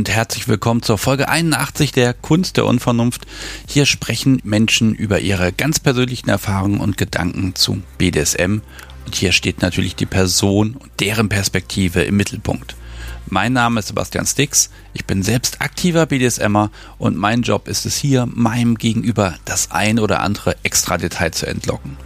Und herzlich willkommen zur Folge 81 der Kunst der Unvernunft. Hier sprechen Menschen über ihre ganz persönlichen Erfahrungen und Gedanken zu BDSM. Und hier steht natürlich die Person und deren Perspektive im Mittelpunkt. Mein Name ist Sebastian Stix, ich bin selbst aktiver BDSMer und mein Job ist es hier, meinem Gegenüber das ein oder andere extra Detail zu entlocken.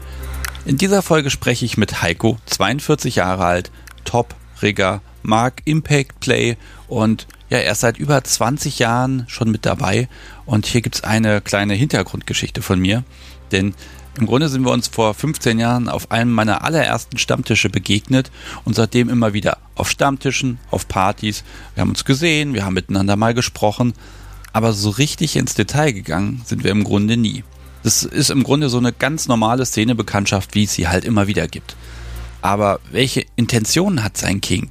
In dieser Folge spreche ich mit Heiko, 42 Jahre alt, Top-Rigger, mag Impact Play und ja, er ist seit über 20 Jahren schon mit dabei. Und hier gibt es eine kleine Hintergrundgeschichte von mir. Denn im Grunde sind wir uns vor 15 Jahren auf einem meiner allerersten Stammtische begegnet und seitdem immer wieder auf Stammtischen, auf Partys. Wir haben uns gesehen, wir haben miteinander mal gesprochen, aber so richtig ins Detail gegangen sind wir im Grunde nie. Das ist im Grunde so eine ganz normale Szenebekanntschaft, wie es sie halt immer wieder gibt. Aber welche Intentionen hat sein King?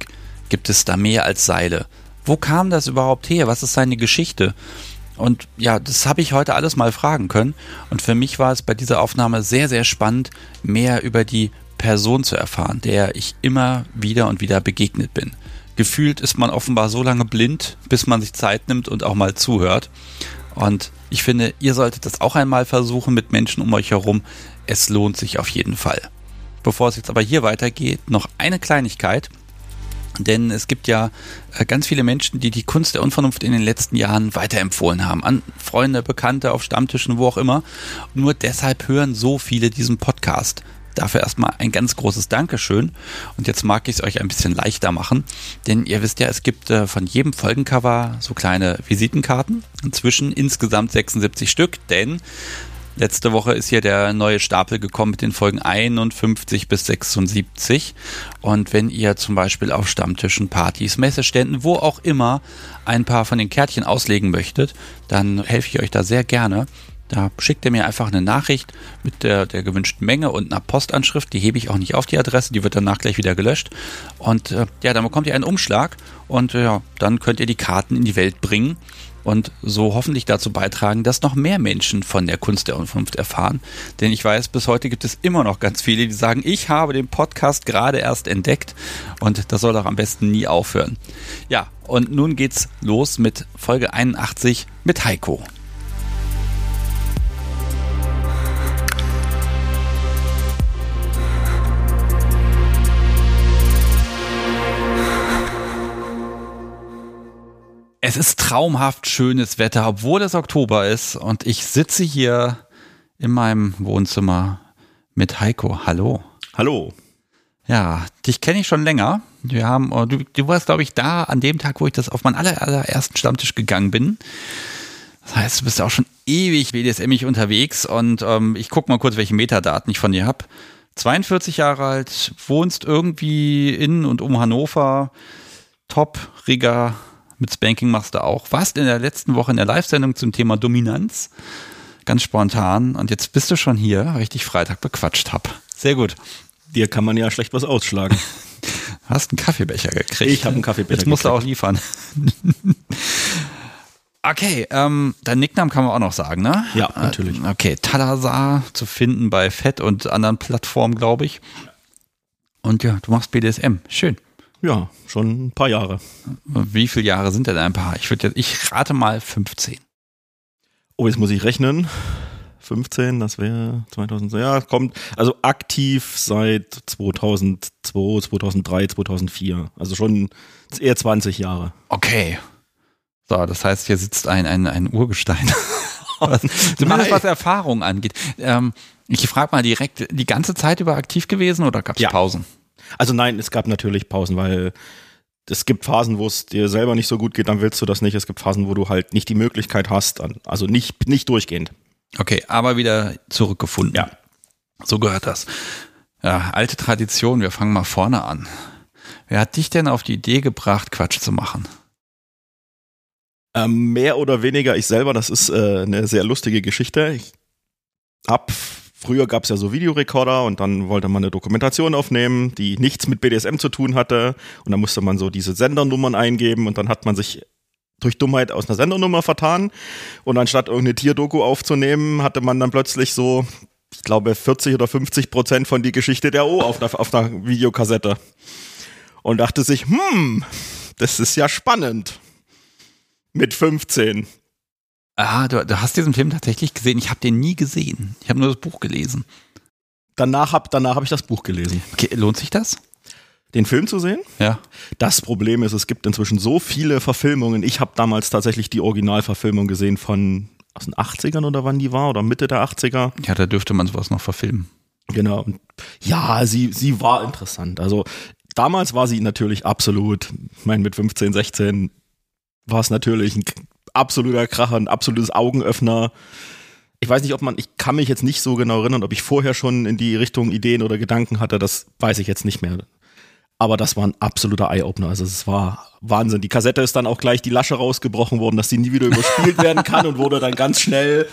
Gibt es da mehr als Seile? Wo kam das überhaupt her? Was ist seine Geschichte? Und ja, das habe ich heute alles mal fragen können. Und für mich war es bei dieser Aufnahme sehr, sehr spannend, mehr über die Person zu erfahren, der ich immer wieder und wieder begegnet bin. Gefühlt ist man offenbar so lange blind, bis man sich Zeit nimmt und auch mal zuhört. Und ich finde, ihr solltet das auch einmal versuchen mit Menschen um euch herum. Es lohnt sich auf jeden Fall. Bevor es jetzt aber hier weitergeht, noch eine Kleinigkeit. Denn es gibt ja äh, ganz viele Menschen, die die Kunst der Unvernunft in den letzten Jahren weiterempfohlen haben. An Freunde, Bekannte, auf Stammtischen, wo auch immer. nur deshalb hören so viele diesen Podcast. Dafür erstmal ein ganz großes Dankeschön. Und jetzt mag ich es euch ein bisschen leichter machen. Denn ihr wisst ja, es gibt äh, von jedem Folgencover so kleine Visitenkarten. Inzwischen insgesamt 76 Stück. Denn Letzte Woche ist hier der neue Stapel gekommen mit den Folgen 51 bis 76. Und wenn ihr zum Beispiel auf Stammtischen, Partys, Messeständen, wo auch immer ein paar von den Kärtchen auslegen möchtet, dann helfe ich euch da sehr gerne. Da schickt ihr mir einfach eine Nachricht mit der, der gewünschten Menge und einer Postanschrift. Die hebe ich auch nicht auf die Adresse, die wird danach gleich wieder gelöscht. Und äh, ja, dann bekommt ihr einen Umschlag und ja, dann könnt ihr die Karten in die Welt bringen und so hoffentlich dazu beitragen, dass noch mehr Menschen von der Kunst der Unvernunft erfahren. Denn ich weiß, bis heute gibt es immer noch ganz viele, die sagen, ich habe den Podcast gerade erst entdeckt und das soll doch am besten nie aufhören. Ja, und nun geht's los mit Folge 81 mit Heiko. Es ist traumhaft schönes Wetter, obwohl es Oktober ist und ich sitze hier in meinem Wohnzimmer mit Heiko. Hallo. Hallo. Ja, dich kenne ich schon länger. Wir haben, oh, du, du warst, glaube ich, da an dem Tag, wo ich das auf meinen aller, allerersten Stammtisch gegangen bin. Das heißt, du bist auch schon ewig BDSM unterwegs und ähm, ich gucke mal kurz, welche Metadaten ich von dir habe. 42 Jahre alt, wohnst irgendwie in und um Hannover, Top-Rigger, mit Spanking machst du auch. Warst in der letzten Woche in der Live-Sendung zum Thema Dominanz. Ganz spontan. Und jetzt bist du schon hier, weil ich dich Freitag bequatscht habe. Sehr gut. Dir kann man ja schlecht was ausschlagen. Hast einen Kaffeebecher gekriegt. Ich habe einen Kaffeebecher Jetzt musst du auch liefern. okay, ähm, dein Nickname kann man auch noch sagen, ne? Ja, natürlich. Äh, okay, Tadasar zu finden bei Fett und anderen Plattformen, glaube ich. Und ja, du machst BDSM. Schön. Ja, schon ein paar Jahre. Wie viele Jahre sind denn ein paar? Ich würde ich rate mal 15. Oh, jetzt muss ich rechnen. 15, das wäre 2000, ja, kommt, also aktiv seit 2002, 2003, 2004. Also schon eher 20 Jahre. Okay. So, das heißt, hier sitzt ein, ein, ein Urgestein. Zumindest was Erfahrung angeht. Ähm, ich frage mal direkt, die ganze Zeit über aktiv gewesen oder gab es ja. Pausen? Also nein, es gab natürlich Pausen, weil es gibt Phasen, wo es dir selber nicht so gut geht, dann willst du das nicht. Es gibt Phasen, wo du halt nicht die Möglichkeit hast, also nicht, nicht durchgehend. Okay, aber wieder zurückgefunden. Ja. So gehört das. Ja, alte Tradition, wir fangen mal vorne an. Wer hat dich denn auf die Idee gebracht, Quatsch zu machen? Ähm, mehr oder weniger ich selber, das ist äh, eine sehr lustige Geschichte. Ich hab Früher gab es ja so Videorekorder und dann wollte man eine Dokumentation aufnehmen, die nichts mit BDSM zu tun hatte. Und dann musste man so diese Sendernummern eingeben und dann hat man sich durch Dummheit aus einer Sendernummer vertan. Und anstatt irgendeine Tierdoku aufzunehmen, hatte man dann plötzlich so, ich glaube, 40 oder 50 Prozent von die Geschichte der O auf einer, auf einer Videokassette. Und dachte sich, hm, das ist ja spannend. Mit 15. Ah, du, du hast diesen Film tatsächlich gesehen. Ich habe den nie gesehen. Ich habe nur das Buch gelesen. Danach habe danach hab ich das Buch gelesen. Okay, lohnt sich das? Den Film zu sehen? Ja. Das Problem ist, es gibt inzwischen so viele Verfilmungen. Ich habe damals tatsächlich die Originalverfilmung gesehen von aus den 80ern oder wann die war oder Mitte der 80er. Ja, da dürfte man sowas noch verfilmen. Genau. Ja, sie, sie war interessant. Also damals war sie natürlich absolut, ich meine, mit 15, 16 war es natürlich ein absoluter Kracher, ein absolutes Augenöffner. Ich weiß nicht, ob man, ich kann mich jetzt nicht so genau erinnern, ob ich vorher schon in die Richtung Ideen oder Gedanken hatte, das weiß ich jetzt nicht mehr. Aber das war ein absoluter Eye-Opener. Also es war Wahnsinn. Die Kassette ist dann auch gleich die Lasche rausgebrochen worden, dass sie nie wieder überspielt werden kann und wurde dann ganz schnell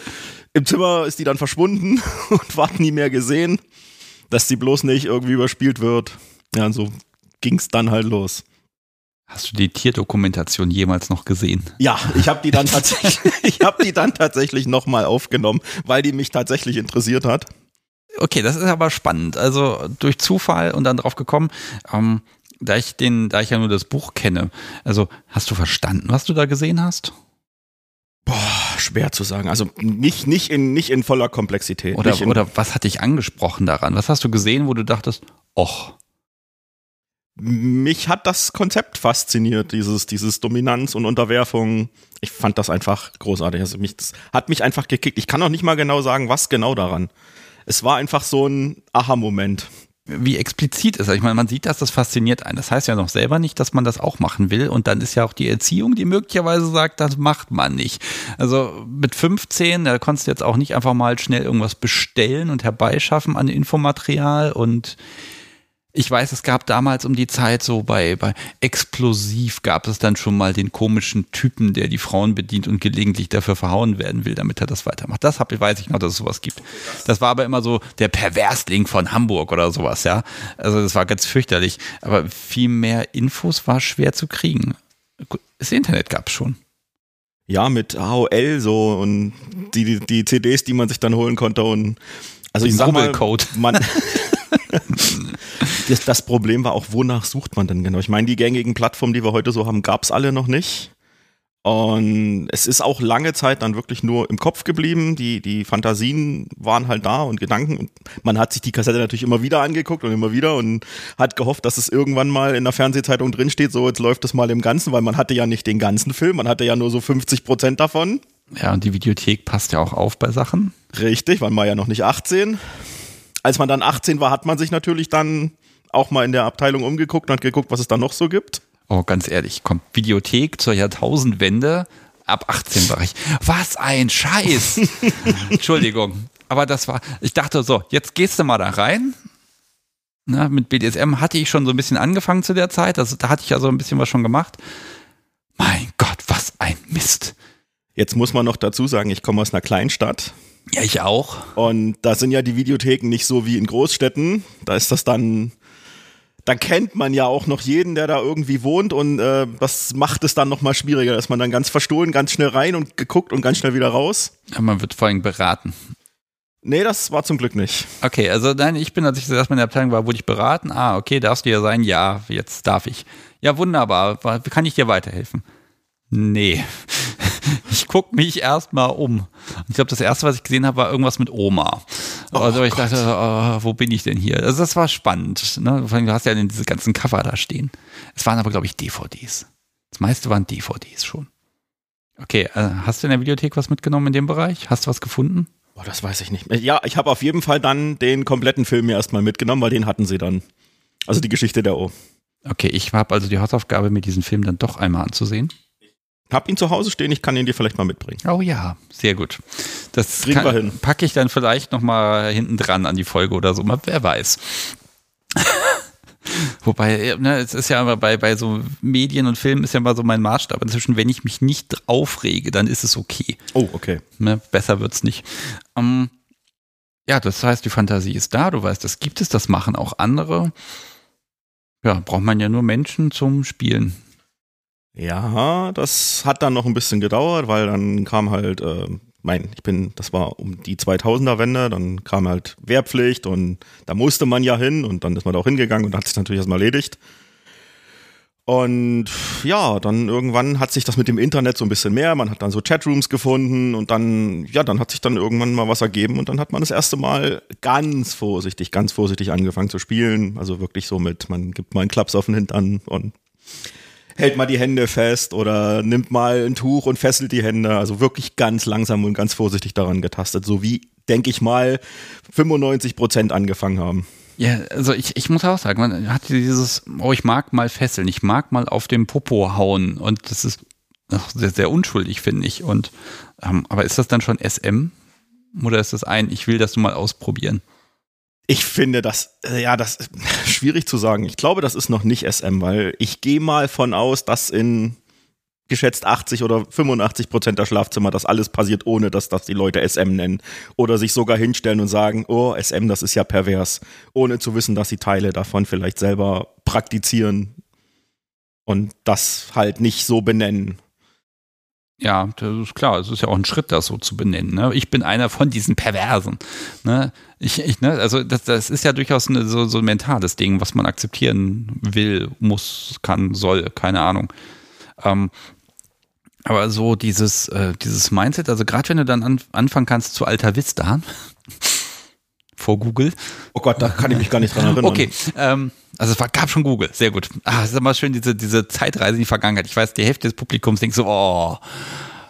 im Zimmer ist die dann verschwunden und war nie mehr gesehen, dass sie bloß nicht irgendwie überspielt wird. Ja, und so ging es dann halt los. Hast du die Tierdokumentation jemals noch gesehen? Ja, ich habe die dann tatsächlich, ich habe die dann tatsächlich nochmal aufgenommen, weil die mich tatsächlich interessiert hat. Okay, das ist aber spannend. Also durch Zufall und dann drauf gekommen, ähm, da ich den, da ich ja nur das Buch kenne. Also hast du verstanden, was du da gesehen hast? Boah, schwer zu sagen. Also nicht, nicht, in, nicht in voller Komplexität. Oder, in, oder was hat dich angesprochen daran? Was hast du gesehen, wo du dachtest, och, mich hat das Konzept fasziniert, dieses, dieses Dominanz und Unterwerfung. Ich fand das einfach großartig. Also mich, das hat mich einfach gekickt. Ich kann auch nicht mal genau sagen, was genau daran. Es war einfach so ein Aha-Moment. wie explizit ist er? Ich meine, man sieht das, das fasziniert einen. Das heißt ja noch selber nicht, dass man das auch machen will. Und dann ist ja auch die Erziehung, die möglicherweise sagt, das macht man nicht. Also mit 15, da konntest du jetzt auch nicht einfach mal schnell irgendwas bestellen und herbeischaffen an Infomaterial und ich weiß, es gab damals um die Zeit so bei, bei Explosiv gab es dann schon mal den komischen Typen, der die Frauen bedient und gelegentlich dafür verhauen werden will, damit er das weitermacht. Das hab, weiß ich noch, dass es sowas gibt. Das war aber immer so der Perversling von Hamburg oder sowas, ja. Also das war ganz fürchterlich. Aber viel mehr Infos war schwer zu kriegen. Das Internet gab es schon. Ja, mit AOL so und die, die, die CDs, die man sich dann holen konnte und also ich sag mal, man das, das Problem war auch, wonach sucht man denn genau? Ich meine, die gängigen Plattformen, die wir heute so haben, gab es alle noch nicht. Und es ist auch lange Zeit dann wirklich nur im Kopf geblieben. Die, die Fantasien waren halt da und Gedanken. Und man hat sich die Kassette natürlich immer wieder angeguckt und immer wieder und hat gehofft, dass es irgendwann mal in der Fernsehzeitung drinsteht, so jetzt läuft es mal im Ganzen, weil man hatte ja nicht den ganzen Film, man hatte ja nur so 50 Prozent davon. Ja, und die Videothek passt ja auch auf bei Sachen. Richtig, man war ja noch nicht 18. Als man dann 18 war, hat man sich natürlich dann auch mal in der Abteilung umgeguckt und hat geguckt, was es da noch so gibt. Oh, ganz ehrlich, kommt Videothek zur Jahrtausendwende ab 18 war ich. Was ein Scheiß! Entschuldigung. Aber das war, ich dachte so, jetzt gehst du mal da rein. Na, mit BDSM hatte ich schon so ein bisschen angefangen zu der Zeit. Also, da hatte ich ja so ein bisschen was schon gemacht. Mein Gott, was ein Mist. Jetzt muss man noch dazu sagen, ich komme aus einer Kleinstadt. Ja, ich auch. Und da sind ja die Videotheken nicht so wie in Großstädten. Da ist das dann, da kennt man ja auch noch jeden, der da irgendwie wohnt und äh, das macht es dann nochmal schwieriger, dass man dann ganz verstohlen, ganz schnell rein und geguckt und ganz schnell wieder raus. Ja, man wird vor allem beraten. Nee, das war zum Glück nicht. Okay, also nein, ich bin, als ich das erstmal in der Abteilung war, wurde ich beraten. Ah, okay, darfst du ja sein? Ja, jetzt darf ich. Ja, wunderbar. Wie kann ich dir weiterhelfen? Nee. Ich guck mich erstmal um. Ich glaube, das erste, was ich gesehen habe, war irgendwas mit Oma. Also ich dachte, oh, wo bin ich denn hier? Also das war spannend. Ne? Vor allem, du hast ja diese ganzen Cover da stehen. Es waren aber, glaube ich, DVDs. Das meiste waren DVDs schon. Okay, äh, hast du in der Videothek was mitgenommen in dem Bereich? Hast du was gefunden? Boah, das weiß ich nicht mehr. Ja, ich habe auf jeden Fall dann den kompletten Film mir erstmal mitgenommen, weil den hatten sie dann. Also die Geschichte der O. Okay, ich habe also die Hausaufgabe, mir diesen Film dann doch einmal anzusehen. Hab ihn zu Hause stehen, ich kann ihn dir vielleicht mal mitbringen. Oh ja, sehr gut. Das packe ich dann vielleicht noch mal hinten dran an die Folge oder so, mal, wer weiß. Wobei, ne, es ist ja immer bei, bei so Medien und Filmen ist ja mal so mein Maßstab. Inzwischen, wenn ich mich nicht aufrege, dann ist es okay. Oh, okay. Ne, besser wird's nicht. Ähm, ja, das heißt, die Fantasie ist da, du weißt, das gibt es, das machen auch andere. Ja, braucht man ja nur Menschen zum Spielen. Ja, das hat dann noch ein bisschen gedauert, weil dann kam halt, äh, mein, ich bin, das war um die 2000er-Wende, dann kam halt Wehrpflicht und da musste man ja hin und dann ist man da auch hingegangen und hat sich natürlich erstmal erledigt. Und ja, dann irgendwann hat sich das mit dem Internet so ein bisschen mehr. Man hat dann so Chatrooms gefunden und dann, ja, dann hat sich dann irgendwann mal was ergeben und dann hat man das erste Mal ganz vorsichtig, ganz vorsichtig angefangen zu spielen. Also wirklich so mit, man gibt mal einen Klaps auf den Hintern und hält mal die Hände fest oder nimmt mal ein Tuch und fesselt die Hände. Also wirklich ganz langsam und ganz vorsichtig daran getastet. So wie, denke ich mal, 95 Prozent angefangen haben. Ja, also ich, ich muss auch sagen, man hat dieses, oh, ich mag mal fesseln, ich mag mal auf dem Popo hauen und das ist sehr, sehr unschuldig, finde ich. Und ähm, aber ist das dann schon SM? Oder ist das ein, ich will das nur mal ausprobieren? Ich finde das, äh, ja, das schwierig zu sagen. Ich glaube, das ist noch nicht SM, weil ich gehe mal von aus, dass in geschätzt 80 oder 85 Prozent der Schlafzimmer, das alles passiert, ohne dass das die Leute SM nennen. Oder sich sogar hinstellen und sagen, oh, SM, das ist ja pervers. Ohne zu wissen, dass sie Teile davon vielleicht selber praktizieren und das halt nicht so benennen. Ja, das ist klar. Es ist ja auch ein Schritt, das so zu benennen. Ne? Ich bin einer von diesen Perversen. Ne? Ich, ich, ne? Also das, das ist ja durchaus eine, so, so ein mentales Ding, was man akzeptieren will, muss, kann, soll, keine Ahnung. Ähm, aber so dieses, äh, dieses Mindset, also gerade wenn du dann an, anfangen kannst zu Alta Vista vor Google. Oh Gott, da kann ich mich gar nicht dran erinnern. Okay, ähm, also es war, gab schon Google, sehr gut. Ah, es ist immer schön, diese, diese Zeitreise in die Vergangenheit. Ich weiß, die Hälfte des Publikums denkt so, oh,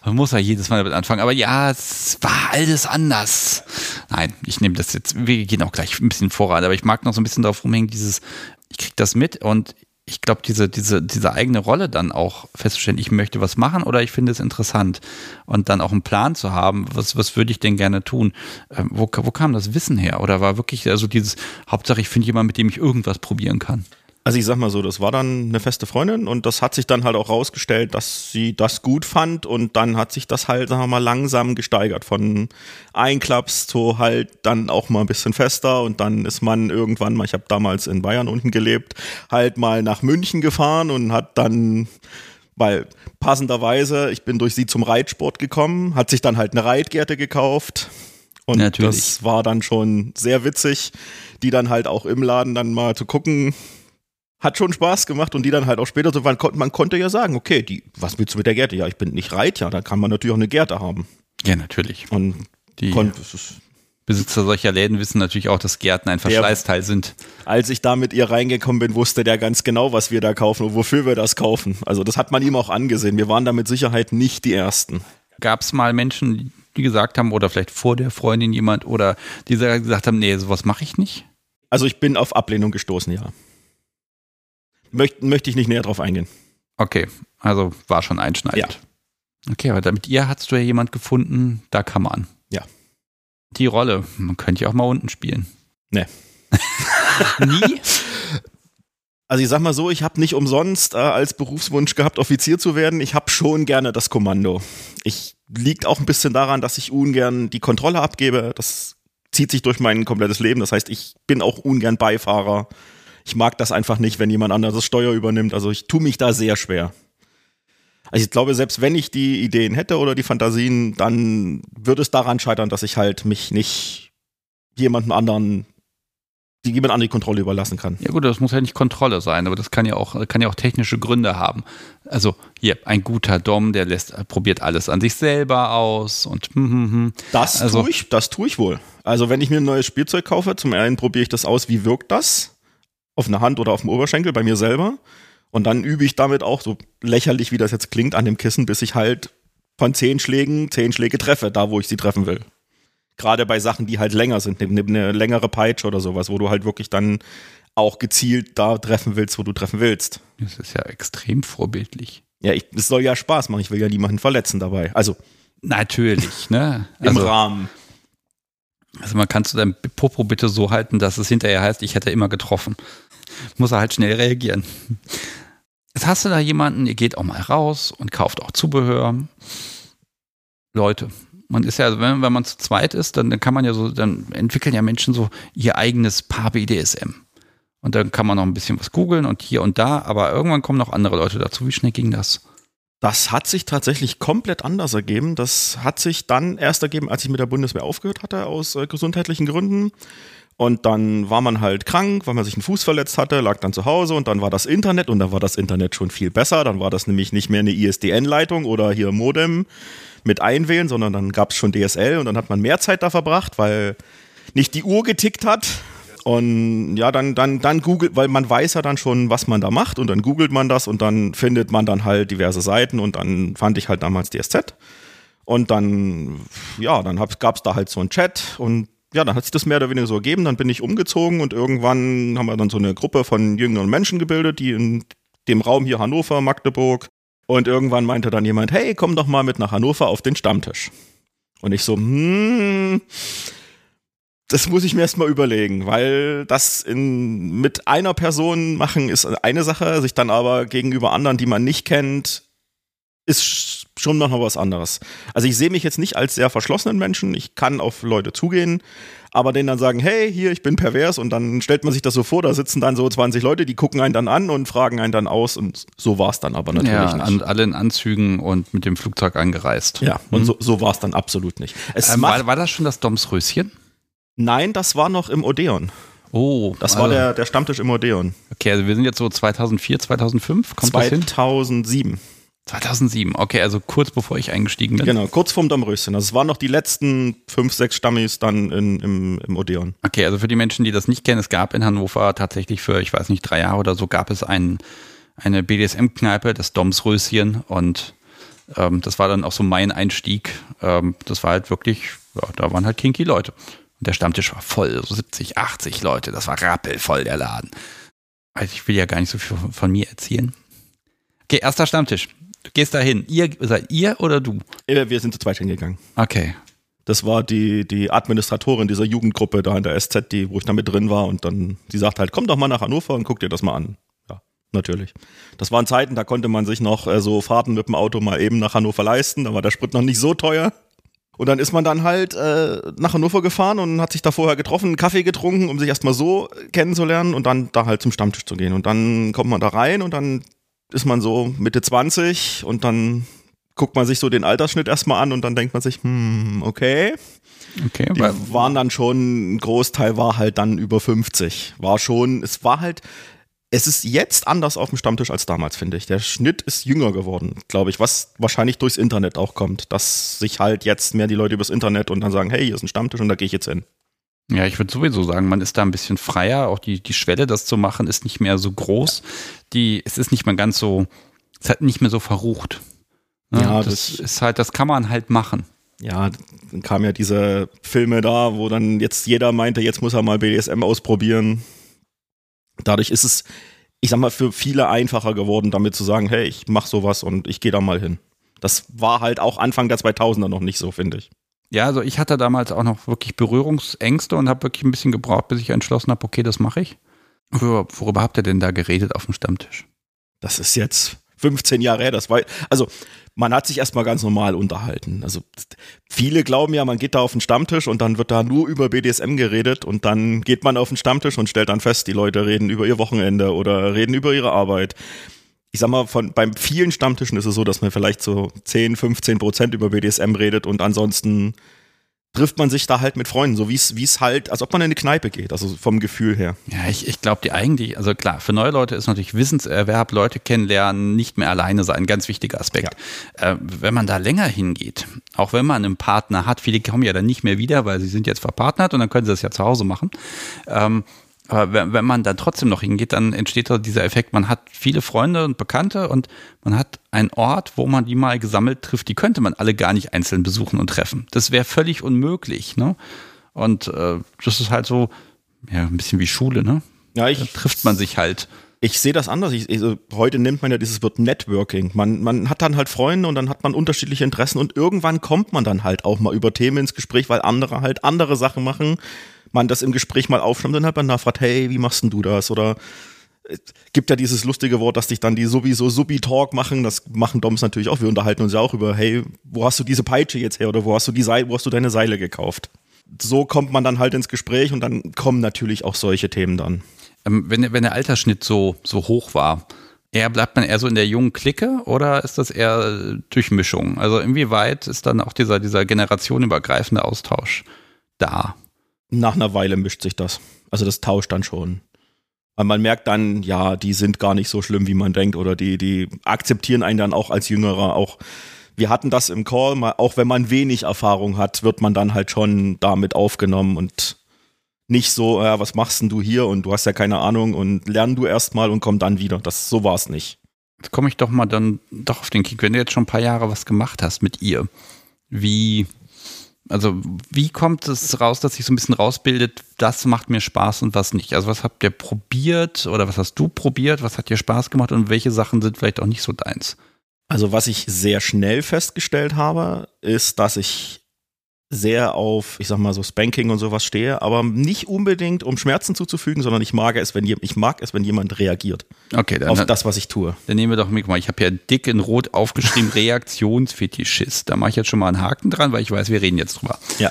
man muss ja jedes Mal damit anfangen. Aber ja, es war alles anders. Nein, ich nehme das jetzt, wir gehen auch gleich ein bisschen voran, aber ich mag noch so ein bisschen darauf rumhängen, dieses, ich krieg das mit und ich glaube, diese, diese, diese eigene Rolle dann auch festzustellen, ich möchte was machen oder ich finde es interessant und dann auch einen Plan zu haben, was, was würde ich denn gerne tun? Ähm, wo, wo kam das Wissen her? Oder war wirklich also dieses, Hauptsache ich finde jemanden, mit dem ich irgendwas probieren kann? Also ich sag mal so, das war dann eine feste Freundin und das hat sich dann halt auch rausgestellt, dass sie das gut fand und dann hat sich das halt, sagen wir mal, langsam gesteigert von Einklaps zu halt dann auch mal ein bisschen fester und dann ist man irgendwann mal, ich habe damals in Bayern unten gelebt, halt mal nach München gefahren und hat dann weil passenderweise, ich bin durch sie zum Reitsport gekommen, hat sich dann halt eine Reitgerte gekauft. Und Natürlich. das war dann schon sehr witzig, die dann halt auch im Laden dann mal zu gucken, hat schon Spaß gemacht und die dann halt auch später so, man, man konnte ja sagen, okay, die, was willst du mit der Gerte? Ja, ich bin nicht Reit, ja, dann kann man natürlich auch eine Gerte haben. Ja, natürlich. Und die Besitzer solcher Läden wissen natürlich auch, dass Gärten ein Verschleißteil sind. Als ich da mit ihr reingekommen bin, wusste der ganz genau, was wir da kaufen und wofür wir das kaufen. Also das hat man ihm auch angesehen. Wir waren da mit Sicherheit nicht die Ersten. Gab es mal Menschen, die gesagt haben, oder vielleicht vor der Freundin jemand, oder die gesagt haben, nee, sowas mache ich nicht? Also ich bin auf Ablehnung gestoßen, ja möchte möcht ich nicht näher drauf eingehen. Okay, also war schon einschneidend. Ja. Okay, aber mit ihr hast du ja jemand gefunden, da kann man. Ja. Die Rolle, man könnte ja auch mal unten spielen. Nee. Nie? Also ich sag mal so, ich habe nicht umsonst äh, als Berufswunsch gehabt, Offizier zu werden. Ich habe schon gerne das Kommando. Ich liegt auch ein bisschen daran, dass ich ungern die Kontrolle abgebe. Das zieht sich durch mein komplettes Leben. Das heißt, ich bin auch ungern Beifahrer ich mag das einfach nicht, wenn jemand anderes das Steuer übernimmt. Also ich tue mich da sehr schwer. Also ich glaube, selbst wenn ich die Ideen hätte oder die Fantasien, dann würde es daran scheitern, dass ich halt mich nicht jemandem anderen die jemand andere die Kontrolle überlassen kann. Ja gut, das muss ja nicht Kontrolle sein, aber das kann ja auch, kann ja auch technische Gründe haben. Also hier, ein guter Dom, der lässt, probiert alles an sich selber aus und hm, hm, hm. Das also, tue ich, das tue ich wohl. Also wenn ich mir ein neues Spielzeug kaufe, zum einen probiere ich das aus, wie wirkt das? Auf einer Hand oder auf dem Oberschenkel bei mir selber. Und dann übe ich damit auch, so lächerlich wie das jetzt klingt, an dem Kissen, bis ich halt von zehn Schlägen zehn Schläge treffe, da wo ich sie treffen will. Gerade bei Sachen, die halt länger sind, eine, eine längere Peitsche oder sowas, wo du halt wirklich dann auch gezielt da treffen willst, wo du treffen willst. Das ist ja extrem vorbildlich. Ja, es soll ja Spaß machen. Ich will ja niemanden verletzen dabei. Also natürlich, ne? Im also, Rahmen. Also man kannst du dein Popo bitte so halten, dass es hinterher heißt, ich hätte immer getroffen. Muss er halt schnell reagieren. Jetzt hast du da jemanden, ihr geht auch mal raus und kauft auch Zubehör. Leute, man ist ja, wenn, wenn man zu zweit ist, dann, dann kann man ja so, dann entwickeln ja Menschen so ihr eigenes Paar BDSM. Und dann kann man noch ein bisschen was googeln und hier und da, aber irgendwann kommen noch andere Leute dazu. Wie schnell ging das? Das hat sich tatsächlich komplett anders ergeben. Das hat sich dann erst ergeben, als ich mit der Bundeswehr aufgehört hatte, aus äh, gesundheitlichen Gründen. Und dann war man halt krank, weil man sich einen Fuß verletzt hatte, lag dann zu Hause und dann war das Internet und dann war das Internet schon viel besser. Dann war das nämlich nicht mehr eine ISDN-Leitung oder hier Modem mit einwählen, sondern dann gab es schon DSL und dann hat man mehr Zeit da verbracht, weil nicht die Uhr getickt hat. Und ja, dann, dann, dann googelt, weil man weiß ja dann schon, was man da macht und dann googelt man das und dann findet man dann halt diverse Seiten und dann fand ich halt damals DSZ. Und dann, ja, dann gab es da halt so einen Chat und ja, dann hat sich das mehr oder weniger so ergeben. Dann bin ich umgezogen und irgendwann haben wir dann so eine Gruppe von jüngeren Menschen gebildet, die in dem Raum hier Hannover, Magdeburg. Und irgendwann meinte dann jemand, hey, komm doch mal mit nach Hannover auf den Stammtisch. Und ich so, hm, das muss ich mir erstmal überlegen, weil das in, mit einer Person machen ist eine Sache, sich dann aber gegenüber anderen, die man nicht kennt, ist schon noch was anderes. Also ich sehe mich jetzt nicht als sehr verschlossenen Menschen. Ich kann auf Leute zugehen, aber denen dann sagen, hey, hier, ich bin pervers und dann stellt man sich das so vor, da sitzen dann so 20 Leute, die gucken einen dann an und fragen einen dann aus und so war es dann aber natürlich ja, nicht. Und alle in Anzügen und mit dem Flugzeug angereist. Ja, und mhm. so, so war es dann absolut nicht. Ähm, war, war, das schon das Domsröschen? Nein, das war noch im Odeon. Oh, das also, war der, der Stammtisch im Odeon. Okay, also wir sind jetzt so 2004, 2005, kommt 2007. 2007, okay, also kurz bevor ich eingestiegen bin. Genau, kurz vorm Domröschen. Also es waren noch die letzten fünf, sechs Stammis dann in, im, im Odeon. Okay, also für die Menschen, die das nicht kennen, es gab in Hannover tatsächlich für, ich weiß nicht, drei Jahre oder so, gab es ein, eine BDSM-Kneipe, das Domsröschen und ähm, das war dann auch so mein Einstieg. Ähm, das war halt wirklich, ja, da waren halt kinky Leute. Und der Stammtisch war voll, so 70, 80 Leute, das war rappelvoll, der Laden. Also ich will ja gar nicht so viel von, von mir erzählen. Okay, erster Stammtisch. Du gehst da hin. Ihr, seid ihr oder du? Wir sind zu zweit hingegangen. Okay. Das war die, die Administratorin dieser Jugendgruppe da in der SZ, die, wo ich da mit drin war. Und dann, die sagt halt, komm doch mal nach Hannover und guck dir das mal an. Ja, natürlich. Das waren Zeiten, da konnte man sich noch äh, so Fahrten mit dem Auto mal eben nach Hannover leisten. Da war der Sprit noch nicht so teuer. Und dann ist man dann halt äh, nach Hannover gefahren und hat sich da vorher getroffen, einen Kaffee getrunken, um sich erstmal so kennenzulernen und dann da halt zum Stammtisch zu gehen. Und dann kommt man da rein und dann ist man so Mitte 20 und dann guckt man sich so den Altersschnitt erstmal an und dann denkt man sich, hm, okay. Okay, die waren dann schon, ein Großteil war halt dann über 50. War schon, es war halt, es ist jetzt anders auf dem Stammtisch als damals, finde ich. Der Schnitt ist jünger geworden, glaube ich, was wahrscheinlich durchs Internet auch kommt, dass sich halt jetzt mehr die Leute übers Internet und dann sagen, hey, hier ist ein Stammtisch und da gehe ich jetzt hin. Ja, ich würde sowieso sagen, man ist da ein bisschen freier. Auch die, die Schwelle, das zu machen, ist nicht mehr so groß. Die, es ist nicht mehr ganz so, es hat nicht mehr so verrucht. Ne? Ja, das, das ist halt, das kann man halt machen. Ja, dann kamen ja diese Filme da, wo dann jetzt jeder meinte, jetzt muss er mal BDSM ausprobieren. Dadurch ist es, ich sag mal, für viele einfacher geworden, damit zu sagen, hey, ich mach sowas und ich gehe da mal hin. Das war halt auch Anfang der 2000er noch nicht so, finde ich. Ja, also ich hatte damals auch noch wirklich Berührungsängste und habe wirklich ein bisschen gebraucht, bis ich entschlossen habe, okay, das mache ich. Worüber, worüber habt ihr denn da geredet auf dem Stammtisch? Das ist jetzt 15 Jahre her, das war, also man hat sich erstmal ganz normal unterhalten. Also viele glauben ja, man geht da auf den Stammtisch und dann wird da nur über BDSM geredet und dann geht man auf den Stammtisch und stellt dann fest, die Leute reden über ihr Wochenende oder reden über ihre Arbeit. Ich sag mal, von, beim vielen Stammtischen ist es so, dass man vielleicht so 10, 15 Prozent über BDSM redet und ansonsten trifft man sich da halt mit Freunden, so wie es halt, als ob man in eine Kneipe geht, also vom Gefühl her. Ja, ich, ich glaube, die eigentlich, also klar, für neue Leute ist natürlich Wissenserwerb, Leute kennenlernen, nicht mehr alleine sein, ein ganz wichtiger Aspekt. Ja. Äh, wenn man da länger hingeht, auch wenn man einen Partner hat, viele kommen ja dann nicht mehr wieder, weil sie sind jetzt verpartnert und dann können sie das ja zu Hause machen. Ähm, aber wenn, wenn man dann trotzdem noch hingeht, dann entsteht da dieser Effekt, man hat viele Freunde und Bekannte und man hat einen Ort, wo man die mal gesammelt trifft, die könnte man alle gar nicht einzeln besuchen und treffen. Das wäre völlig unmöglich, ne? Und äh, das ist halt so, ja, ein bisschen wie Schule, ne? Ja, ich, da trifft man sich halt. Ich sehe das anders. Ich, also heute nennt man ja dieses Wort Networking. Man, man hat dann halt Freunde und dann hat man unterschiedliche Interessen und irgendwann kommt man dann halt auch mal über Themen ins Gespräch, weil andere halt andere Sachen machen man das im Gespräch mal aufschnappt, dann hat man nachfragt, hey, wie machst denn du das? Oder es gibt ja dieses lustige Wort, dass dich dann die sowieso Subi-Talk machen. Das machen Doms natürlich auch. Wir unterhalten uns ja auch über, hey, wo hast du diese Peitsche jetzt her? Oder wo hast du die Seile, wo hast du deine Seile gekauft? So kommt man dann halt ins Gespräch und dann kommen natürlich auch solche Themen dann. Ähm, wenn, wenn der Altersschnitt so, so hoch war, eher bleibt man eher so in der jungen Clique oder ist das eher Durchmischung? Also inwieweit ist dann auch dieser, dieser generationenübergreifende Austausch da? Nach einer Weile mischt sich das. Also das tauscht dann schon. Weil man merkt dann, ja, die sind gar nicht so schlimm, wie man denkt, oder die, die akzeptieren einen dann auch als Jüngerer. Auch wir hatten das im Call, auch wenn man wenig Erfahrung hat, wird man dann halt schon damit aufgenommen und nicht so, ja, was machst denn du hier und du hast ja keine Ahnung und lern du erstmal und komm dann wieder. Das so war es nicht. Jetzt komme ich doch mal dann doch auf den Kick, wenn du jetzt schon ein paar Jahre was gemacht hast mit ihr. Wie, also wie kommt es raus, dass sich so ein bisschen rausbildet, das macht mir Spaß und was nicht? Also was habt ihr probiert oder was hast du probiert, was hat dir Spaß gemacht und welche Sachen sind vielleicht auch nicht so deins? Also was ich sehr schnell festgestellt habe, ist, dass ich sehr auf, ich sag mal so Spanking und sowas stehe, aber nicht unbedingt um Schmerzen zuzufügen, sondern ich mag es, wenn ich mag es, wenn jemand reagiert. Okay, dann, auf das, was ich tue. Dann nehmen wir doch mal, ich habe ja dick in Rot aufgeschrieben Reaktionsfetischist. Da mache ich jetzt schon mal einen Haken dran, weil ich weiß, wir reden jetzt drüber. Ja.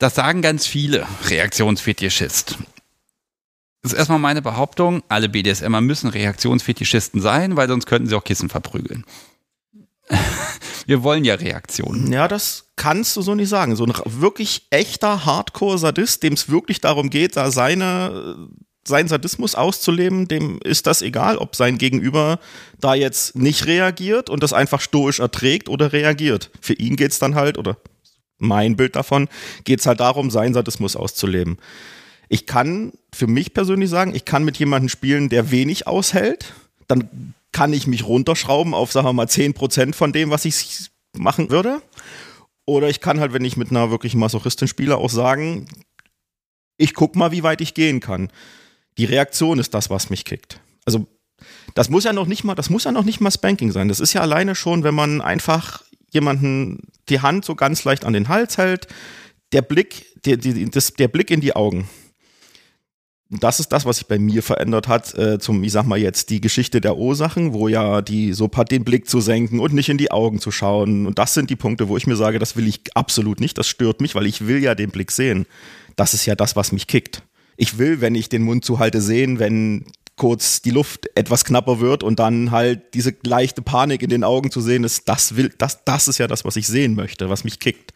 Das sagen ganz viele Reaktionsfetischist. Das ist erstmal meine Behauptung, alle BDSMer müssen Reaktionsfetischisten sein, weil sonst könnten sie auch Kissen verprügeln. Wir wollen ja Reaktionen. Ja, das kannst du so nicht sagen. So ein wirklich echter Hardcore-Sadist, dem es wirklich darum geht, da seine, seinen Sadismus auszuleben, dem ist das egal, ob sein Gegenüber da jetzt nicht reagiert und das einfach stoisch erträgt oder reagiert. Für ihn geht es dann halt, oder mein Bild davon, geht es halt darum, seinen Sadismus auszuleben. Ich kann für mich persönlich sagen, ich kann mit jemandem spielen, der wenig aushält. Dann kann ich mich runterschrauben auf, sagen wir mal, 10% von dem, was ich machen würde. Oder ich kann halt, wenn ich mit einer wirklich Masochistin spiele, auch sagen, ich guck mal, wie weit ich gehen kann. Die Reaktion ist das, was mich kickt. Also, das muss ja noch nicht mal, das muss ja noch nicht mal Spanking sein. Das ist ja alleine schon, wenn man einfach jemanden die Hand so ganz leicht an den Hals hält, der Blick, der, der, das, der Blick in die Augen das ist das, was sich bei mir verändert hat, äh, zum, ich sag mal jetzt, die Geschichte der Ursachen, wo ja die so den Blick zu senken und nicht in die Augen zu schauen. Und das sind die Punkte, wo ich mir sage, das will ich absolut nicht, das stört mich, weil ich will ja den Blick sehen. Das ist ja das, was mich kickt. Ich will, wenn ich den Mund zuhalte, sehen, wenn kurz die Luft etwas knapper wird und dann halt diese leichte Panik in den Augen zu sehen ist, das will, das, das ist ja das, was ich sehen möchte, was mich kickt.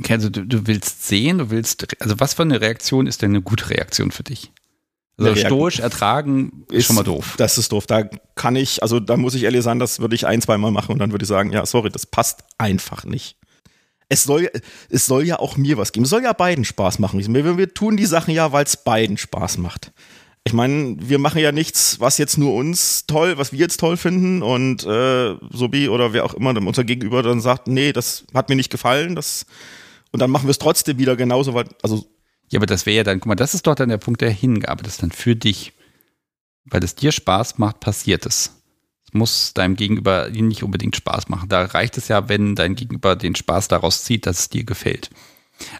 Okay, also du, du willst sehen, du willst, also was für eine Reaktion ist denn eine gute Reaktion für dich? Also stoisch ertragen ist, ist, schon mal doof. Das ist doof. Da kann ich, also da muss ich ehrlich sagen, das würde ich ein, zwei Mal machen und dann würde ich sagen, ja, sorry, das passt einfach nicht. Es soll, es soll ja auch mir was geben. Es soll ja beiden Spaß machen. Wir, wir tun die Sachen ja, weil es beiden Spaß macht. Ich meine, wir machen ja nichts, was jetzt nur uns toll, was wir jetzt toll finden und äh, Sobi oder wer auch immer unser Gegenüber dann sagt, nee, das hat mir nicht gefallen, das und dann machen wir es trotzdem wieder genauso, weil, also. Ja, aber das wäre ja dann, guck mal, das ist doch dann der Punkt der Hingabe, das ist dann für dich. Weil es dir Spaß macht, passiert es. Es muss deinem Gegenüber nicht unbedingt Spaß machen. Da reicht es ja, wenn dein Gegenüber den Spaß daraus zieht, dass es dir gefällt.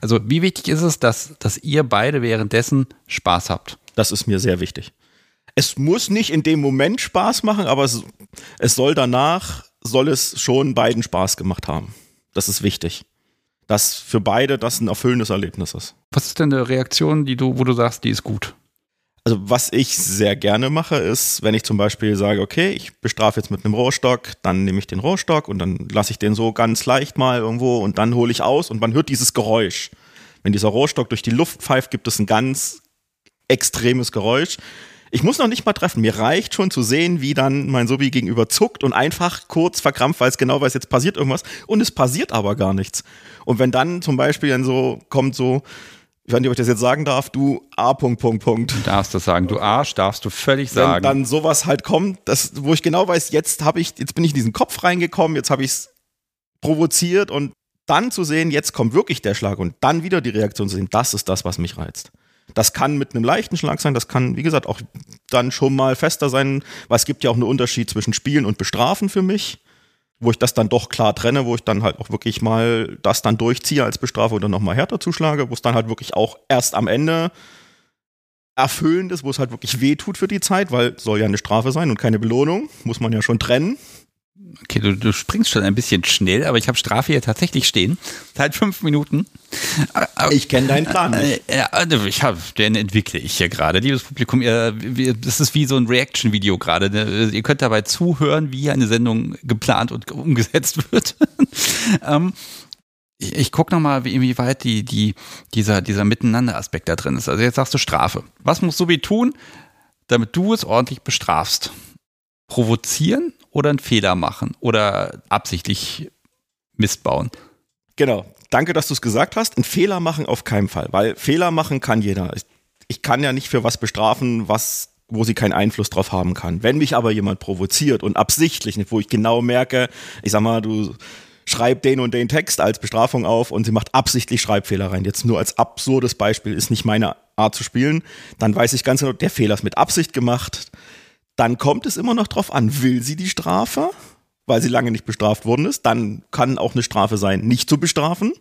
Also, wie wichtig ist es, dass, dass ihr beide währenddessen Spaß habt? Das ist mir sehr wichtig. Es muss nicht in dem Moment Spaß machen, aber es, es soll danach, soll es schon beiden Spaß gemacht haben. Das ist wichtig dass für beide das ein erfüllendes Erlebnis ist. Was ist denn eine Reaktion, die du, wo du sagst, die ist gut? Also was ich sehr gerne mache, ist, wenn ich zum Beispiel sage, okay, ich bestrafe jetzt mit einem Rohrstock, dann nehme ich den Rohrstock und dann lasse ich den so ganz leicht mal irgendwo und dann hole ich aus und man hört dieses Geräusch. Wenn dieser Rohrstock durch die Luft pfeift, gibt es ein ganz extremes Geräusch. Ich muss noch nicht mal treffen. Mir reicht schon zu sehen, wie dann mein Sobi gegenüber zuckt und einfach kurz verkrampft, weil es genau weiß, jetzt passiert irgendwas. Und es passiert aber gar nichts. Und wenn dann zum Beispiel dann so kommt so, ich weiß nicht, ob ich das jetzt sagen darf, du A. Punkt, Punkt, Punkt. Du darfst das sagen, du Arsch, darfst du völlig sagen. Wenn dann sowas halt kommt, das, wo ich genau weiß, jetzt habe ich, jetzt bin ich in diesen Kopf reingekommen, jetzt habe ich es provoziert und dann zu sehen, jetzt kommt wirklich der Schlag und dann wieder die Reaktion zu sehen, das ist das, was mich reizt. Das kann mit einem leichten Schlag sein, das kann, wie gesagt, auch dann schon mal fester sein, weil es gibt ja auch einen Unterschied zwischen Spielen und Bestrafen für mich, wo ich das dann doch klar trenne, wo ich dann halt auch wirklich mal das dann durchziehe als Bestrafung oder nochmal härter zuschlage, wo es dann halt wirklich auch erst am Ende erfüllend ist, wo es halt wirklich weh tut für die Zeit, weil soll ja eine Strafe sein und keine Belohnung, muss man ja schon trennen. Okay, du, du springst schon ein bisschen schnell, aber ich habe Strafe hier tatsächlich stehen. Seit fünf Minuten. Ich kenne deinen Plan nicht. Äh, also ich habe, den entwickle ich hier gerade. Liebes Publikum, ihr, das ist wie so ein Reaction-Video gerade. Ne? Ihr könnt dabei zuhören, wie eine Sendung geplant und umgesetzt wird. ähm, ich, ich gucke nochmal, wie, inwieweit die, die, dieser, dieser Miteinander-Aspekt da drin ist. Also jetzt sagst du Strafe. Was musst du wie tun, damit du es ordentlich bestrafst? Provozieren oder einen Fehler machen oder absichtlich Mist bauen? Genau. Danke, dass du es gesagt hast. Ein Fehler machen auf keinen Fall, weil Fehler machen kann jeder. Ich, kann ja nicht für was bestrafen, was wo sie keinen Einfluss drauf haben kann. Wenn mich aber jemand provoziert und absichtlich, wo ich genau merke, ich sag mal, du schreib den und den Text als Bestrafung auf und sie macht absichtlich Schreibfehler rein. Jetzt nur als absurdes Beispiel ist nicht meine Art zu spielen. Dann weiß ich ganz genau, der Fehler ist mit Absicht gemacht. Dann kommt es immer noch drauf an, will sie die Strafe, weil sie lange nicht bestraft worden ist. Dann kann auch eine Strafe sein, nicht zu bestrafen,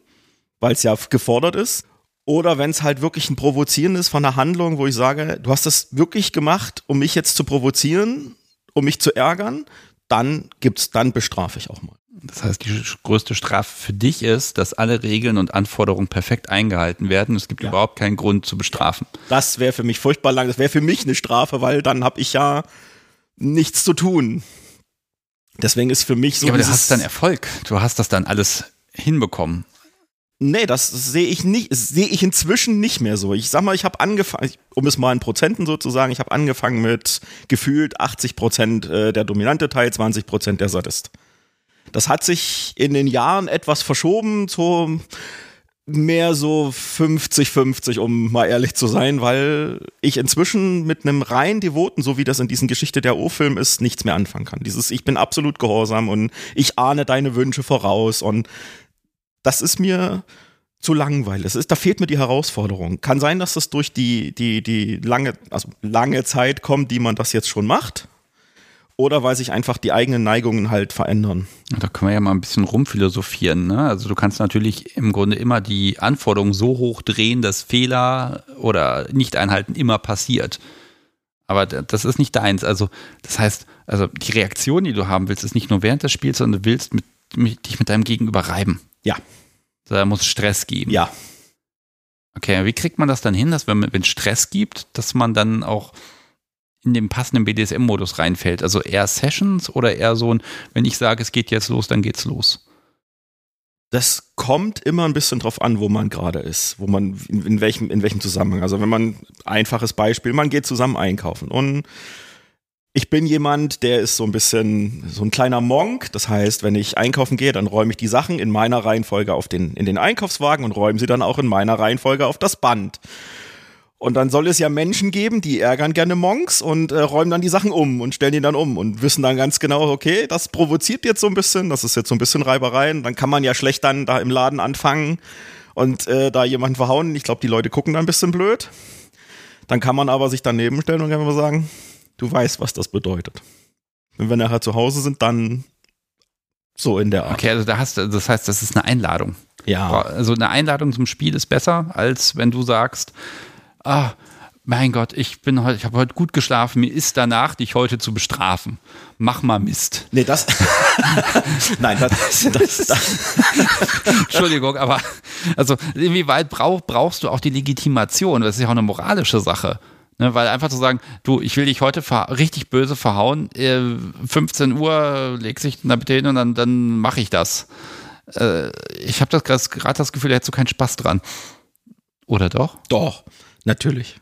weil es ja gefordert ist. Oder wenn es halt wirklich ein Provozieren ist von einer Handlung, wo ich sage, du hast das wirklich gemacht, um mich jetzt zu provozieren, um mich zu ärgern, dann gibt's, dann bestrafe ich auch mal. Das heißt, die größte Strafe für dich ist, dass alle Regeln und Anforderungen perfekt eingehalten werden. Es gibt ja. überhaupt keinen Grund zu bestrafen. Das wäre für mich furchtbar lang. Das wäre für mich eine Strafe, weil dann habe ich ja nichts zu tun. Deswegen ist für mich so. Ja, aber du hast dann Erfolg. Du hast das dann alles hinbekommen. Nee, das sehe ich nicht, sehe ich inzwischen nicht mehr so. Ich sag mal, ich habe angefangen, um es mal in Prozenten sozusagen, ich habe angefangen mit gefühlt 80 Prozent äh, der dominante Teil, 20 Prozent der Sadist. Das hat sich in den Jahren etwas verschoben zu mehr so 50-50, um mal ehrlich zu sein, weil ich inzwischen mit einem rein Devoten, so wie das in diesen Geschichte der O-Film ist, nichts mehr anfangen kann. Dieses Ich bin absolut gehorsam und ich ahne deine Wünsche voraus und das ist mir zu langweilig. Es ist, da fehlt mir die Herausforderung. Kann sein, dass das durch die, die, die lange, also lange Zeit kommt, die man das jetzt schon macht oder weil sich einfach die eigenen Neigungen halt verändern. Da können wir ja mal ein bisschen rumphilosophieren. Ne? Also du kannst natürlich im Grunde immer die Anforderungen so hoch drehen, dass Fehler oder Nicht-Einhalten immer passiert. Aber das ist nicht deins. Also das heißt, also die Reaktion, die du haben willst, ist nicht nur während des Spiels, sondern du willst mit, mit, dich mit deinem Gegenüber reiben. Ja. Da muss Stress geben. Ja. Okay, wie kriegt man das dann hin, dass wenn es Stress gibt, dass man dann auch in den passenden BDSM-Modus reinfällt. Also eher Sessions oder eher so ein, wenn ich sage, es geht jetzt los, dann geht's los. Das kommt immer ein bisschen drauf an, wo man gerade ist, wo man, in, in, welchem, in welchem Zusammenhang. Also wenn man, einfaches Beispiel, man geht zusammen einkaufen und ich bin jemand, der ist so ein bisschen so ein kleiner Monk. Das heißt, wenn ich einkaufen gehe, dann räume ich die Sachen in meiner Reihenfolge auf den, in den Einkaufswagen und räume sie dann auch in meiner Reihenfolge auf das Band. Und dann soll es ja Menschen geben, die ärgern gerne Monks und äh, räumen dann die Sachen um und stellen die dann um und wissen dann ganz genau, okay, das provoziert jetzt so ein bisschen, das ist jetzt so ein bisschen Reibereien. Dann kann man ja schlecht dann da im Laden anfangen und äh, da jemanden verhauen. Ich glaube, die Leute gucken dann ein bisschen blöd. Dann kann man aber sich daneben stellen und einfach sagen, du weißt, was das bedeutet. Und wenn wir nachher zu Hause sind, dann so in der Art. Okay, also da hast du, das heißt, das ist eine Einladung. Ja. Also eine Einladung zum Spiel ist besser, als wenn du sagst, ah, mein Gott, ich bin heute, ich habe heute gut geschlafen, mir ist danach, dich heute zu bestrafen. Mach mal Mist. Nee, das. Nein, das, das, das. Entschuldigung, aber also inwieweit brauch, brauchst du auch die Legitimation? Das ist ja auch eine moralische Sache. Ne, weil einfach zu sagen, du, ich will dich heute richtig böse verhauen, äh, 15 Uhr leg sich da bitte hin und dann, dann mache ich das. Äh, ich habe gerade das Gefühl, da hättest du keinen Spaß dran. Oder doch? Doch. Natürlich.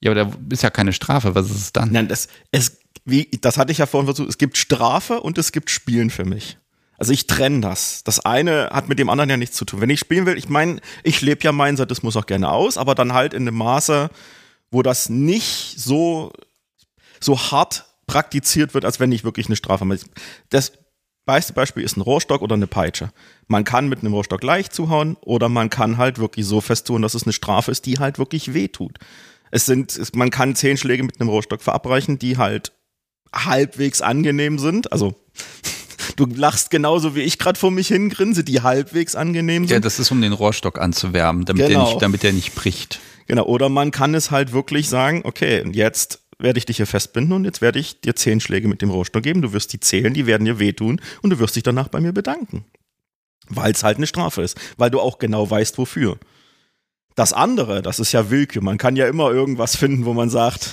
Ja, aber da ist ja keine Strafe. Was ist es dann? Nein, das, es, wie, das hatte ich ja vorhin versucht. Es gibt Strafe und es gibt Spielen für mich. Also ich trenne das. Das eine hat mit dem anderen ja nichts zu tun. Wenn ich spielen will, ich meine, ich lebe ja meinen Sadismus auch gerne aus, aber dann halt in einem Maße, wo das nicht so, so hart praktiziert wird, als wenn ich wirklich eine Strafe mache. Das beste Beispiel ist ein Rohrstock oder eine Peitsche. Man kann mit einem Rohrstock leicht zuhauen oder man kann halt wirklich so fest tun, dass es eine Strafe ist, die halt wirklich wehtut. Es sind, man kann zehn Schläge mit einem Rohrstock verabreichen, die halt halbwegs angenehm sind. Also du lachst genauso wie ich gerade vor mich hingrinse, die halbwegs angenehm sind. Ja, das ist, um den Rohrstock anzuwärmen, damit, genau. der, nicht, damit der nicht bricht. Genau, oder man kann es halt wirklich sagen, okay, jetzt werde ich dich hier festbinden und jetzt werde ich dir zehn Schläge mit dem Rohrstock geben. Du wirst die zählen, die werden dir wehtun und du wirst dich danach bei mir bedanken. Weil es halt eine Strafe ist, weil du auch genau weißt, wofür. Das andere, das ist ja Willkür. Man kann ja immer irgendwas finden, wo man sagt,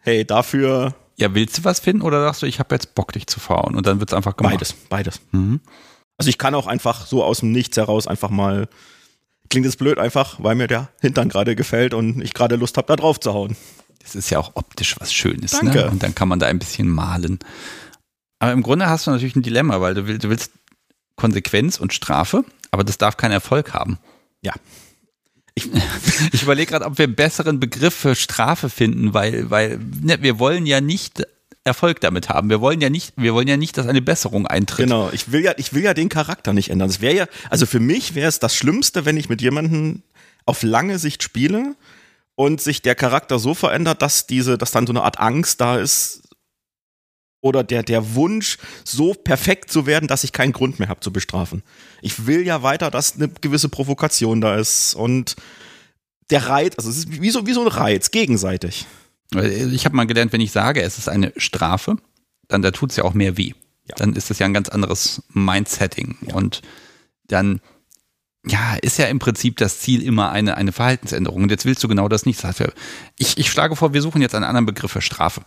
hey, dafür. Ja, willst du was finden oder sagst du, ich habe jetzt Bock, dich zu fahren und dann wird es einfach gemacht? Beides, beides. Mhm. Also ich kann auch einfach so aus dem Nichts heraus einfach mal, klingt es blöd einfach, weil mir der Hintern gerade gefällt und ich gerade Lust habe, da drauf zu hauen. Das ist ja auch optisch was Schönes. Danke. Ne? Und dann kann man da ein bisschen malen. Aber im Grunde hast du natürlich ein Dilemma, weil du willst, du willst Konsequenz und Strafe, aber das darf keinen Erfolg haben. Ja. Ich, ich überlege gerade, ob wir einen besseren Begriff für Strafe finden, weil, weil ne, wir wollen ja nicht Erfolg damit haben. Wir wollen ja nicht, wir wollen ja nicht, dass eine Besserung eintritt. Genau, ich will ja, ich will ja den Charakter nicht ändern. Das wäre ja, also für mich wäre es das Schlimmste, wenn ich mit jemandem auf lange Sicht spiele und sich der Charakter so verändert, dass diese, dass dann so eine Art Angst da ist oder der, der Wunsch, so perfekt zu werden, dass ich keinen Grund mehr habe zu bestrafen. Ich will ja weiter, dass eine gewisse Provokation da ist und der Reiz, also es ist wie so, wie so ein Reiz, gegenseitig. Ich habe mal gelernt, wenn ich sage, es ist eine Strafe, dann da tut es ja auch mehr weh. Ja. Dann ist das ja ein ganz anderes Mindsetting. Und dann, ja, ist ja im Prinzip das Ziel immer eine, eine Verhaltensänderung. Und jetzt willst du genau das nicht. Ich, ich schlage vor, wir suchen jetzt einen anderen Begriff für Strafe.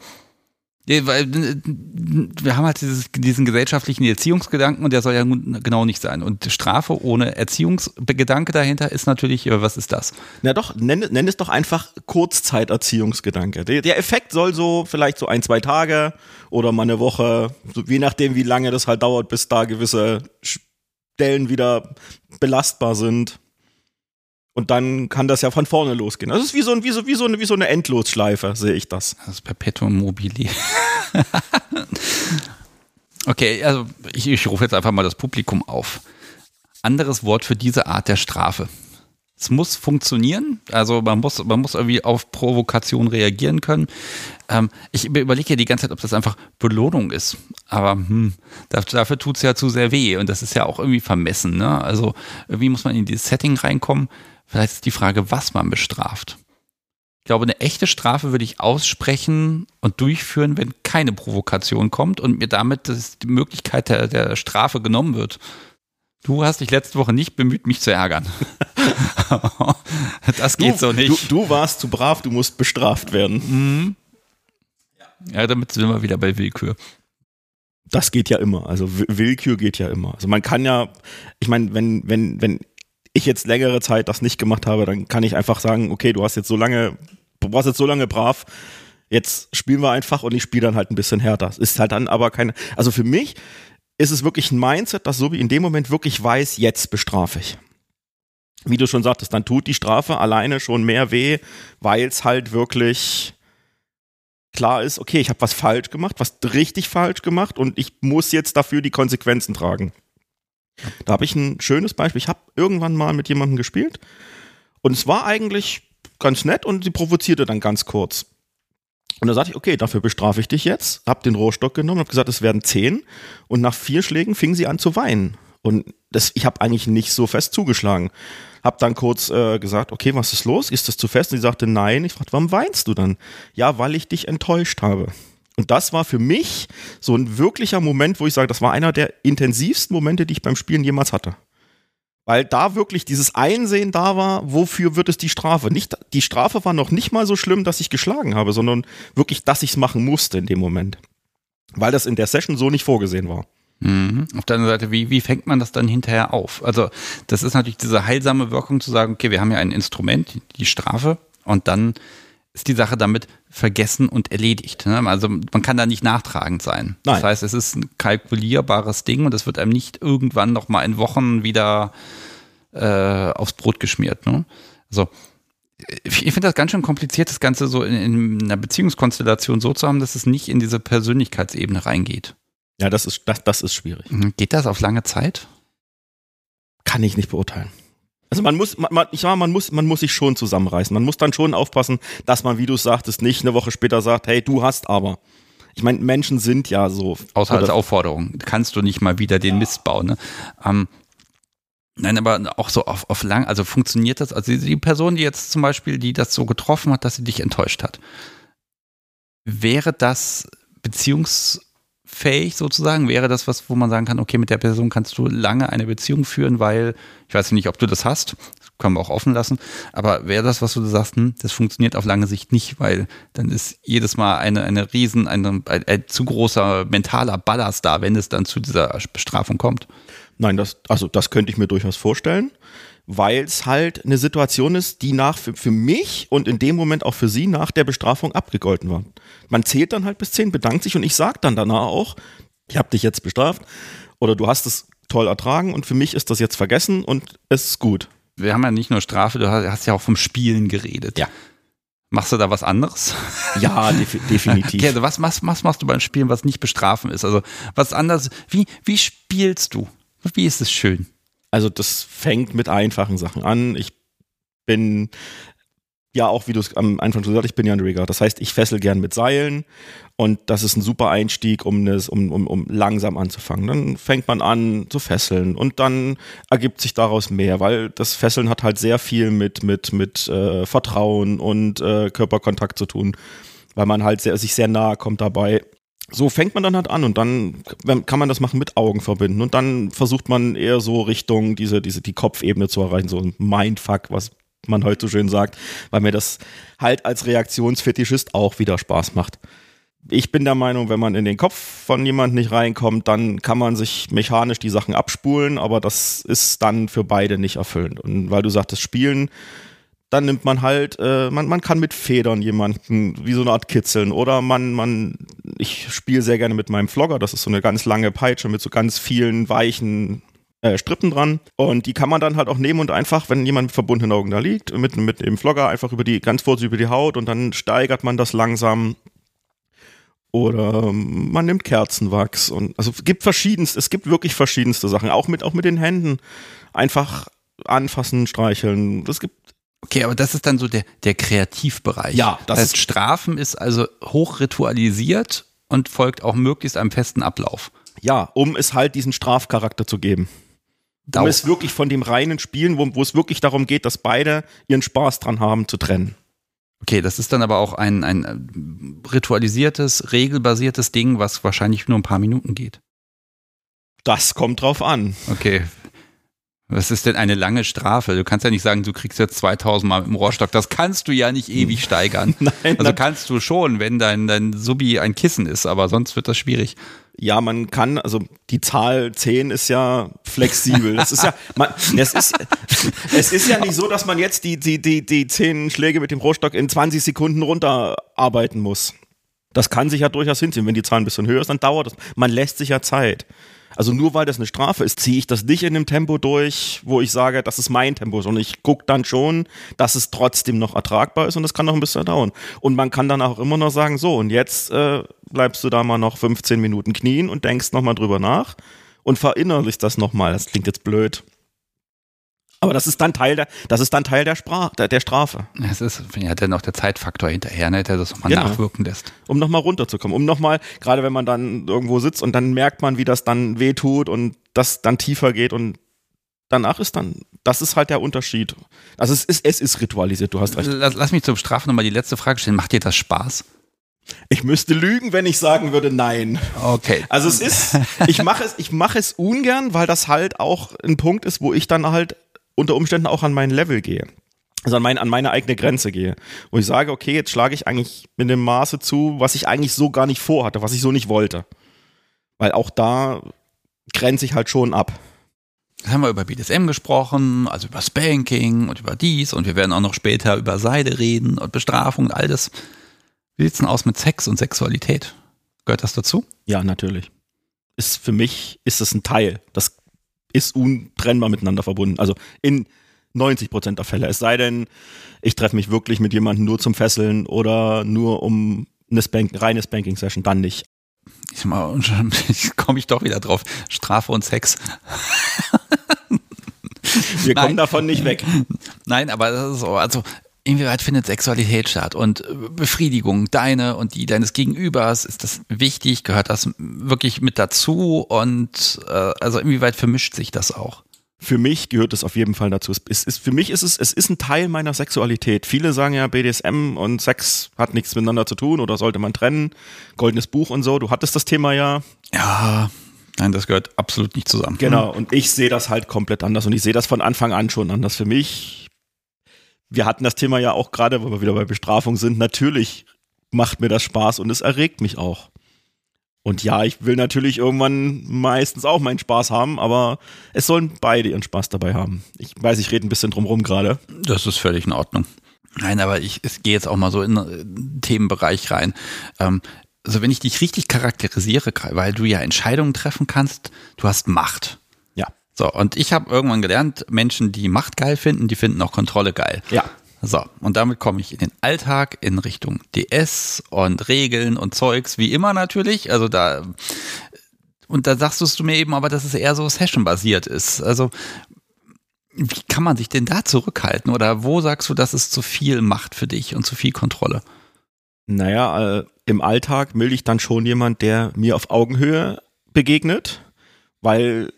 Äh, wir haben halt dieses, diesen gesellschaftlichen Erziehungsgedanken und der soll ja genau nicht sein. Und Strafe ohne Erziehungsgedanke dahinter ist natürlich, äh, was ist das? Na doch, nenn, nenn es doch einfach Kurzzeiterziehungsgedanke. Der, der Effekt soll so vielleicht so ein, zwei Tage oder mal eine Woche, so, je nachdem, wie lange das halt dauert, bis da gewisse Stellen wieder belastbar sind. Und dann kann das ja von vorne losgehen. Das ist wie so, ein, wie so, wie so, eine, wie so eine Endlosschleife, sehe ich das. Das ist Perpetuum mobile. okay, also ich, ich rufe jetzt einfach mal das Publikum auf. Anderes Wort für diese Art der Strafe. Es muss funktionieren, also man muss, man muss irgendwie auf Provokation reagieren können. Ähm, ich überlege ja die ganze Zeit, ob das einfach Belohnung ist. Aber hm, dafür tut es ja zu sehr weh und das ist ja auch irgendwie vermessen. Ne? Also irgendwie muss man in dieses Setting reinkommen. Vielleicht ist die Frage, was man bestraft. Ich glaube, eine echte Strafe würde ich aussprechen und durchführen, wenn keine Provokation kommt und mir damit die Möglichkeit der, der Strafe genommen wird. Du hast dich letzte Woche nicht bemüht, mich zu ärgern. das geht du, so nicht. Du, du, warst zu brav, du musst bestraft werden. Mhm. Ja, damit sind wir wieder bei Willkür. Das geht ja immer. Also Willkür geht ja immer. Also man kann ja, ich meine, wenn, wenn, wenn ich jetzt längere Zeit das nicht gemacht habe, dann kann ich einfach sagen, okay, du hast jetzt so lange, du warst jetzt so lange brav, jetzt spielen wir einfach und ich spiele dann halt ein bisschen härter. Das ist halt dann aber keine, also für mich ist es wirklich ein Mindset, das so wie in dem Moment wirklich weiß, jetzt bestrafe ich. Wie du schon sagtest, dann tut die Strafe alleine schon mehr weh, weil es halt wirklich klar ist, okay, ich habe was falsch gemacht, was richtig falsch gemacht und ich muss jetzt dafür die Konsequenzen tragen. Da habe ich ein schönes Beispiel. Ich habe irgendwann mal mit jemandem gespielt und es war eigentlich ganz nett und sie provozierte dann ganz kurz. Und da sagte ich, okay, dafür bestrafe ich dich jetzt. Hab den Rohrstock genommen, hab gesagt, es werden zehn. Und nach vier Schlägen fing sie an zu weinen. Und das, ich habe eigentlich nicht so fest zugeschlagen. Hab dann kurz äh, gesagt, okay, was ist los? Ist das zu fest? Und sie sagte, nein. Ich fragte, warum weinst du dann? Ja, weil ich dich enttäuscht habe. Und das war für mich so ein wirklicher Moment, wo ich sage, das war einer der intensivsten Momente, die ich beim Spielen jemals hatte. Weil da wirklich dieses Einsehen da war, wofür wird es die Strafe? Nicht, die Strafe war noch nicht mal so schlimm, dass ich geschlagen habe, sondern wirklich, dass ich es machen musste in dem Moment. Weil das in der Session so nicht vorgesehen war. Mhm. Auf der anderen Seite, wie, wie fängt man das dann hinterher auf? Also, das ist natürlich diese heilsame Wirkung zu sagen, okay, wir haben ja ein Instrument, die Strafe, und dann ist die Sache damit vergessen und erledigt. Ne? Also man kann da nicht nachtragend sein. Nein. Das heißt, es ist ein kalkulierbares Ding und es wird einem nicht irgendwann noch mal in Wochen wieder äh, aufs Brot geschmiert. Ne? Also ich finde das ganz schön kompliziert, das Ganze so in, in, einer Beziehungskonstellation so zu haben, dass es nicht in diese Persönlichkeitsebene reingeht. Ja, das ist, das, das ist schwierig. Geht das auf lange Zeit? Kann ich nicht beurteilen. Also man muss, man, ich sag mal, man muss, man muss sich schon zusammenreißen. Man muss dann schon aufpassen, dass man, wie du sagtest, nicht eine Woche später sagt, hey, du hast aber. Ich meine, Menschen sind ja so. Außer als Aufforderung. Kannst du nicht mal wieder den ja. Mist bauen. Ne? Ähm, nein, aber auch so auf, auf lang, also funktioniert das? Also die Person, die jetzt zum Beispiel, die das so getroffen hat, dass sie dich enttäuscht hat, wäre das Beziehungs fähig sozusagen? Wäre das was, wo man sagen kann, okay, mit der Person kannst du lange eine Beziehung führen, weil, ich weiß nicht, ob du das hast, das können wir auch offen lassen, aber wäre das, was du sagst, hm, das funktioniert auf lange Sicht nicht, weil dann ist jedes Mal eine, eine riesen, eine, ein, ein zu großer mentaler Ballast da, wenn es dann zu dieser Bestrafung kommt. Nein, das, also das könnte ich mir durchaus vorstellen, weil es halt eine Situation ist, die nach für, für mich und in dem Moment auch für sie nach der Bestrafung abgegolten war. Man zählt dann halt bis zehn, bedankt sich und ich sage dann danach auch, ich habe dich jetzt bestraft oder du hast es toll ertragen und für mich ist das jetzt vergessen und es ist gut. Wir haben ja nicht nur Strafe, du hast ja auch vom Spielen geredet. Ja. Machst du da was anderes? Ja, def definitiv. Okay, also was, was, was machst du beim Spielen, was nicht bestrafen ist? Also was anderes. Wie, wie spielst du? Wie ist es schön? Also das fängt mit einfachen Sachen an. Ich bin ja auch, wie du es am Anfang schon gesagt hast, ich bin ja ein Rigger. Das heißt, ich fessel gern mit Seilen und das ist ein super Einstieg, um, das, um, um, um langsam anzufangen. Dann fängt man an zu fesseln und dann ergibt sich daraus mehr, weil das Fesseln hat halt sehr viel mit, mit, mit äh, Vertrauen und äh, Körperkontakt zu tun, weil man halt sehr, sich sehr nahe kommt dabei so fängt man dann halt an und dann kann man das machen mit Augen verbinden und dann versucht man eher so Richtung diese, diese, die Kopfebene zu erreichen, so ein Mindfuck, was man heute so schön sagt, weil mir das halt als Reaktionsfetischist auch wieder Spaß macht. Ich bin der Meinung, wenn man in den Kopf von jemand nicht reinkommt, dann kann man sich mechanisch die Sachen abspulen, aber das ist dann für beide nicht erfüllend. Und weil du sagtest, Spielen, dann nimmt man halt, äh, man, man kann mit Federn jemanden wie so eine Art kitzeln oder man, man, ich spiele sehr gerne mit meinem Vlogger, das ist so eine ganz lange Peitsche mit so ganz vielen weichen äh, Strippen dran und die kann man dann halt auch nehmen und einfach, wenn jemand mit verbundenen Augen da liegt, mit, mit dem Vlogger einfach über die, ganz vorsichtig über die Haut und dann steigert man das langsam oder ähm, man nimmt Kerzenwachs und also es gibt verschiedenste, es gibt wirklich verschiedenste Sachen, auch mit, auch mit den Händen. Einfach anfassen, streicheln. Es gibt Okay, aber das ist dann so der, der Kreativbereich. Ja, das, das heißt, Strafen ist also hoch ritualisiert und folgt auch möglichst einem festen Ablauf. Ja, um es halt diesen Strafcharakter zu geben. Um es wirklich von dem reinen Spielen, wo, wo es wirklich darum geht, dass beide ihren Spaß dran haben, zu trennen. Okay, das ist dann aber auch ein, ein äh, ritualisiertes, regelbasiertes Ding, was wahrscheinlich nur ein paar Minuten geht. Das kommt drauf an. Okay, was ist denn eine lange Strafe? Du kannst ja nicht sagen, du kriegst jetzt 2000 Mal mit dem Rohrstock. Das kannst du ja nicht ewig steigern. Nein, also kannst du schon, wenn dein, dein Subi ein Kissen ist, aber sonst wird das schwierig. Ja, man kann, also die Zahl 10 ist ja flexibel. Das ist ja, man, es ist, es ist ja nicht so, dass man jetzt die, die, die, die 10 Schläge mit dem Rohrstock in 20 Sekunden runterarbeiten muss. Das kann sich ja durchaus hinziehen. Wenn die Zahl ein bisschen höher ist, dann dauert das. Man lässt sich ja Zeit. Also nur weil das eine Strafe ist, ziehe ich das nicht in einem Tempo durch, wo ich sage, das ist mein Tempo, sondern ich gucke dann schon, dass es trotzdem noch ertragbar ist und das kann noch ein bisschen dauern. Und man kann dann auch immer noch sagen, so, und jetzt äh, bleibst du da mal noch 15 Minuten knien und denkst nochmal drüber nach und verinnerlichst das nochmal. Das klingt jetzt blöd. Aber das ist dann Teil der, das ist dann Teil der, Sprach, der, der Strafe. Es ist, ja, dann noch der Zeitfaktor hinterher, ne, der das nochmal genau. nachwirken lässt. Um nochmal runterzukommen, um nochmal, gerade wenn man dann irgendwo sitzt und dann merkt man, wie das dann wehtut und das dann tiefer geht und danach ist dann, das ist halt der Unterschied. Also es ist, es ist ritualisiert, du hast recht. Lass, lass mich zum Strafen nochmal die letzte Frage stellen. Macht dir das Spaß? Ich müsste lügen, wenn ich sagen würde nein. Okay. Also es ist, ich mache es, ich mache es ungern, weil das halt auch ein Punkt ist, wo ich dann halt unter Umständen auch an mein Level gehe. Also an, mein, an meine eigene Grenze gehe. Wo ich sage, okay, jetzt schlage ich eigentlich mit dem Maße zu, was ich eigentlich so gar nicht vorhatte, was ich so nicht wollte. Weil auch da grenze ich halt schon ab. Jetzt haben wir über BDSM gesprochen, also über Spanking und über dies und wir werden auch noch später über Seide reden und Bestrafung und all das. Wie sieht's denn aus mit Sex und Sexualität? Gehört das dazu? Ja, natürlich. Ist für mich ist es ein Teil. Das ist untrennbar miteinander verbunden. Also in 90 Prozent der Fälle. Es sei denn, ich treffe mich wirklich mit jemandem nur zum Fesseln oder nur um eine Spank reine Spanking-Session, dann nicht. Ich mal, komme ich doch wieder drauf. Strafe und Sex. Wir kommen Nein. davon nicht weg. Nein, aber das ist so, also inwieweit findet Sexualität statt und äh, Befriedigung deine und die deines Gegenübers, ist das wichtig? Gehört das wirklich mit dazu? Und äh, also inwieweit vermischt sich das auch? Für mich gehört es auf jeden Fall dazu. Es ist, für mich ist es, es ist ein Teil meiner Sexualität. Viele sagen ja, BDSM und Sex hat nichts miteinander zu tun oder sollte man trennen. Goldenes Buch und so. Du hattest das Thema ja. Ja, Nein, das gehört absolut nicht zusammen. Genau, und ich sehe das halt komplett anders und ich sehe das von Anfang an schon anders. Für mich wir hatten das Thema ja auch gerade, wo wir wieder bei Bestrafung sind. Natürlich macht mir das Spaß und es erregt mich auch. Und ja, ich will natürlich irgendwann meistens auch meinen Spaß haben, aber es sollen beide ihren Spaß dabei haben. Ich weiß, ich rede ein bisschen drum rum gerade. Das ist völlig in Ordnung. Nein, aber ich, ich gehe jetzt auch mal so in den Themenbereich rein. Ähm, also wenn ich dich richtig charakterisiere, weil du ja Entscheidungen treffen kannst, du hast Macht. So, und ich habe irgendwann gelernt, Menschen, die Macht geil finden, die finden auch Kontrolle geil. Ja. So, und damit komme ich in den Alltag in Richtung DS und Regeln und Zeugs, wie immer natürlich. Also da, und da sagst du mir eben aber, dass es eher so Session-basiert ist. Also, wie kann man sich denn da zurückhalten? Oder wo sagst du, dass es zu viel Macht für dich und zu viel Kontrolle? Naja, äh, im Alltag will ich dann schon jemand, der mir auf Augenhöhe begegnet, weil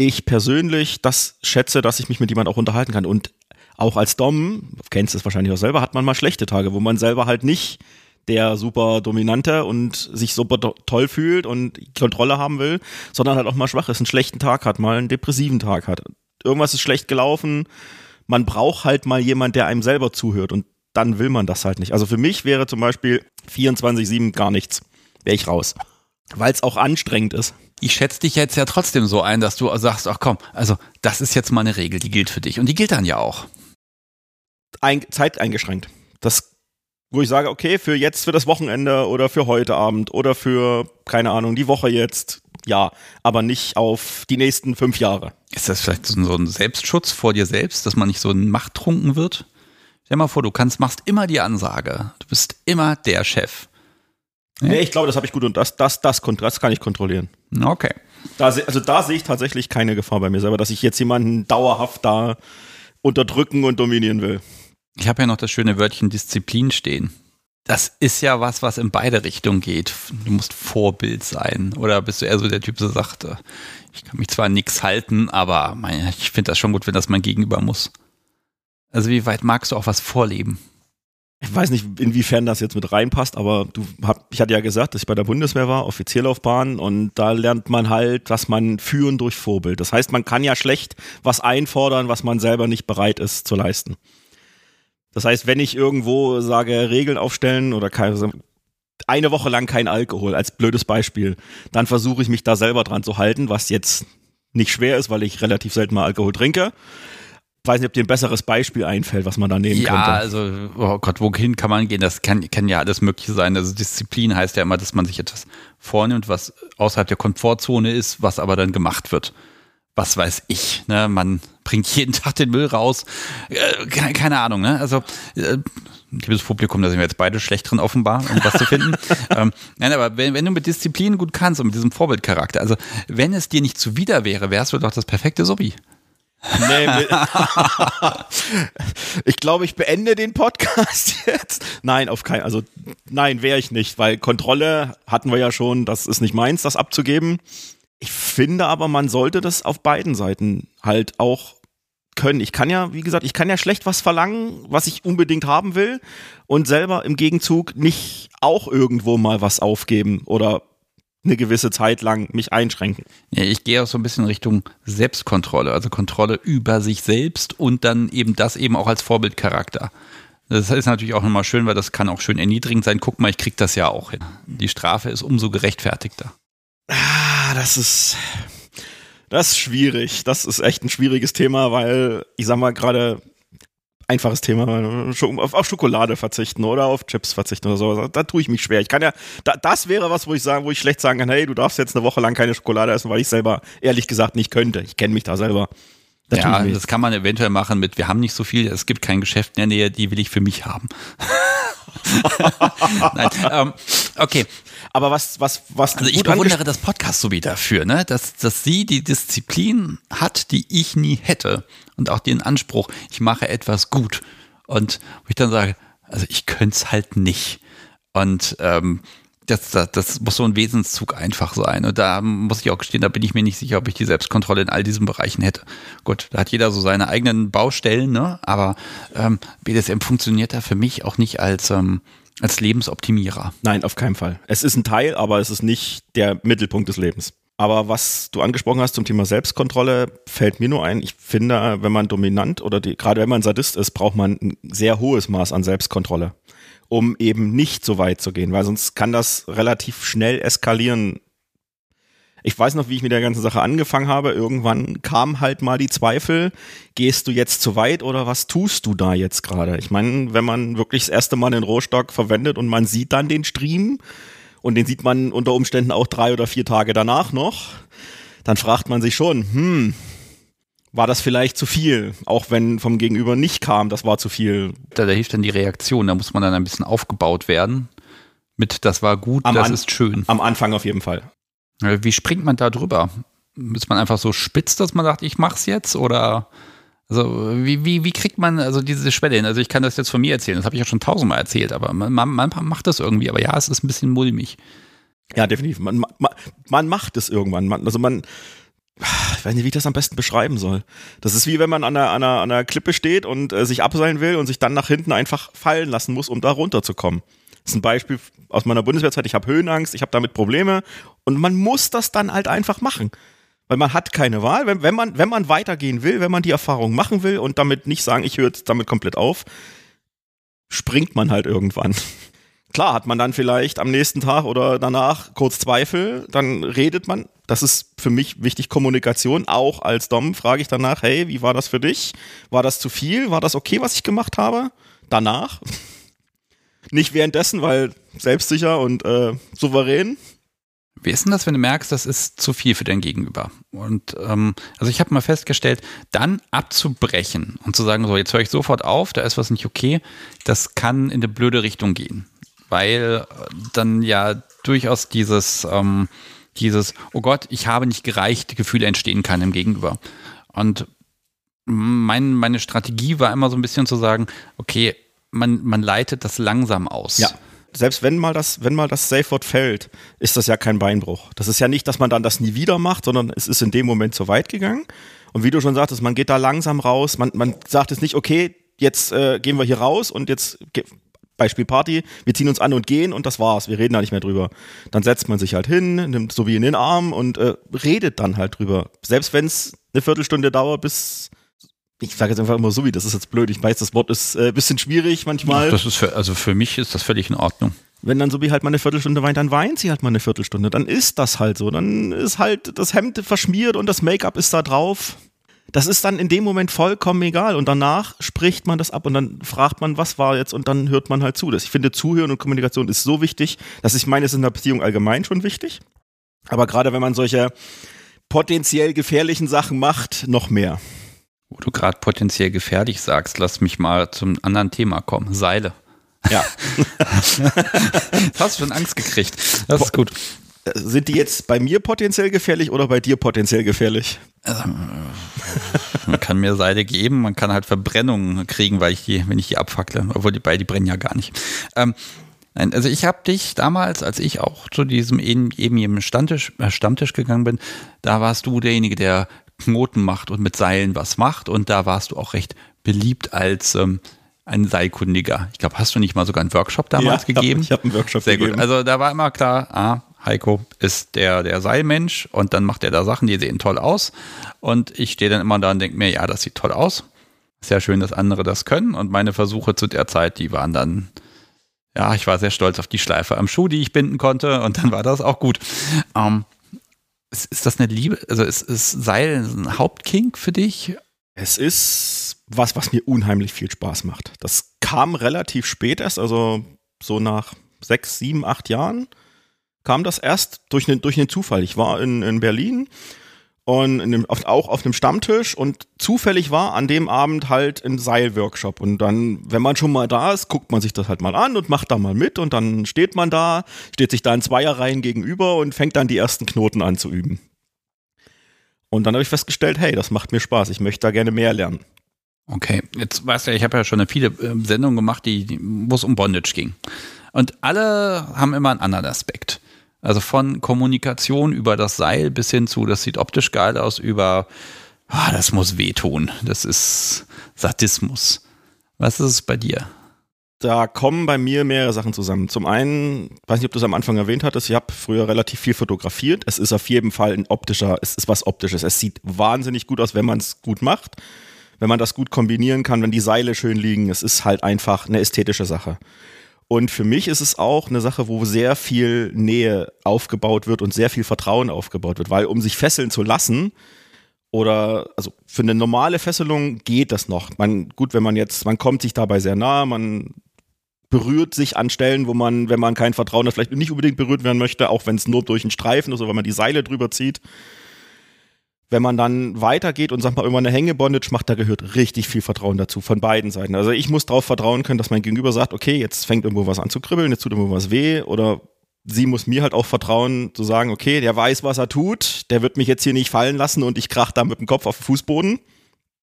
ich persönlich das schätze, dass ich mich mit jemand auch unterhalten kann. Und auch als Dom, kennst es wahrscheinlich auch selber, hat man mal schlechte Tage, wo man selber halt nicht der super Dominante und sich super toll fühlt und Kontrolle haben will, sondern halt auch mal schwach ist, einen schlechten Tag hat, mal einen depressiven Tag hat. Irgendwas ist schlecht gelaufen. Man braucht halt mal jemand, der einem selber zuhört und dann will man das halt nicht. Also für mich wäre zum Beispiel 24-7 gar nichts. Wäre ich raus. Weil es auch anstrengend ist. Ich schätze dich jetzt ja trotzdem so ein, dass du sagst, ach komm, also das ist jetzt mal eine Regel, die gilt für dich. Und die gilt dann ja auch ein, Zeit eingeschränkt. Das, wo ich sage, okay, für jetzt, für das Wochenende oder für heute Abend oder für, keine Ahnung, die Woche jetzt, ja, aber nicht auf die nächsten fünf Jahre. Ist das vielleicht so ein Selbstschutz vor dir selbst, dass man nicht so machttrunken wird? Stell mal vor, du kannst, machst immer die Ansage. Du bist immer der Chef. Ja? Nee, ich glaube, das habe ich gut und das, das, das, das kann ich kontrollieren. Okay. Da, also da sehe ich tatsächlich keine Gefahr bei mir selber, dass ich jetzt jemanden dauerhaft da unterdrücken und dominieren will. Ich habe ja noch das schöne Wörtchen Disziplin stehen. Das ist ja was, was in beide Richtungen geht. Du musst Vorbild sein. Oder bist du eher so der Typ, der sagt, äh, ich kann mich zwar nix halten, aber ich finde das schon gut, wenn das mein Gegenüber muss. Also wie weit magst du auch was vorleben? Ich weiß nicht, inwiefern das jetzt mit reinpasst, aber du hab, ich hatte ja gesagt, dass ich bei der Bundeswehr war, Offizierlaufbahn, und da lernt man halt, dass man führen durch Vorbild. Das heißt, man kann ja schlecht was einfordern, was man selber nicht bereit ist zu leisten. Das heißt, wenn ich irgendwo sage, Regeln aufstellen oder keine, eine Woche lang kein Alkohol als blödes Beispiel, dann versuche ich mich da selber dran zu halten, was jetzt nicht schwer ist, weil ich relativ selten mal Alkohol trinke. Ich weiß nicht, ob dir ein besseres Beispiel einfällt, was man da nehmen ja, könnte. Ja, also, oh Gott, wohin kann man gehen? Das kann, kann ja alles Mögliche sein. Also Disziplin heißt ja immer, dass man sich etwas vornimmt, was außerhalb der Komfortzone ist, was aber dann gemacht wird was weiß ich, ne? Man bringt jeden Tag den Müll raus. Äh, keine, keine, Ahnung, ne? Also, äh, liebes Publikum, da sind wir jetzt beide schlecht drin offenbar, um was zu finden. ähm, nein, aber wenn, wenn du mit Disziplin gut kannst und mit diesem Vorbildcharakter, also wenn es dir nicht zuwider wäre, wärst du doch das perfekte Sobi. Nee, ich glaube, ich beende den Podcast jetzt. Nein, auf keinen, also nein, wäre ich nicht, weil Kontrolle hatten wir ja schon, das ist nicht meins, das abzugeben. Ich finde aber, man sollte das auf beiden Seiten halt auch können. Ich kann ja, wie gesagt, ich kann ja schlecht was verlangen, was ich unbedingt haben will und selber im Gegenzug nicht auch irgendwo mal was aufgeben oder eine gewisse Zeit lang mich einschränken. Ja, ich gehe auch so ein bisschen Richtung Selbstkontrolle, also Kontrolle über sich selbst und dann eben das eben auch als Vorbildcharakter. Das ist natürlich auch nochmal schön, weil das kann auch schön erniedrigend sein. Guck mal, ich krieg das ja auch hin. Die Strafe ist umso gerechtfertigter. Ah, das ist. Das ist schwierig. Das ist echt ein schwieriges Thema, weil ich sag mal gerade einfaches Thema, auf, Schokolade verzichten oder auf Chips verzichten oder so. Da tue ich mich schwer. Ich kann ja, das wäre was, wo ich sagen, wo ich schlecht sagen kann, hey, du darfst jetzt eine Woche lang keine Schokolade essen, weil ich selber ehrlich gesagt nicht könnte. Ich kenne mich da selber. Da ja, das kann man eventuell machen mit, wir haben nicht so viel, es gibt kein Geschäft in der Nähe, die will ich für mich haben. Nein, ähm, okay, aber was, was, was. Also ich bewundere das Podcast so wie dafür, ne? Dass, dass sie die Disziplin hat, die ich nie hätte. Und auch den Anspruch, ich mache etwas gut. Und wo ich dann sage, also ich könnte es halt nicht. Und ähm, das, das, das muss so ein Wesenszug einfach sein. Und da muss ich auch gestehen, da bin ich mir nicht sicher, ob ich die Selbstkontrolle in all diesen Bereichen hätte. Gut, da hat jeder so seine eigenen Baustellen, ne? aber ähm, BDSM funktioniert da für mich auch nicht als ähm, als Lebensoptimierer. Nein, auf keinen Fall. Es ist ein Teil, aber es ist nicht der Mittelpunkt des Lebens. Aber was du angesprochen hast zum Thema Selbstkontrolle, fällt mir nur ein. Ich finde, wenn man dominant oder die, gerade wenn man Sadist ist, braucht man ein sehr hohes Maß an Selbstkontrolle, um eben nicht so weit zu gehen, weil sonst kann das relativ schnell eskalieren. Ich weiß noch, wie ich mit der ganzen Sache angefangen habe. Irgendwann kam halt mal die Zweifel, gehst du jetzt zu weit oder was tust du da jetzt gerade? Ich meine, wenn man wirklich das erste Mal den Rohstock verwendet und man sieht dann den Stream und den sieht man unter Umständen auch drei oder vier Tage danach noch, dann fragt man sich schon, hm, war das vielleicht zu viel, auch wenn vom Gegenüber nicht kam, das war zu viel. Da, da hilft dann die Reaktion, da muss man dann ein bisschen aufgebaut werden. Mit das war gut, Am das An- ist schön. Am Anfang auf jeden Fall. Äh, Wie springt man da drüber? Ist man einfach so spitz, dass man sagt, ich mach's jetzt? Oder also wie, wie, wie kriegt man also diese Schwelle hin? Also ich kann das jetzt von mir erzählen, das habe ich ja schon tausendmal erzählt, aber man, man, macht das irgendwie. Aber ja, es ist ein bisschen mulmig. Ja, definitiv. Man, man, man macht es irgendwann. Man, also man, ich weiß nicht, wie ich das am besten beschreiben soll. Das ist wie wenn man an einer, einer, einer Klippe steht und äh, sich abseilen will und sich dann nach hinten einfach fallen lassen muss, um da runterzukommen. Das ist ein Beispiel aus meiner Bundeswehrzeit. Ich habe Höhenangst, ich habe damit Probleme und man muss das dann halt einfach machen. Weil man hat keine Wahl. Wenn, wenn, man, wenn man weitergehen will, wenn man die Erfahrung machen will und damit nicht sagen, ich höre jetzt damit komplett auf, springt man halt irgendwann. Klar hat man dann vielleicht am nächsten Tag oder danach kurz Zweifel, dann redet man. Das ist für mich wichtig, Kommunikation. Auch als Dom frage ich danach, hey, wie war das für dich? War das zu viel? War das okay, was ich gemacht habe? Danach. Nicht währenddessen, weil selbstsicher und äh, souverän. Wie ist denn das, wenn du merkst, das ist zu viel für dein Gegenüber? Und ähm, also ich habe mal festgestellt, dann abzubrechen und zu sagen, so jetzt höre ich sofort auf, da ist was nicht okay, das kann in eine blöde Richtung gehen, weil äh, dann ja durchaus dieses ähm, dieses oh Gott, ich habe nicht gereicht, Gefühl entstehen kann im Gegenüber. Und mein, meine Strategie war immer so ein bisschen zu sagen, okay, man, man leitet das langsam aus. Ja. Selbst wenn mal das, wenn mal das Safe-Wort fällt, ist das ja kein Beinbruch. Das ist ja nicht, dass man dann das nie wieder macht, sondern es ist in dem Moment zu weit gegangen. Und wie du schon sagtest, man geht da langsam raus. Man, man sagt jetzt nicht, okay, jetzt äh, gehen wir hier raus und jetzt Beispiel Party, wir ziehen uns an und gehen und das war's. Wir reden da nicht mehr drüber. Dann setzt man sich halt hin, nimmt so wie in den Arm und äh, redet dann halt drüber. Selbst wenn es eine Viertelstunde dauert, bis ich sage jetzt einfach immer so wie, das ist jetzt blöd. Ich weiß, das Wort ist äh, bisschen schwierig manchmal. Das ist für, also für mich ist das völlig in Ordnung. Wenn dann so wie halt mal eine Viertelstunde weint, dann weint sie halt mal eine Viertelstunde. Dann ist das halt so. Dann ist halt das Hemd verschmiert und das Make-up ist da drauf. Das ist dann in dem Moment vollkommen egal. Und danach spricht man das ab und dann fragt man, was war jetzt und dann hört man halt zu. Das, ich finde, Zuhören und Kommunikation ist so wichtig, dass ich meine, es ist in der Beziehung allgemein schon wichtig. Aber gerade wenn man solche potenziell gefährlichen Sachen macht, noch mehr. Wo du gerade potenziell gefährlich sagst, lass mich mal zum anderen Thema kommen. Seile. Ja. Hast du schon Angst gekriegt. Das ist gut. Sind die jetzt bei mir potenziell gefährlich oder bei dir potenziell gefährlich? Also, man kann mir Seile geben, man kann halt Verbrennungen kriegen, weil ich die, wenn ich die abfackle, obwohl die beide die brennen ja gar nicht. Ähm, nein, also ich habe dich damals, als ich auch zu diesem eben, eben Stammtisch, äh, Stammtisch gegangen bin, da warst du derjenige, der Knoten macht und mit Seilen was macht und da warst du auch recht beliebt als ähm, ein Seilkundiger. Ich glaube, hast du nicht mal sogar einen Workshop damals Ja, gegeben? Ich habe einen Workshop Sehr gegeben. gut. Also da war immer klar, ah, Heiko ist der, der Seilmensch und dann macht er da Sachen, die sehen toll aus. Und ich stehe dann immer da und denke mir, ja, das sieht toll aus. Sehr schön, dass andere das können. Und meine Versuche zu der Zeit, die waren dann, ja, ich war sehr stolz auf die Schleife am Schuh, die ich binden konnte. Und dann war das auch gut. Ähm, ist, ist das eine Liebe? Also ist, ist Seil ein Hauptkink für dich? Es ist was, was mir unheimlich viel Spaß macht. Das kam relativ spät erst, also so nach sechs, sieben, acht Jahren kam das erst durch einen, durch einen Zufall. Ich war in, in Berlin und in dem, auf, auch auf einem Stammtisch und zufällig war an dem Abend halt ein Seilworkshop. Und dann, wenn man schon mal da ist, guckt man sich das halt mal an und macht da mal mit und dann steht man da, steht sich da in Zweierreihen gegenüber und fängt dann die ersten Knoten an zu üben. Und dann habe ich festgestellt, hey, das macht mir Spaß, ich möchte da gerne mehr lernen. Okay, jetzt weißt du ja, ich habe ja schon viele äh, Sendungen gemacht, die, wo es um Bondage ging. Und alle haben immer einen anderen Aspekt. Also von Kommunikation über das Seil bis hin zu, das sieht optisch geil aus, über, ah, das muss wehtun. Das ist Sadismus. Was ist es bei dir? Da kommen bei mir mehrere Sachen zusammen. Zum einen, weiß nicht, ob du es am Anfang erwähnt hattest, ich habe früher relativ viel fotografiert. Es ist auf jeden Fall ein optischer, es ist was Optisches. Es sieht wahnsinnig gut aus, wenn man es gut macht. Wenn man das gut kombinieren kann, wenn die Seile schön liegen. Es ist halt einfach eine ästhetische Sache. Und für mich ist es auch eine Sache, wo sehr viel Nähe aufgebaut wird und sehr viel Vertrauen aufgebaut wird, weil um sich fesseln zu lassen, oder also für eine normale Fesselung geht das noch. Man, gut, wenn man jetzt, man kommt sich dabei sehr nah, man berührt sich an Stellen, wo man, wenn man kein Vertrauen hat, vielleicht nicht unbedingt berührt werden möchte, auch wenn es nur durch einen Streifen ist oder wenn man die Seile drüber zieht. Wenn man dann weitergeht und sagt mal immer eine Hängebondage macht, da gehört richtig viel Vertrauen dazu von beiden Seiten. Also ich muss darauf vertrauen können, dass mein Gegenüber sagt, okay, jetzt fängt irgendwo was an zu kribbeln, jetzt tut irgendwo was weh oder sie muss mir halt auch vertrauen, zu sagen, okay, der weiß, was er tut, der wird mich jetzt hier nicht fallen lassen und ich krach da mit dem Kopf auf den Fußboden.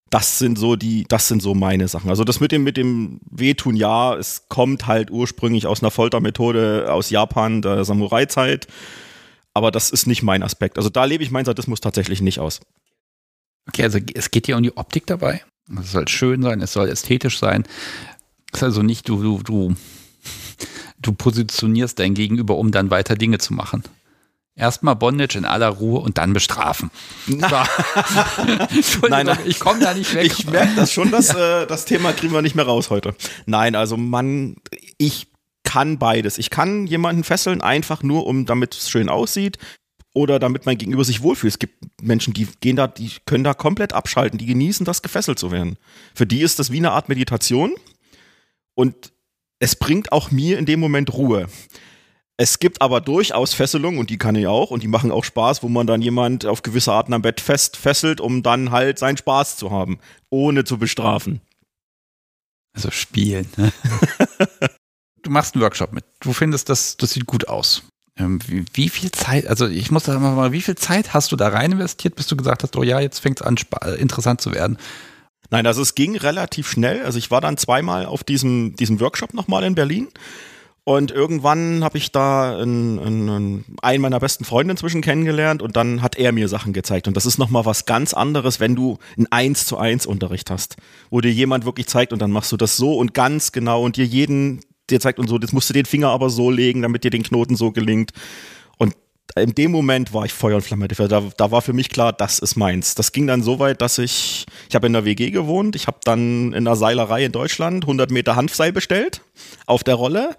Das sind so die, das sind so meine Sachen. Also das mit dem, mit dem Wehtun, ja, es kommt halt ursprünglich aus einer Foltermethode aus Japan, der Samurai-Zeit. Aber das ist nicht mein Aspekt. Also da lebe ich meinen Sadismus tatsächlich nicht aus. Okay, also es geht hier um die Optik dabei. Es soll schön sein, es soll ästhetisch sein. Es ist also nicht, du, du, du du positionierst dein Gegenüber, um dann weiter Dinge zu machen. Erstmal Bondage in aller Ruhe und dann bestrafen. Na. nein, nein, ich komme da nicht weg. Ich merke das schon, dass, ja. äh, das Thema kriegen wir nicht mehr raus heute. Nein, also man, ich kann beides. Ich kann jemanden fesseln, einfach nur, um damit es schön aussieht oder damit mein Gegenüber sich wohlfühlt. Es gibt Menschen, die gehen da, die können da komplett abschalten, die genießen das, gefesselt zu werden. Für die ist das wie eine Art Meditation. Und es bringt auch mir in dem Moment Ruhe. Es gibt aber durchaus Fesselungen, und die kann ich auch, und die machen auch Spaß, wo man dann jemand auf gewisse Arten am Bett fest fesselt, um dann halt seinen Spaß zu haben, ohne zu bestrafen. Also spielen. Ne? du machst einen Workshop mit. Du findest, das, das sieht gut aus. Ähm, wie, wie, viel Zeit, also ich muss da mal, wie viel Zeit hast du da rein investiert, bis du gesagt hast, oh ja, jetzt fängt es an, interessant zu werden? Nein, also es ging relativ schnell. Also ich war dann zweimal auf diesem, diesem Workshop nochmal in Berlin. Und irgendwann habe ich da einen, einen, einen meiner besten Freunde inzwischen kennengelernt und dann hat er mir Sachen gezeigt. Und das ist nochmal was ganz anderes, wenn du einen 1 zu 1 Unterricht hast, wo dir jemand wirklich zeigt und dann machst du das so und ganz genau und dir jeden dir zeigt und so, jetzt musst du den Finger aber so legen, damit dir den Knoten so gelingt in dem Moment war ich Feuer und Flamme. Da, da war für mich klar, das ist meins. Das ging dann so weit, dass ich, ich habe in der WG gewohnt, ich habe dann in der Seilerei in Deutschland 100 Meter Hanfseil bestellt auf der Rolle,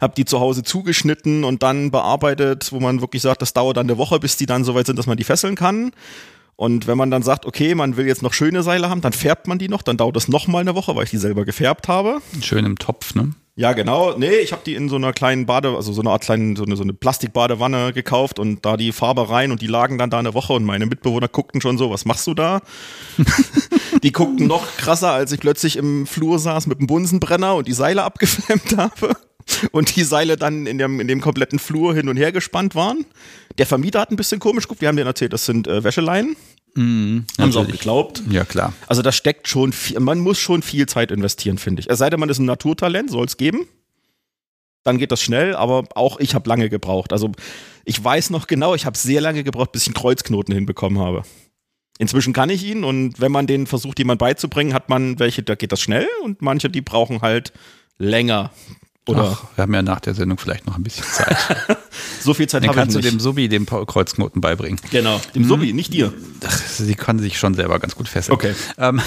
habe die zu Hause zugeschnitten und dann bearbeitet, wo man wirklich sagt, das dauert dann eine Woche, bis die dann so weit sind, dass man die fesseln kann. Und wenn man dann sagt, okay, man will jetzt noch schöne Seile haben, dann färbt man die noch, dann dauert das noch mal eine Woche, weil ich die selber gefärbt habe. Schön im Topf, ne? Ja, genau. Nee, ich habe die in so einer kleinen Bade, also so eine Art kleinen, so eine, so eine Plastikbadewanne gekauft und da die Farbe rein und die lagen dann da eine Woche und meine Mitbewohner guckten schon so, was machst du da? die guckten noch krasser, als ich plötzlich im Flur saß mit dem Bunsenbrenner und die Seile abgeflammt habe und die Seile dann in dem, in dem kompletten Flur hin und her gespannt waren. Der Vermieter hat ein bisschen komisch geguckt, wir haben denen erzählt, das sind äh, Wäscheleien. Mhm, Haben sie auch geglaubt. Ja, klar. Also da steckt schon viel, man muss schon viel Zeit investieren, finde ich. Es sei denn, man ist ein Naturtalent, soll es geben. Dann geht das schnell, aber auch ich habe lange gebraucht. Also ich weiß noch genau, ich habe sehr lange gebraucht, bis ich einen Kreuzknoten hinbekommen habe. Inzwischen kann ich ihn und wenn man den versucht, jemand beizubringen, hat man welche, da geht das schnell und manche, die brauchen halt länger. Oder Ach, wir haben ja nach der Sendung vielleicht noch ein bisschen Zeit. so viel Zeit habe ich kannst du dem Subi dem Kreuzknoten beibringen. Genau, dem mhm. Subi, nicht dir. Ach, sie kann sich schon selber ganz gut fesseln. Okay. Ähm,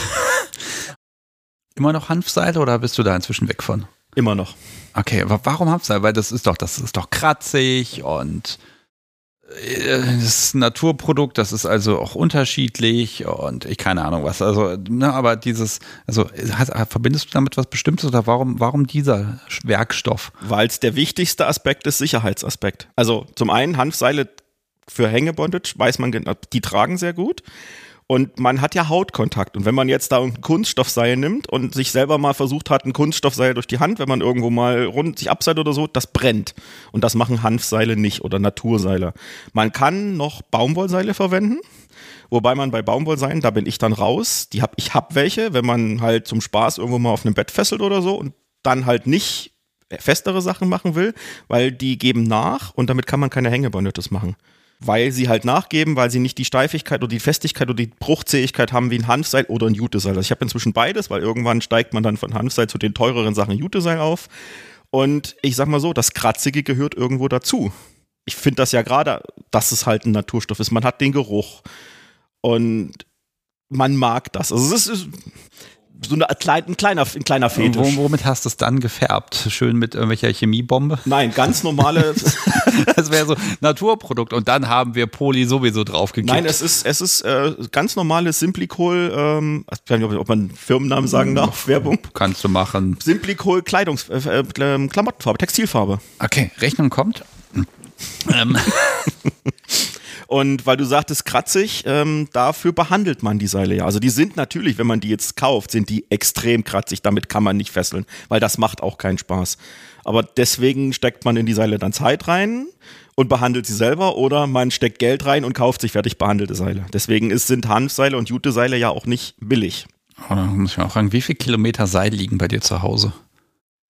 immer noch Hanfseile oder bist du da inzwischen weg von? Immer noch. Okay, aber warum Hanfseil? Weil das ist doch, das ist doch kratzig und das ist ein Naturprodukt, das ist also auch unterschiedlich und ich keine Ahnung was. Also, ne, aber dieses, also hast, verbindest du damit was Bestimmtes oder warum, warum dieser Werkstoff? Weil es der wichtigste Aspekt ist, Sicherheitsaspekt. Also zum einen Hanfseile für Hängebondage, weiß man, die tragen sehr gut. Und man hat ja Hautkontakt. Und wenn man jetzt da ein Kunststoffseil nimmt und sich selber mal versucht hat, ein Kunststoffseil durch die Hand, wenn man irgendwo mal rund sich abseilt oder so, das brennt. Und das machen Hanfseile nicht oder Naturseile. Man kann noch Baumwollseile verwenden. Wobei man bei Baumwollseilen, da bin ich dann raus. Die hab, ich hab welche, wenn man halt zum Spaß irgendwo mal auf einem Bett fesselt oder so und dann halt nicht festere Sachen machen will, weil die geben nach und damit kann man keine Hängebonnettes machen weil sie halt nachgeben, weil sie nicht die Steifigkeit oder die Festigkeit oder die Bruchzähigkeit haben wie ein Hanfseil oder ein Juteseil. Also ich habe inzwischen beides, weil irgendwann steigt man dann von Hanfseil zu den teureren Sachen Juteseil auf. Und ich sag mal so, das Kratzige gehört irgendwo dazu. Ich finde das ja gerade, dass es halt ein Naturstoff ist. Man hat den Geruch und man mag das. Also es ist, so eine, ein, kleiner, ein kleiner Fetisch. Womit hast du es dann gefärbt? Schön mit irgendwelcher Chemiebombe? Nein, ganz normale. das wäre so Naturprodukt und dann haben wir Poly sowieso draufgekippt. Nein, es ist, es ist äh, ganz normales Simplicol, ähm, ich weiß nicht, ob man Firmennamen sagen darf, Werbung. Kannst du machen. Simplicol Kleidungs, äh, äh, Klamottenfarbe, Textilfarbe. Okay, Rechnung kommt. ähm. Und weil du sagtest kratzig, ähm, dafür behandelt man die Seile ja. Also die sind natürlich, wenn man die jetzt kauft, sind die extrem kratzig. Damit kann man nicht fesseln, weil das macht auch keinen Spaß. Aber deswegen steckt man in die Seile dann Zeit rein und behandelt sie selber oder man steckt Geld rein und kauft sich fertig behandelte Seile. Deswegen ist, sind Hanfseile und Jute-Seile ja auch nicht billig. Oh, da muss ich auch fragen, wie viele Kilometer Seil liegen bei dir zu Hause?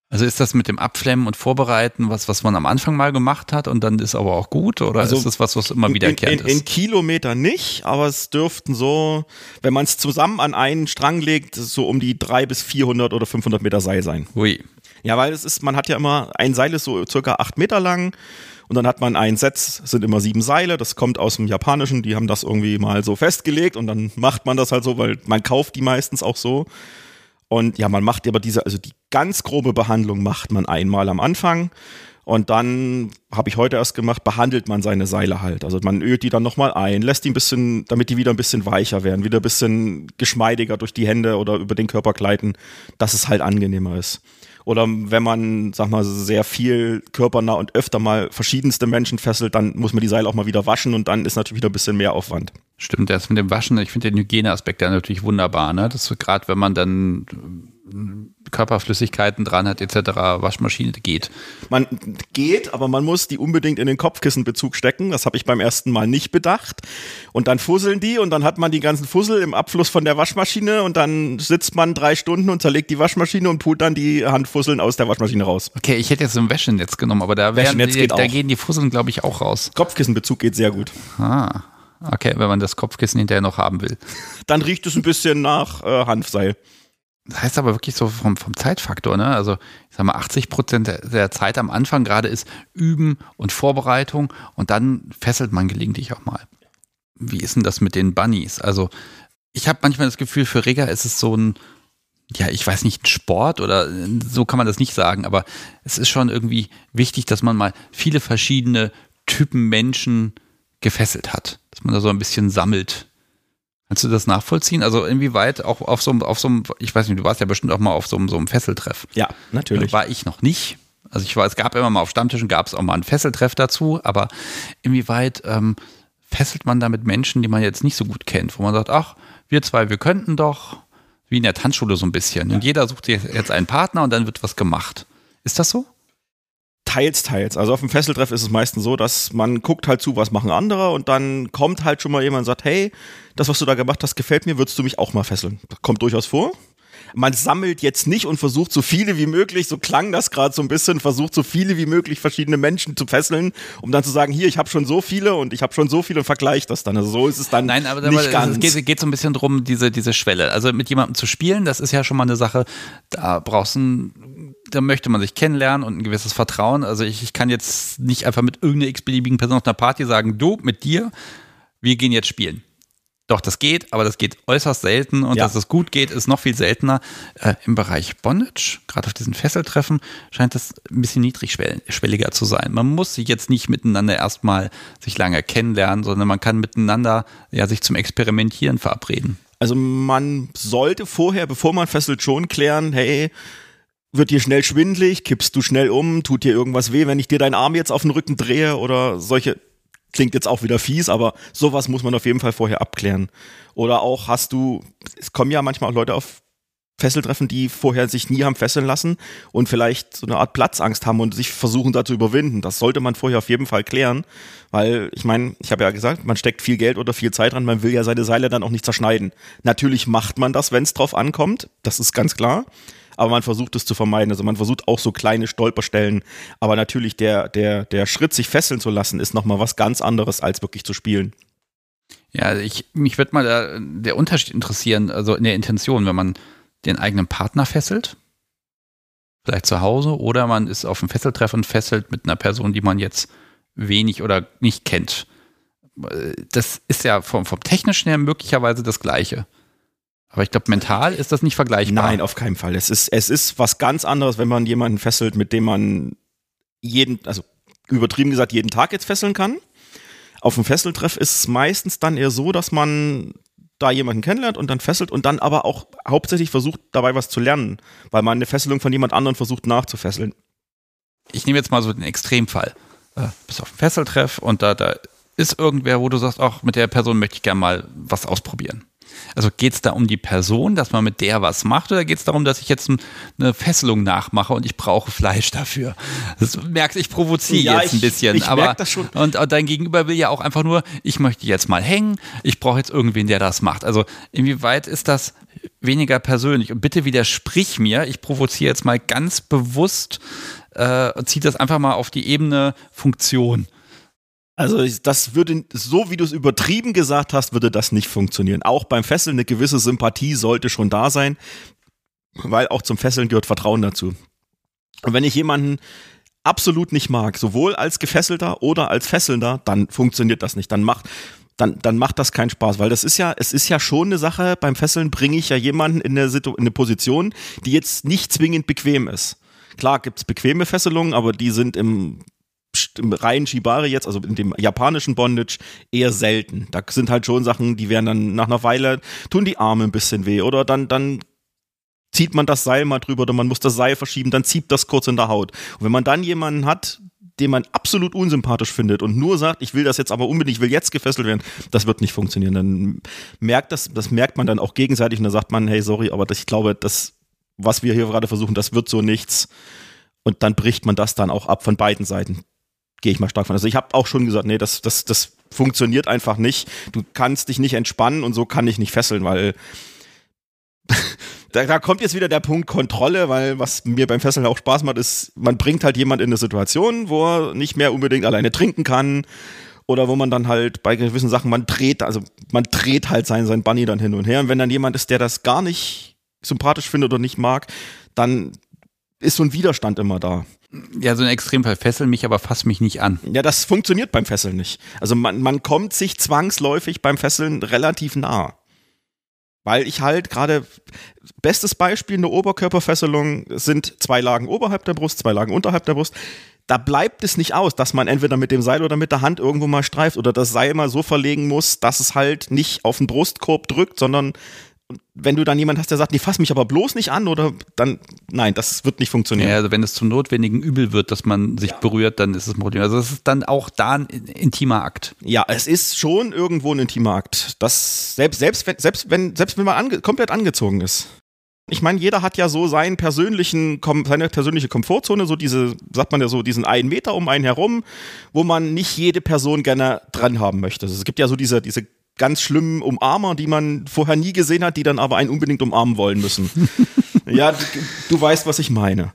Also ist das mit dem Abflemmen und Vorbereiten was, was man am Anfang mal gemacht hat und dann ist aber auch gut oder also ist das was, was immer wiederkehrend in, in, in Kilometer nicht, aber es dürften so, wenn man es zusammen an einen Strang legt, so um die drei bis 400 oder 500 Meter Seil sein. Ui. Ja, weil es ist, man hat ja immer, ein Seil ist so circa acht Meter lang und dann hat man ein Set, sind immer sieben Seile, das kommt aus dem Japanischen, die haben das irgendwie mal so festgelegt und dann macht man das halt so, weil man kauft die meistens auch so. Und ja, man macht aber diese, also die ganz grobe Behandlung macht man einmal am Anfang. Und dann habe ich heute erst gemacht, behandelt man seine Seile halt. Also man ölt die dann nochmal ein, lässt die ein bisschen, damit die wieder ein bisschen weicher werden, wieder ein bisschen geschmeidiger durch die Hände oder über den Körper gleiten, dass es halt angenehmer ist. Oder wenn man, sag mal, sehr viel körpernah und öfter mal verschiedenste Menschen fesselt, dann muss man die Seile auch mal wieder waschen und dann ist natürlich wieder ein bisschen mehr Aufwand. Stimmt, das mit dem Waschen, ich finde den Hygieneaspekt ja natürlich wunderbar, ne? Das gerade wenn man dann Körperflüssigkeiten dran hat, etc., Waschmaschine geht. Man geht, aber man muss die unbedingt in den Kopfkissenbezug stecken. Das habe ich beim ersten Mal nicht bedacht. Und dann fusseln die und dann hat man die ganzen Fussel im Abfluss von der Waschmaschine und dann sitzt man drei Stunden und zerlegt die Waschmaschine und pult dann die Handfusseln aus der Waschmaschine raus. Okay, ich hätte jetzt so ein Wäschenetz genommen, aber da, werden die, da gehen die Fusseln, glaube ich, auch raus. Kopfkissenbezug geht sehr gut. Ah. Okay, wenn man das Kopfkissen hinterher noch haben will. Dann riecht es ein bisschen nach äh, Hanfseil. Das heißt aber wirklich so vom, vom Zeitfaktor, ne? Also ich sag mal, 80 Prozent der, der, Zeit am Anfang gerade ist Üben und Vorbereitung und dann fesselt man gelegentlich auch mal. Wie ist denn das mit den Bunnies? Also ich habe manchmal das Gefühl, für Rigger ist es so ein, ja, ich weiß nicht, ein Sport oder so kann man das nicht sagen, aber es ist schon irgendwie wichtig, dass man mal viele verschiedene Typen Menschen gefesselt hat. Dass man da so ein bisschen sammelt Kannst du das nachvollziehen? Also inwieweit auch auf so, einem, auf so einem, ich weiß nicht, du warst ja bestimmt auch mal auf so einem, so einem Fesseltreff. Ja, natürlich. War ich noch nicht. Also ich war, es gab immer mal auf Stammtischen, gab es auch mal einen Fesseltreff dazu, aber inwieweit ähm, fesselt man da mit Menschen, die man jetzt nicht so gut kennt, wo man sagt, ach, wir zwei, wir könnten doch, wie in der Tanzschule so ein bisschen. Und jeder sucht jetzt einen Partner und dann wird was gemacht. Ist das so? Teils, teils. Also auf dem Fesseltreff ist es meistens so, dass man guckt halt zu, was machen andere und dann kommt halt schon mal jemand und sagt, hey, das, was du da gemacht hast, gefällt mir, würdest du mich auch mal fesseln? kommt durchaus vor. Man sammelt jetzt nicht und versucht so viele wie möglich, so klang das gerade so ein bisschen, versucht so viele wie möglich verschiedene Menschen zu fesseln, um dann zu sagen, hier, ich habe schon so viele und ich habe schon so viele und vergleicht das dann. Also so ist es dann Nein, aber, nicht aber ganz. Es geht, geht so ein bisschen drum, diese, diese Schwelle. Also mit jemandem zu spielen, das ist ja schon mal eine Sache, da brauchst du ein da möchte man sich kennenlernen und ein gewisses Vertrauen. Also ich, ich kann jetzt nicht einfach mit irgendeiner x-beliebigen Person auf einer Party sagen, du mit dir, wir gehen jetzt spielen. Doch, das geht, aber das geht äußerst selten und ja. dass es gut geht, ist noch viel seltener. Äh, Im Bereich Bondage, gerade auf diesen Fesseltreffen, scheint das ein bisschen niedrigschwelliger zu sein. Man muss sich jetzt nicht miteinander erstmal sich lange kennenlernen, sondern man kann miteinander ja sich zum Experimentieren verabreden. Also man sollte vorher, bevor man fesselt, schon klären, hey, wird dir schnell schwindlig, kippst du schnell um, tut dir irgendwas weh, wenn ich dir deinen Arm jetzt auf den Rücken drehe oder solche klingt jetzt auch wieder fies, aber sowas muss man auf jeden Fall vorher abklären. Oder auch hast du, es kommen ja manchmal auch Leute auf Fesseltreffen, die vorher sich nie haben fesseln lassen und vielleicht so eine Art Platzangst haben und sich versuchen da zu überwinden. Das sollte man vorher auf jeden Fall klären, weil ich meine, ich habe ja gesagt, man steckt viel Geld oder viel Zeit dran, man will ja seine Seile dann auch nicht zerschneiden. Natürlich macht man das, wenn es drauf ankommt, das ist ganz klar aber man versucht es zu vermeiden. Also man versucht auch so kleine Stolperstellen. Aber natürlich der, der, der Schritt, sich fesseln zu lassen, ist nochmal was ganz anderes, als wirklich zu spielen. Ja, ich, mich würde mal der, der Unterschied interessieren, also in der Intention, wenn man den eigenen Partner fesselt, vielleicht zu Hause, oder man ist auf einem Fesseltreff und fesselt mit einer Person, die man jetzt wenig oder nicht kennt. Das ist ja vom, vom technischen her möglicherweise das Gleiche. Aber ich glaube, mental ist das nicht vergleichbar. Nein, auf keinen Fall. Es ist, es ist was ganz anderes, wenn man jemanden fesselt, mit dem man jeden, also übertrieben gesagt, jeden Tag jetzt fesseln kann. Auf dem Fesseltreff ist es meistens dann eher so, dass man da jemanden kennenlernt und dann fesselt und dann aber auch hauptsächlich versucht, dabei was zu lernen, weil man eine Fesselung von jemand anderem versucht nachzufesseln. Ich nehme jetzt mal so den Extremfall. Äh, bist auf dem Fesseltreff und da, da ist irgendwer, wo du sagst, auch mit der Person möchte ich gerne mal was ausprobieren. Also geht es da um die Person, dass man mit der was macht, oder geht es darum, dass ich jetzt eine Fesselung nachmache und ich brauche Fleisch dafür? Das merkst, ich provoziere ja, jetzt ein bisschen. Ich, ich aber das schon. Und, und dein Gegenüber will ja auch einfach nur, ich möchte jetzt mal hängen, ich brauche jetzt irgendwen, der das macht. Also inwieweit ist das weniger persönlich? Und bitte widersprich mir, ich provoziere jetzt mal ganz bewusst, äh, ziehe das einfach mal auf die Ebene Funktion. Also das würde, so wie du es übertrieben gesagt hast, würde das nicht funktionieren. Auch beim Fesseln eine gewisse Sympathie sollte schon da sein, weil auch zum Fesseln gehört Vertrauen dazu. Und wenn ich jemanden absolut nicht mag, sowohl als Gefesselter oder als Fesselnder, dann funktioniert das nicht. Dann macht, dann, dann macht das keinen Spaß, weil das ist ja, es ist ja schon eine Sache, beim Fesseln bringe ich ja jemanden in eine, Situ in eine Position, die jetzt nicht zwingend bequem ist. Klar gibt's bequeme Fesselungen, aber die sind im im reinen Shibari jetzt, also in dem japanischen Bondage, eher selten. Da sind halt schon Sachen, die werden dann nach einer Weile, tun die Arme ein bisschen weh oder dann, dann zieht man das Seil mal drüber oder man muss das Seil verschieben, dann zieht das kurz in der Haut. Und wenn man dann jemanden hat, den man absolut unsympathisch findet und nur sagt, ich will das jetzt aber unbedingt, ich will jetzt gefesselt werden, das wird nicht funktionieren. Dann merkt das, das merkt man dann auch gegenseitig und dann sagt man, hey, sorry, aber das, ich glaube, das, was wir hier gerade versuchen, das wird so nichts. Und dann bricht man das dann auch ab von beiden Seiten gehe ich mal stark von. Also ich habe auch schon gesagt, nee, das, das, das funktioniert einfach nicht. Du kannst dich nicht entspannen und so kann ich nicht fesseln, weil da, da kommt jetzt wieder der Punkt Kontrolle, weil was mir beim Fesseln auch Spaß macht, ist, man bringt halt jemand in eine Situation, wo er nicht mehr unbedingt alleine trinken kann oder wo man dann halt bei gewissen Sachen, man dreht, also man dreht halt sein, sein Bunny dann hin und her und wenn dann jemand ist, der das gar nicht sympathisch findet oder nicht mag, dann ist so ein Widerstand immer da. Ja, so ein Extremfall. Fessel mich, aber fass mich nicht an. Ja, das funktioniert beim Fesseln nicht. Also man, man kommt sich zwangsläufig beim Fesseln relativ nah. Weil ich halt gerade, bestes Beispiel, eine Oberkörperfesselung sind zwei Lagen oberhalb der Brust, zwei Lagen unterhalb der Brust. Da bleibt es nicht aus, dass man entweder mit dem Seil oder mit der Hand irgendwo mal streift oder das Seil mal so verlegen muss, dass es halt nicht auf den Brustkorb drückt, sondern und wenn du dann jemand hast, der sagt, nee, fass mich aber bloß nicht an, oder dann, nein, das wird nicht funktionieren. Ja, also wenn es zum notwendigen Übel wird, dass man sich ja. berührt, dann ist es ein Problem. Also es ist dann auch da ein intimer Akt. Ja, es ist schon irgendwo ein intimer Akt. Das, selbst, selbst, wenn, selbst wenn, selbst wenn man ange komplett angezogen ist. Ich meine, jeder hat ja so seinen persönlichen, seine persönliche Komfortzone, so diese, sagt man ja so, diesen einen Meter um einen herum, wo man nicht jede Person gerne dran haben möchte. Also es gibt ja so diese, diese ganz schlimmen Umarmer, die man vorher nie gesehen hat, die dann aber einen unbedingt umarmen wollen müssen. ja, du, du weißt, was ich meine.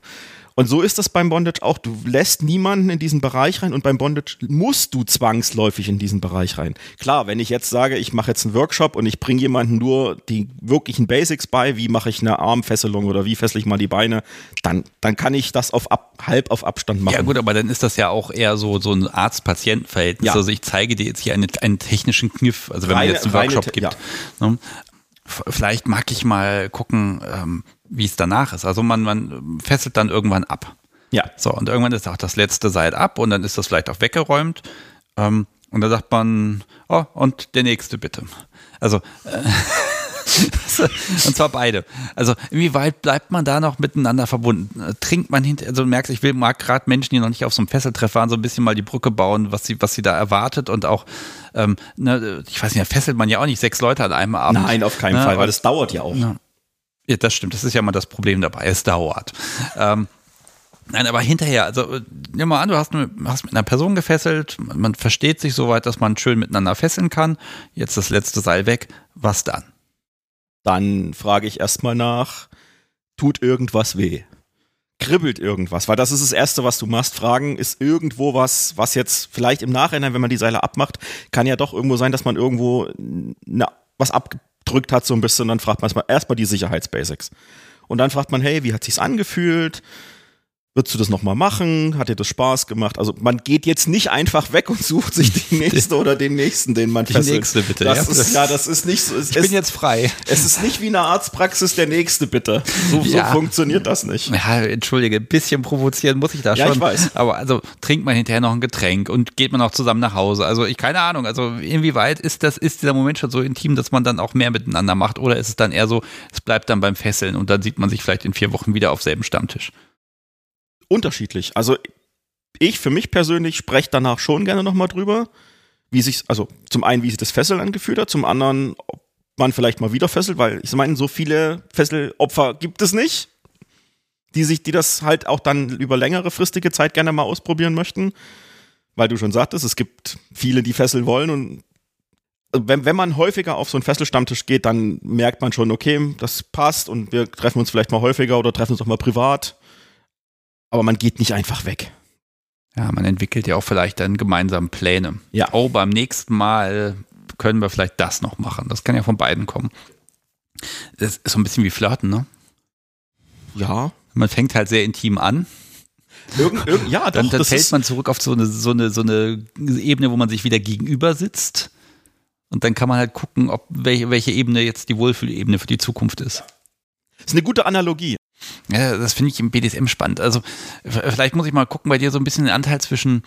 Und so ist das beim Bondage auch. Du lässt niemanden in diesen Bereich rein und beim Bondage musst du zwangsläufig in diesen Bereich rein. Klar, wenn ich jetzt sage, ich mache jetzt einen Workshop und ich bringe jemanden nur die wirklichen Basics bei, wie mache ich eine Armfesselung oder wie fessel ich mal die Beine, dann, dann kann ich das auf ab, halb auf Abstand machen. Ja gut, aber dann ist das ja auch eher so, so ein Arzt-Patient-Verhältnis. Ja. Also ich zeige dir jetzt hier eine, einen technischen Kniff, also wenn reine, man jetzt einen Workshop reine, gibt. Ja. Ne? Vielleicht mag ich mal gucken, ähm, wie es danach ist. Also man, man fesselt dann irgendwann ab. Ja. So, und irgendwann ist auch das letzte Seil ab und dann ist das vielleicht auch weggeräumt. Ähm, und dann sagt man, oh, und der nächste bitte. Also, äh, und zwar beide. Also, inwieweit bleibt man da noch miteinander verbunden? Trinkt man hinter, also du merkst, ich will, mag gerade Menschen, die noch nicht auf so einem Fesseltreff waren, so ein bisschen mal die Brücke bauen, was sie, was sie da erwartet und auch, ähm, ne, ich weiß nicht, fesselt man ja auch nicht sechs Leute an einem Abend. Nein, auf keinen ne? Fall, weil das dauert ja auch. Ja. Ja, das stimmt. Das ist ja mal das Problem dabei. Es dauert. Ähm, Nein, aber hinterher, also nimm mal an, du hast, hast, mit einer Person gefesselt, man versteht sich so weit, dass man schön miteinander fesseln kann. Jetzt das letzte Seil weg. Was dann? Dann frage ich erstmal nach, tut irgendwas weh? Kribbelt irgendwas? Weil das ist das Erste, was du machst. Fragen, ist irgendwo was, was jetzt vielleicht im Nachhinein, wenn man die Seile abmacht, kann ja doch irgendwo sein, dass man irgendwo na, was ab, drückt hat so ein bisschen, dann fragt man erstmal die Sicherheitsbasics. Und dann fragt man, hey, wie hat sich's angefühlt? Würdest du das nochmal machen? Hat dir das Spaß gemacht? Also man geht jetzt nicht einfach weg und sucht sich die nächste oder den nächsten, den man Die fesselt. nächste bitte. Das ja. ist, ja, das ist nicht so. Es, ich bin es, jetzt frei. es ist nicht wie eine Arztpraxis der nächste, bitte. So, so Ja. funktioniert das nicht. Ja, entschuldige, ein bisschen provozieren muss ich da Ja, schon. ich weiß. Aber also trinkt man hinterher noch ein Getränk und geht man auch zusammen nach Hause. Also ich keine Ahnung. Also inwieweit ist das, ist dieser Moment schon so intim, dass man dann auch mehr miteinander macht? Oder ist es dann eher so, es bleibt dann beim Fesseln und dann sieht man sich vielleicht in vier Wochen wieder auf selben Stammtisch? Unterschiedlich. Also ich für mich persönlich spreche danach schon gerne nochmal drüber, wie sich, also zum einen, wie sich das Fesseln angefühlt hat, zum anderen, ob man vielleicht mal wieder fesselt, weil ich meine, so viele Fesselopfer gibt es nicht, die sich, die das halt auch dann über längere fristige Zeit gerne mal ausprobieren möchten. Weil du schon sagtest, es gibt viele, die fesseln wollen und wenn, wenn man häufiger auf so einen Fesselstammtisch geht, dann merkt man schon, okay, das passt und wir treffen uns vielleicht mal häufiger oder treffen uns auch mal privat. Aber man geht nicht einfach weg. Ja, man entwickelt ja auch vielleicht dann gemeinsam Pläne. Ja. Oh, beim nächsten Mal können wir vielleicht das noch machen. Das kann ja von beiden kommen. Das ist so ein bisschen wie Flirten, ne? Ja. Man fängt halt sehr intim an, Irgend, irgend, ja, dann, doch, dann das fällt man zurück auf so eine, so, eine, so eine Ebene, wo man sich wieder gegenüber sitzt. Und dann kann man halt gucken, ob welche, welche Ebene jetzt die Wohlfühlebene für die Zukunft ist. ist eine gute Analogie. Ja, das finde ich im BDSM spannend. Also vielleicht muss ich mal gucken bei dir so ein bisschen den Anteil zwischen,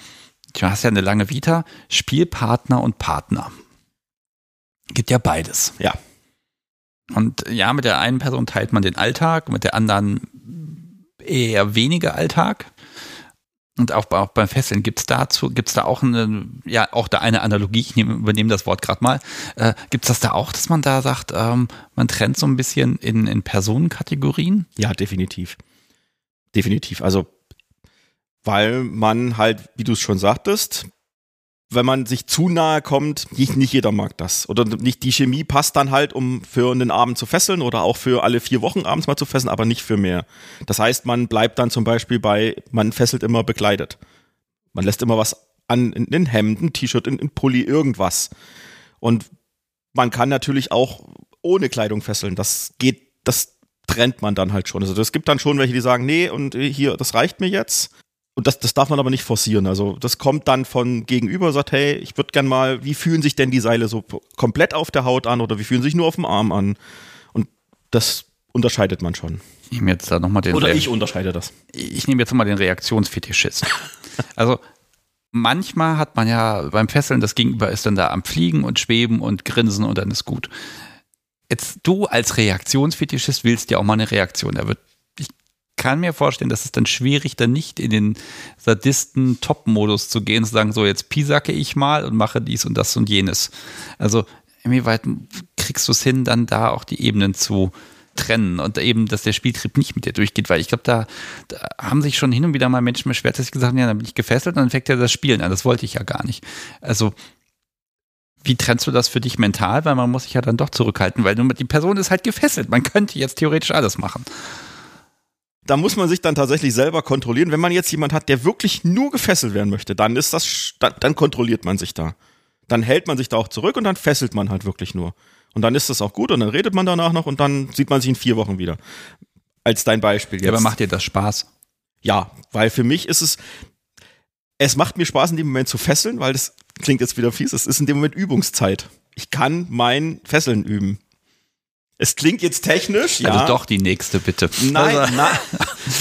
du hast ja eine lange Vita, Spielpartner und Partner. Gibt ja beides. Ja. Und ja, mit der einen Person teilt man den Alltag, mit der anderen eher weniger Alltag. Und auch, auch beim Fesseln gibt es dazu, gibt es da auch eine, ja, auch da eine Analogie, ich nehme, übernehme das Wort gerade mal. Äh, gibt es das da auch, dass man da sagt, ähm, man trennt so ein bisschen in, in Personenkategorien? Ja, definitiv. Definitiv. Also, weil man halt, wie du es schon sagtest, wenn man sich zu nahe kommt, nicht, nicht jeder mag das. Oder nicht die Chemie passt dann halt, um für einen Abend zu fesseln oder auch für alle vier Wochen abends mal zu fesseln, aber nicht für mehr. Das heißt, man bleibt dann zum Beispiel bei, man fesselt immer bekleidet. Man lässt immer was an, in, in Hemd, ein T-Shirt, in, in Pulli, irgendwas. Und man kann natürlich auch ohne Kleidung fesseln. Das geht, das trennt man dann halt schon. Also es gibt dann schon welche, die sagen, nee, und hier, das reicht mir jetzt. Und das, das darf man aber nicht forcieren. Also das kommt dann von gegenüber, sagt, hey, ich würde gern mal, wie fühlen sich denn die Seile so komplett auf der Haut an oder wie fühlen sich nur auf dem Arm an? Und das unterscheidet man schon. Ich nehme jetzt da nochmal den Oder Re- ich unterscheide das. ich nehme jetzt mal den Reaktionsfetischist. Also manchmal hat man ja beim Fesseln, das Gegenüber ist dann da am Fliegen und Schweben und Grinsen und dann ist gut. Jetzt du als Reaktionsfetischist willst ja auch mal eine Reaktion. Da wird, kann mir vorstellen, dass es dann schwierig, dann nicht in den Sadisten-Top-Modus zu gehen, zu sagen, so jetzt pisacke ich mal und mache dies und das und jenes. Also inwieweit kriegst du es hin, dann da auch die Ebenen zu trennen und eben, dass der Spieltrieb nicht mit dir durchgeht, weil ich glaube, da, da haben sich schon hin und wieder mal Menschen beschwert, dass ich gesagt habe, ja, dann bin ich gefesselt und dann fängt ja das Spielen an. Das wollte ich ja gar nicht. Also, wie trennst du das für dich mental? Weil man muss sich ja dann doch zurückhalten, weil die Person ist halt gefesselt. Man könnte jetzt theoretisch alles machen. Da muss man sich dann tatsächlich selber kontrollieren. Wenn man jetzt jemand hat, der wirklich nur gefesselt werden möchte, dann ist das, dann kontrolliert man sich da. Dann hält man sich da auch zurück und dann fesselt man halt wirklich nur. Und dann ist das auch gut und dann redet man danach noch und dann sieht man sich in vier Wochen wieder. Als dein Beispiel jetzt. Ja, aber macht dir das Spaß? Ja, weil für mich ist es, es macht mir Spaß in dem Moment zu fesseln, weil das klingt jetzt wieder fies, es ist in dem Moment Übungszeit. Ich kann mein Fesseln üben. Es klingt jetzt technisch, ja. Also doch die nächste, bitte. Nein, Also, nein,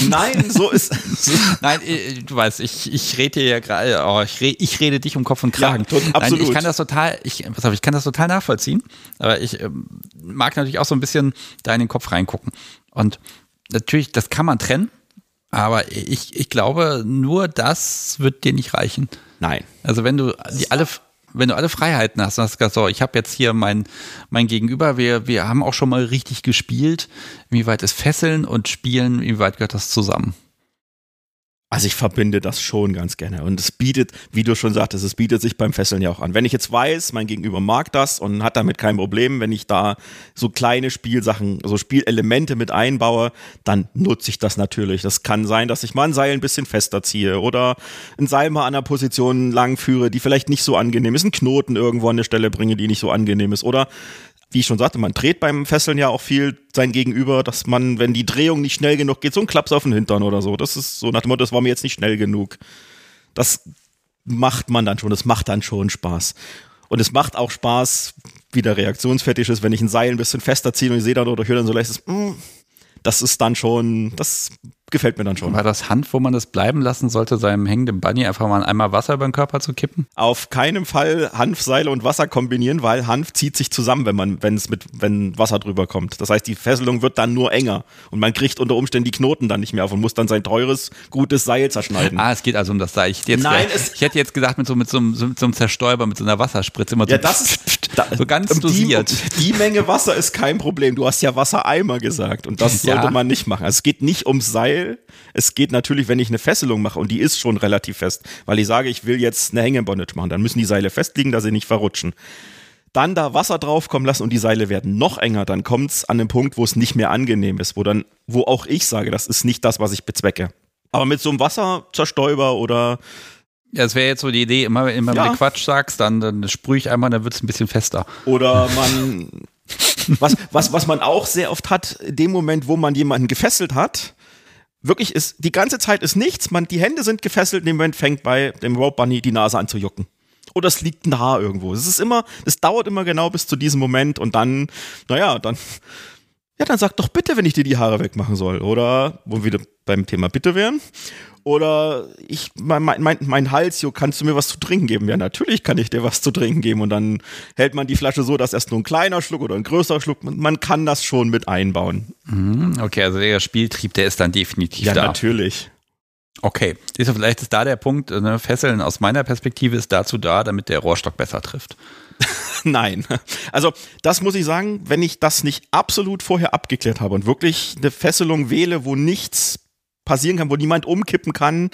nein, so ist, so, Nein, äh, du weißt, ich, ich rede dir ja gerade, oh, ich, re, ich rede dich um Kopf und Kragen. Ja, tot- Nein, absolut. ich kann das total, ich, pass auf, ich kann das total nachvollziehen, aber ich ähm, mag natürlich auch so ein bisschen da in den Kopf reingucken. Und natürlich, das kann man trennen, aber ich, ich glaube, nur das wird dir nicht reichen. nein. Also wenn du die alle, wenn du alle Freiheiten hast und hast gesagt, so, ich habe jetzt hier mein, mein Gegenüber, wir, wir haben auch schon mal richtig gespielt, inwieweit ist Fesseln und Spielen, inwieweit gehört das zusammen? Also ich verbinde das schon ganz gerne. Und es bietet, wie du schon sagtest, es bietet sich beim Fesseln ja auch an. Wenn ich jetzt weiß, mein Gegenüber mag das und hat damit kein Problem, wenn ich da so kleine Spielsachen, so Spielelemente mit einbaue, dann nutze ich das natürlich. Das kann sein, dass ich mal ein Seil ein bisschen fester ziehe oder ein Seil mal an einer Position lang führe, die vielleicht nicht so angenehm ist, einen Knoten irgendwo an eine Stelle bringe, die nicht so angenehm ist oder wie ich schon sagte, man dreht beim Fesseln ja auch viel sein Gegenüber, dass man, wenn die Drehung nicht schnell genug geht, so ein Klaps auf den Hintern oder so. Das ist so nach dem Motto, das war mir jetzt nicht schnell genug. Das macht man dann schon, das macht dann schon Spaß. Und es macht auch Spaß, wie der Reaktionsfetisch ist, wenn ich ein Seil ein bisschen fester ziehe und ich sehe dann oder höre dann so leichtes, mm, das ist dann schon, das gefällt mir dann schon. War das Hand, wo man das bleiben lassen sollte, seinem hängenden Bunny einfach mal einmal Wasser über den Körper zu kippen? Auf keinen Fall Hanf, Seile und Wasser kombinieren, weil Hanf zieht sich zusammen, wenn man, wenn es mit, wenn Wasser drüber kommt. Das heißt, die Fesselung wird dann nur enger und man kriegt unter Umständen die Knoten dann nicht mehr auf und muss dann sein teures, gutes Seil zerschneiden. Ah, es geht also um das Seil. Ich, jetzt Nein, ich hätte jetzt gedacht, mit so, mit so, einem- so, mit so einem Zerstäuber, mit so einer Wasserspritze immer Ja, so, das ist da, so ganz um dosiert. Die, die Menge Wasser ist kein Problem. Du hast ja Wassereimer gesagt und das Ja. sollte man nicht machen. Also es geht nicht ums Seil. Es geht natürlich, wenn ich eine Fesselung mache und die ist schon relativ fest, weil ich sage, ich will jetzt eine Hängebondage machen, dann müssen die Seile fest liegen, dass sie nicht verrutschen. Dann da Wasser draufkommen lassen und die Seile werden noch enger, dann kommt es an den Punkt, wo es nicht mehr angenehm ist, wo dann, wo auch ich sage, das ist nicht das, was ich bezwecke. Aber mit so einem Wasserzerstäuber oder Ja, das wäre jetzt so die Idee, immer, immer Ja. wenn du Quatsch sagst, dann, dann sprühe ich einmal, dann wird es ein bisschen fester. Oder man, was, was, was man auch sehr oft hat, in dem Moment, wo man jemanden gefesselt hat, wirklich ist, die ganze Zeit ist nichts, man, die Hände sind gefesselt, in dem Moment fängt bei dem Rope Bunny die Nase an zu jucken. Oder es liegt ein Haar irgendwo. Es ist immer, es dauert immer genau bis zu diesem Moment und dann, naja, dann, ja, dann sag doch bitte, wenn ich dir die Haare wegmachen soll. Oder, wo wir wieder beim Thema bitte wären. Oder ich, mein, mein, mein, Hals, jo, kannst du mir was zu trinken geben? Ja, natürlich kann ich dir was zu trinken geben. Und dann hält man die Flasche so, dass erst nur ein kleiner Schluck oder ein größerer Schluck, man, kann das schon mit einbauen. Hm, Okay, also der Spieltrieb, der ist dann definitiv da. natürlich. Okay, du, vielleicht ist da der Punkt, ne, Fesseln aus meiner Perspektive ist dazu da, damit der Rohrstock besser trifft. Nein. Also, das muss ich sagen, wenn ich das nicht absolut vorher abgeklärt habe und wirklich eine Fesselung wähle, wo nichts passieren kann, wo niemand umkippen kann,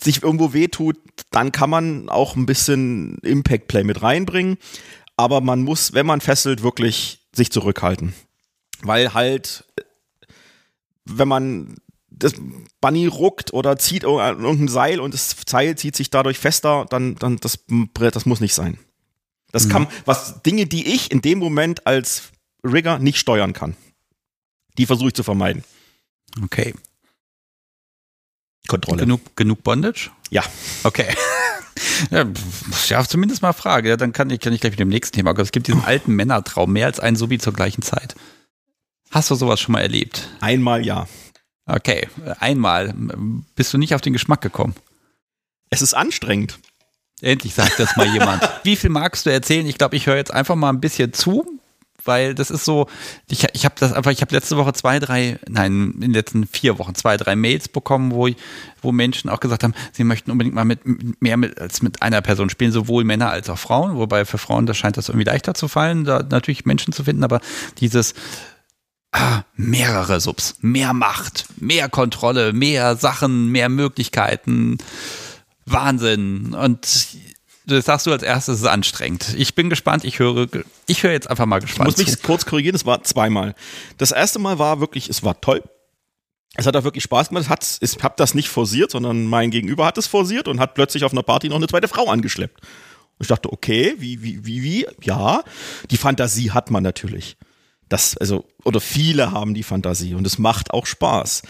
sich irgendwo wehtut, dann kann man auch ein bisschen Impact Play mit reinbringen. Aber man muss, wenn man fesselt, wirklich sich zurückhalten. Weil halt, wenn man das Bunny ruckt oder zieht irgendein Seil und das Seil zieht sich dadurch fester, dann, dann das, das muss nicht sein. Das kann, was Dinge, die ich in dem Moment als Rigger nicht steuern kann. Die versuche ich zu vermeiden. Okay. Kontrolle. Genug, genug Bondage? Ja. Okay. Ja, ja, zumindest mal Frage. Ja, dann kann ich, kann ich gleich mit dem nächsten Thema kommen. Es gibt diesen alten Männertraum, mehr als ein Subi zur gleichen Zeit. Hast du sowas schon mal erlebt? Einmal ja. Okay, einmal. Bist du nicht auf den Geschmack gekommen? Es ist anstrengend. Endlich sagt das mal jemand. Wie viel magst du erzählen? Ich glaube, ich höre jetzt einfach mal ein bisschen zu, weil das ist so, ich, ich habe das einfach, ich habe letzte Woche zwei, drei, nein, in den letzten vier Wochen zwei, drei Mails bekommen, wo, wo Menschen auch gesagt haben, sie möchten unbedingt mal mit mehr mit, als mit einer Person spielen, sowohl Männer als auch Frauen, wobei für Frauen, das scheint das irgendwie leichter zu fallen, da natürlich Menschen zu finden, aber dieses ah, mehrere Subs, mehr Macht, mehr Kontrolle, mehr Sachen, mehr Möglichkeiten, Wahnsinn. Und das sagst du als erstes, es ist anstrengend. Ich bin gespannt, ich höre, ich höre jetzt einfach mal Ich gespannt. muss mich zu. kurz korrigieren, es war zweimal. Das erste Mal war wirklich, es war toll. Es hat auch wirklich Spaß gemacht. Es hat, ich habe das nicht forciert, sondern mein Gegenüber hat es forciert und hat plötzlich auf einer Party noch eine zweite Frau angeschleppt. Und ich dachte, okay, wie, wie, wie, wie? Ja, die Fantasie hat man natürlich. Das, also, oder viele haben die Fantasie und es macht auch Spaß.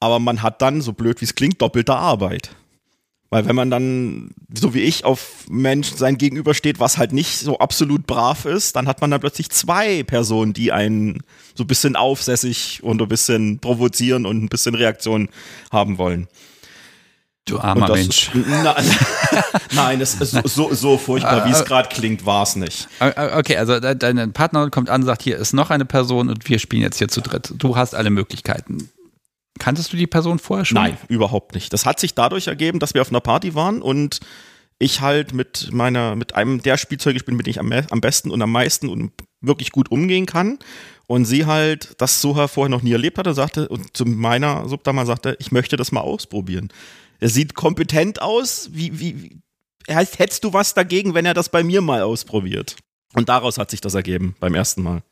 Aber man hat dann, so blöd wie es klingt, doppelte Arbeit. Weil wenn man dann, so wie ich, auf Mensch sein Gegenüber steht, was halt nicht so absolut brav ist, dann hat man dann plötzlich zwei Personen, die einen so ein bisschen aufsässig und ein bisschen provozieren und ein bisschen Reaktion haben wollen. Du armer und Mensch. Ist, na, nein, es ist so, so, furchtbar, wie es Äh, äh, gerade klingt, war es nicht. Okay, also de- deine Partnerin kommt an, sagt, hier ist noch eine Person und wir spielen jetzt hier zu dritt. Du hast alle Möglichkeiten. Kanntest du die Person vorher schon? Nein, überhaupt nicht. Das hat sich dadurch ergeben, dass wir auf einer Party waren und ich halt mit meiner, mit einem der Spielzeuge spiele, mit dem ich am, am besten und am meisten und wirklich gut umgehen kann. Und sie halt das so vorher noch nie erlebt hatte, sagte, und zu meiner Sub damals sagte, ich möchte das mal ausprobieren. Er sieht kompetent aus, wie, wie, wie hättest du was dagegen, wenn er das bei mir mal ausprobiert? Und daraus hat sich das ergeben beim ersten Mal.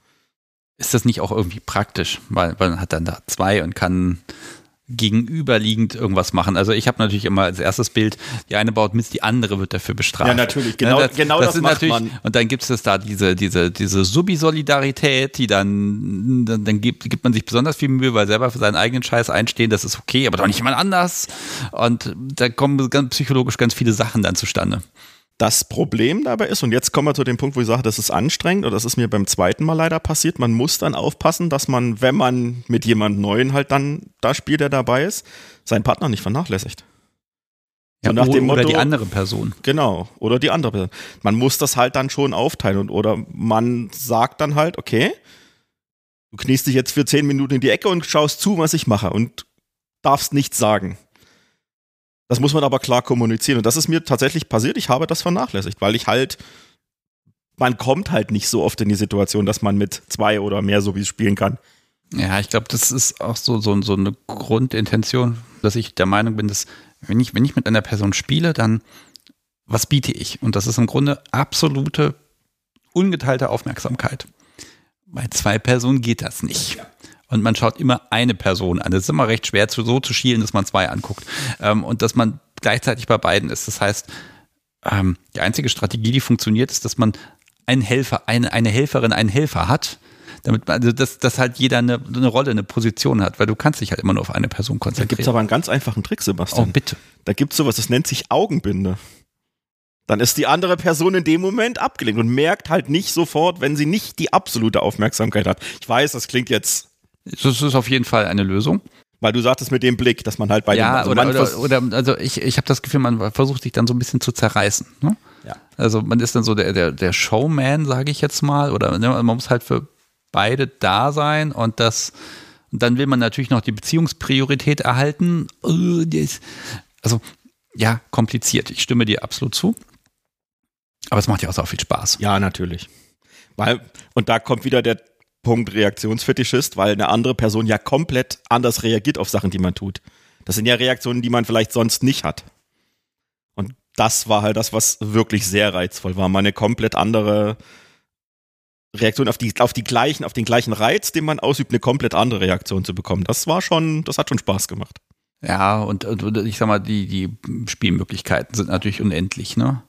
Ist das nicht auch irgendwie praktisch? Weil, weil man hat dann da zwei und kann gegenüberliegend irgendwas machen. Also ich habe natürlich immer als erstes Bild, die eine baut Mist, die andere wird dafür bestraft. Ja, natürlich, genau das, genau das, das macht man. Und dann gibt es da diese, diese, diese Subi-Solidarität, die dann, dann, dann gibt, gibt man sich besonders viel Mühe, weil selber für seinen eigenen Scheiß einstehen, das ist okay, aber doch nicht jemand anders. Und da kommen ganz psychologisch ganz viele Sachen dann zustande. Das Problem dabei ist, und jetzt kommen wir zu dem Punkt, wo ich sage, das ist anstrengend, oder das ist mir beim zweiten Mal leider passiert, man muss dann aufpassen, dass man, wenn man mit jemand Neuen halt dann da spielt, der dabei ist, seinen Partner nicht vernachlässigt. So ja, oder Motto, die andere Person. Genau, oder die andere Person. Man muss das halt dann schon aufteilen und oder man sagt dann halt, okay, du kniest dich jetzt für zehn Minuten in die Ecke und schaust zu, was ich mache und darfst nichts sagen. Das muss man aber klar kommunizieren. Und das ist mir tatsächlich passiert. Ich habe das vernachlässigt, weil ich halt, man kommt halt nicht so oft in die Situation, dass man mit zwei oder mehr so wie spielen kann. Ja, ich glaube, das ist auch so, so, so eine Grundintention, dass ich der Meinung bin, dass wenn ich, wenn ich mit einer Person spiele, dann was biete ich? Und das ist im Grunde absolute, ungeteilte Aufmerksamkeit. Bei zwei Personen geht das nicht. Ja und man schaut immer eine Person an. Es ist immer recht schwer, so zu schielen, dass man zwei anguckt. Ähm, und dass man gleichzeitig bei beiden ist. Das heißt, ähm, die einzige Strategie, die funktioniert, ist, dass man einen Helfer, eine, eine Helferin, einen Helfer hat, damit man, also dass, dass halt jeder eine, eine Rolle, eine Position hat, weil du kannst dich halt immer nur auf eine Person konzentrieren. Da gibt es aber einen ganz einfachen Trick, Sebastian. Oh, bitte. Da gibt es sowas, das nennt sich Augenbinde. Dann ist die andere Person in dem Moment abgelenkt und merkt halt nicht sofort, wenn sie nicht die absolute Aufmerksamkeit hat. Ich weiß, das klingt jetzt das ist auf jeden Fall eine Lösung. Weil du sagtest mit dem Blick, dass man halt bei ja, dem also oder, oder, oder, also ich, ich habe das Gefühl, man versucht sich dann so ein bisschen zu zerreißen. Ne? Ja. Also man ist dann so der, der, der Showman, sage ich jetzt mal, oder ne, man muss halt für beide da sein und das und dann will man natürlich noch die Beziehungspriorität erhalten. Also ja, kompliziert. Ich stimme dir absolut zu. Aber es macht ja auch so viel Spaß. Ja, natürlich. Weil, und da kommt wieder der Punkt Reaktionsfetischist, weil eine andere Person ja komplett anders reagiert auf Sachen, die man tut. Das sind ja Reaktionen, die man vielleicht sonst nicht hat. Und das war halt das, was wirklich sehr reizvoll war. Mal eine komplett andere Reaktion auf die, auf die gleichen, auf den gleichen Reiz, den man ausübt, eine komplett andere Reaktion zu bekommen. Das war schon, das hat schon Spaß gemacht. Ja, und, und ich sag mal, die, die Spielmöglichkeiten sind natürlich unendlich, ne?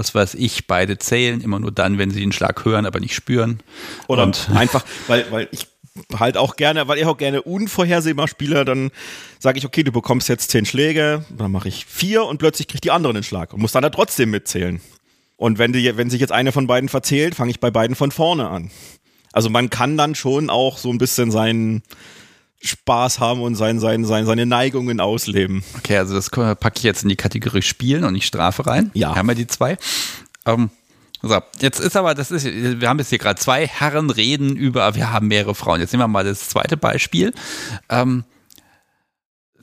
Was weiß ich, beide zählen immer nur dann, wenn sie den Schlag hören, aber nicht spüren. Oder und einfach, weil, weil ich halt auch gerne, weil ich auch gerne unvorhersehbar spiele, dann sage ich, okay, du bekommst jetzt zehn Schläge, dann mache ich vier und plötzlich kriegt die andere einen Schlag und muss dann da trotzdem mitzählen. Und wenn, die, wenn sich jetzt eine von beiden verzählt, fange ich bei beiden von vorne an. Also man kann dann schon auch so ein bisschen seinen Spaß haben und sein, sein, sein, seine Neigungen ausleben. Okay, also das packe ich jetzt in die Kategorie Spielen und nicht Strafe rein. Ja. Haben wir die zwei. Ähm, so, jetzt ist aber, das ist, wir haben jetzt hier gerade zwei Herren reden über, wir haben mehrere Frauen. Jetzt nehmen wir mal das zweite Beispiel. Ähm,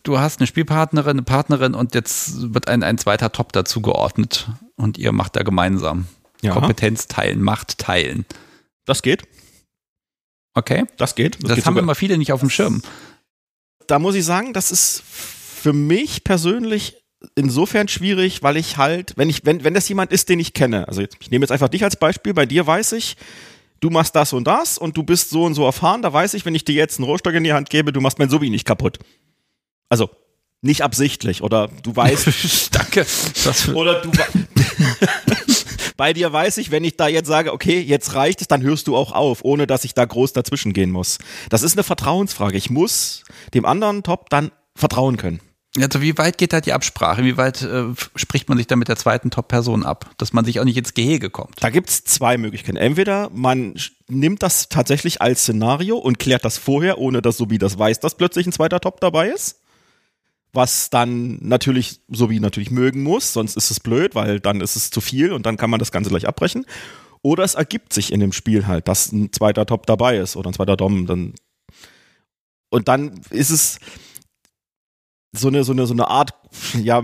du hast eine Spielpartnerin, eine Partnerin und jetzt wird ein, ein zweiter Top dazu geordnet und ihr macht da gemeinsam. Ja. Kompetenz teilen, Macht teilen. Das geht. Okay. Das geht. Das, das geht haben sogar. immer viele nicht auf dem Schirm. Da muss ich sagen, das ist für mich persönlich insofern schwierig, weil ich halt, wenn ich, wenn, wenn das jemand ist, den ich kenne, also jetzt, ich nehme jetzt einfach dich als Beispiel, bei dir weiß ich, du machst das und das und du bist so und so erfahren, da weiß ich, wenn ich dir jetzt einen Rohrstock in die Hand gebe, du machst mein Sobi nicht kaputt. Also, nicht absichtlich oder du weißt. Danke. oder du, Bei dir weiß ich, wenn ich da jetzt sage, okay, jetzt reicht es, dann hörst du auch auf, ohne dass ich da groß dazwischen gehen muss. Das ist eine Vertrauensfrage. Ich muss dem anderen Top dann vertrauen können. Also wie weit geht da die Absprache? Wie weit äh, spricht man sich da mit der zweiten Top-Person ab, dass man sich auch nicht ins Gehege kommt? Da gibt es zwei Möglichkeiten. Entweder man nimmt das tatsächlich als Szenario und klärt das vorher, ohne dass Sobi das weiß, dass plötzlich ein zweiter Top dabei ist was dann natürlich, so wie natürlich mögen muss, sonst ist es blöd, weil dann ist es zu viel und dann kann man das Ganze gleich abbrechen. Oder es ergibt sich in dem Spiel halt, dass ein zweiter Top dabei ist oder ein zweiter Dom. Dann und dann ist es so eine, so eine, so eine Art, ja,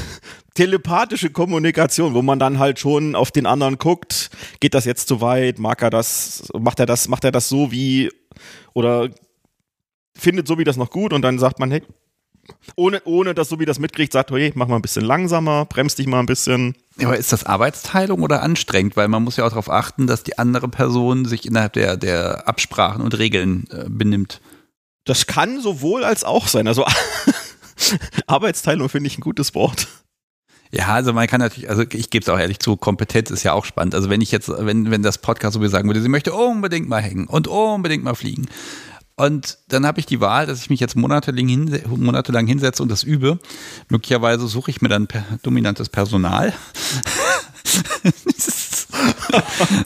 telepathische Kommunikation, wo man dann halt schon auf den anderen guckt, geht das jetzt zu weit, mag er das, macht er das, macht er das so wie, oder findet so wie das noch gut und dann sagt man, hey, ohne, ohne dass so wie das mitkriegt, sagt, hey, mach mal ein bisschen langsamer, bremst dich mal ein bisschen. Ja, aber ist das Arbeitsteilung oder anstrengend? Weil man muss ja auch darauf achten, dass die andere Person sich innerhalb der, der Absprachen und Regeln äh, benimmt. Das kann sowohl als auch sein. Also Arbeitsteilung finde ich ein gutes Wort. Ja, also man kann natürlich, also ich gebe es auch ehrlich zu, Kompetenz ist ja auch spannend. Also wenn ich jetzt, wenn, wenn das Podcast so wie sagen würde, sie möchte unbedingt mal hängen und unbedingt mal fliegen. Und dann habe ich die Wahl, dass ich mich jetzt monatelang, hinse monatelang hinsetze und das übe. Möglicherweise suche ich mir dann per dominantes Personal.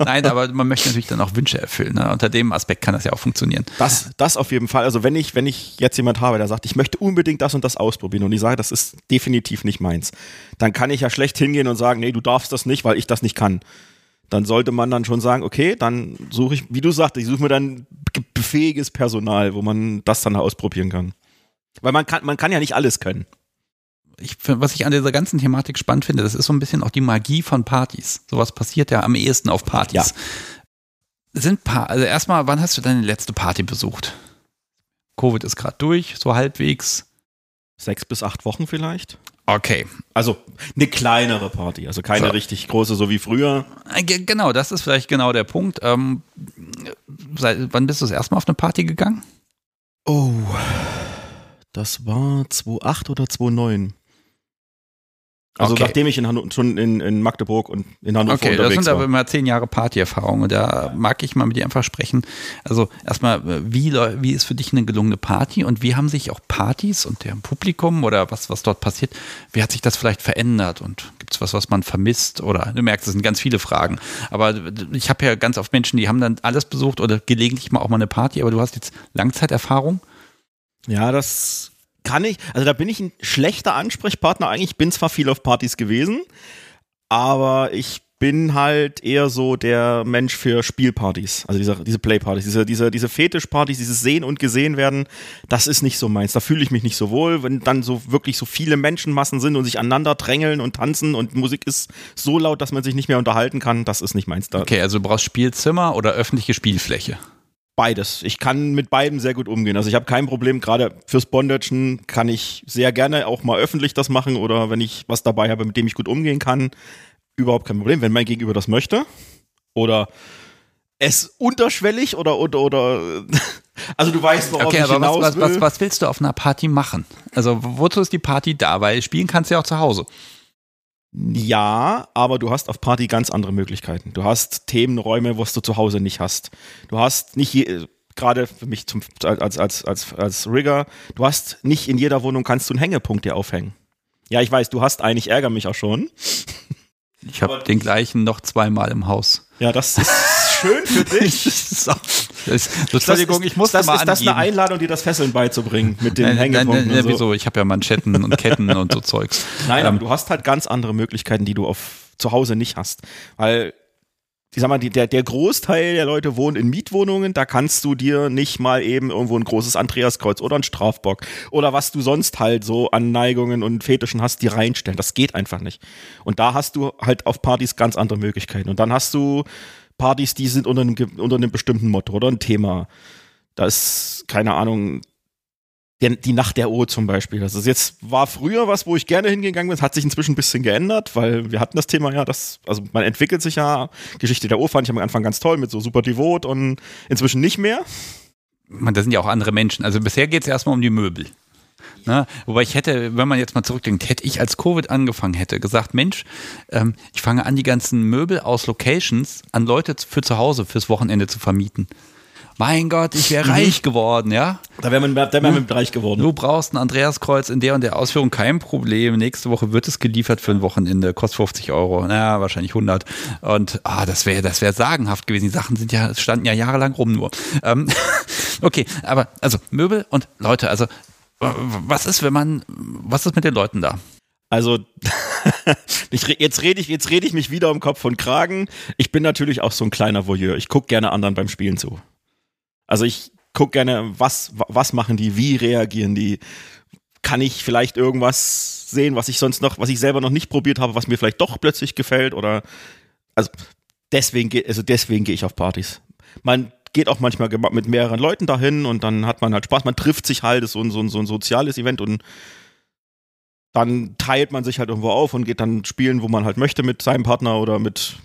Nein, aber man möchte natürlich dann auch Wünsche erfüllen. Ne? Unter dem Aspekt kann das ja auch funktionieren. Das, das auf jeden Fall. Also wenn ich, wenn ich jetzt jemand habe, der sagt, ich möchte unbedingt das und das ausprobieren und ich sage, das ist definitiv nicht meins, dann kann ich ja schlecht hingehen und sagen, nee, du darfst das nicht, weil ich das nicht kann. Dann sollte man dann schon sagen, okay, dann suche ich, wie du sagst, ich suche mir dann befähiges Personal, wo man das dann ausprobieren kann. Weil man kann, man kann ja nicht alles können ich, was ich an dieser ganzen Thematik spannend finde, das ist so ein bisschen auch die Magie von Partys. Sowas passiert ja am ehesten auf Partys. Ja. Sind paar, also erstmal, wann hast du deine letzte Party besucht? Covid ist gerade durch, so halbwegs. Sechs bis acht Wochen vielleicht. Okay. Also eine kleinere Party, also keine so. richtig große, so wie früher. Äh, genau, das ist vielleicht genau der Punkt. Ähm, seit, wann bist du das erste Mal auf eine Party gegangen? Oh, das war 2008 oder 2009. Also okay. nachdem ich in Hanno schon in, in, Magdeburg und in Hannover okay, unterwegs war. Okay, das sind aber immer zehn Jahre Partyerfahrung und da mag ich mal mit dir einfach sprechen. Also erstmal, wie, wie ist für dich eine gelungene Party und wie haben sich auch Partys und deren Publikum oder was, was dort passiert, wie hat sich das vielleicht verändert und gibt es was, was man vermisst oder du merkst, es sind ganz viele Fragen. Aber ich habe ja ganz oft Menschen, die haben dann alles besucht oder gelegentlich mal auch mal eine Party, aber du hast jetzt Langzeiterfahrung. Ja, das kann ich, also da bin ich ein schlechter Ansprechpartner eigentlich. Ich bin zwar viel auf Partys gewesen, aber ich bin halt eher so der Mensch für Spielpartys, also diese, diese Playpartys, diese, diese, diese Fetischpartys, dieses Sehen und Gesehen werden, das ist nicht so meins. Da fühle ich mich nicht so wohl, wenn dann so wirklich so viele Menschenmassen sind und sich aneinander drängeln und tanzen und Musik ist so laut, dass man sich nicht mehr unterhalten kann, das ist nicht meins. Da. Okay, also du brauchst Spielzimmer oder öffentliche Spielfläche? Beides. Ich kann mit beidem sehr gut umgehen. Also ich habe kein Problem, gerade fürs Bondagen kann ich sehr gerne auch mal öffentlich das machen oder wenn ich was dabei habe, mit dem ich gut umgehen kann, überhaupt kein Problem. Wenn mein Gegenüber das möchte oder es unterschwellig oder oder oder also du weißt, worauf okay, ich hinaus was, was, was, was willst du auf einer Party machen? Also wozu ist die Party da? Weil spielen kannst du ja auch zu Hause. Ja, aber du hast auf Party ganz andere Möglichkeiten. Du hast Themenräume, was du zu Hause nicht hast. Du hast nicht je, gerade für mich zum, als, als, als, als Rigger, du hast nicht in jeder Wohnung kannst du einen Hängepunkt dir aufhängen. Ja, ich weiß, du hast einen, ich ärgere mich auch schon. Ich habe den gleichen noch zweimal im Haus. Ja, das ist schön für dich. so. das, Entschuldigung, ich muss das, mal Ist das eine Einladung, dir das Fesseln beizubringen mit den nein, Hängepunkten? Nein, nein, so. wieso? Ich habe ja Manschetten und Ketten und so Zeugs. Nein, ähm, aber du hast halt ganz andere Möglichkeiten, die du auf zu Hause nicht hast. Weil ich sag mal, die, der, der Großteil der Leute wohnt in Mietwohnungen, da kannst du dir nicht mal eben irgendwo ein großes Andreaskreuz oder ein Strafbock oder was du sonst halt so an Neigungen und Fetischen hast, die reinstellen. Das geht einfach nicht. Und da hast du halt auf Partys ganz andere Möglichkeiten. Und dann hast du Partys, die sind unter einem, unter einem bestimmten Motto oder ein Thema. Da ist, keine Ahnung, der, die Nacht der O zum Beispiel. Das ist jetzt, war früher was, wo ich gerne hingegangen bin, hat sich inzwischen ein bisschen geändert, weil wir hatten das Thema ja, das, also man entwickelt sich ja. Geschichte der O fand ich am Anfang ganz toll mit so super devot und inzwischen nicht mehr. Man, das sind ja auch andere Menschen. Also bisher geht es erstmal um die Möbel. Ne? Wobei ich hätte, wenn man jetzt mal zurückdenkt, hätte ich als Covid angefangen hätte, gesagt, Mensch, ähm, ich fange an, die ganzen Möbel aus Locations an Leute für zu Hause fürs Wochenende zu vermieten mein Gott, ich wäre mhm. reich geworden, ja. Da wäre man, da wär man reich geworden. Du brauchst ein Andreaskreuz in der und der Ausführung, kein Problem. Nächste Woche wird es geliefert für ein Wochenende, kostet 50 Euro, naja, wahrscheinlich 100. Und ah, das wäre das wäre sagenhaft gewesen. Die Sachen sind ja, standen ja jahrelang rum nur. Ähm, okay, aber also Möbel und Leute, also was ist, wenn man, was ist mit den Leuten da? Also ich, jetzt rede ich, jetzt rede ich mich wieder um Kopf und Kragen. Ich bin natürlich auch so ein kleiner Voyeur. Ich gucke gerne anderen beim Spielen zu. Also ich gucke gerne, was, was machen die, wie reagieren die. Kann ich vielleicht irgendwas sehen, was ich sonst noch, was ich selber noch nicht probiert habe, was mir vielleicht doch plötzlich gefällt oder also deswegen also deswegen gehe ich auf Partys. Man geht auch manchmal mit mehreren Leuten dahin und dann hat man halt Spaß, man trifft sich halt, ist so ein, so ein, so ein soziales Event und dann teilt man sich halt irgendwo auf und geht dann spielen, wo man halt möchte mit seinem Partner oder mit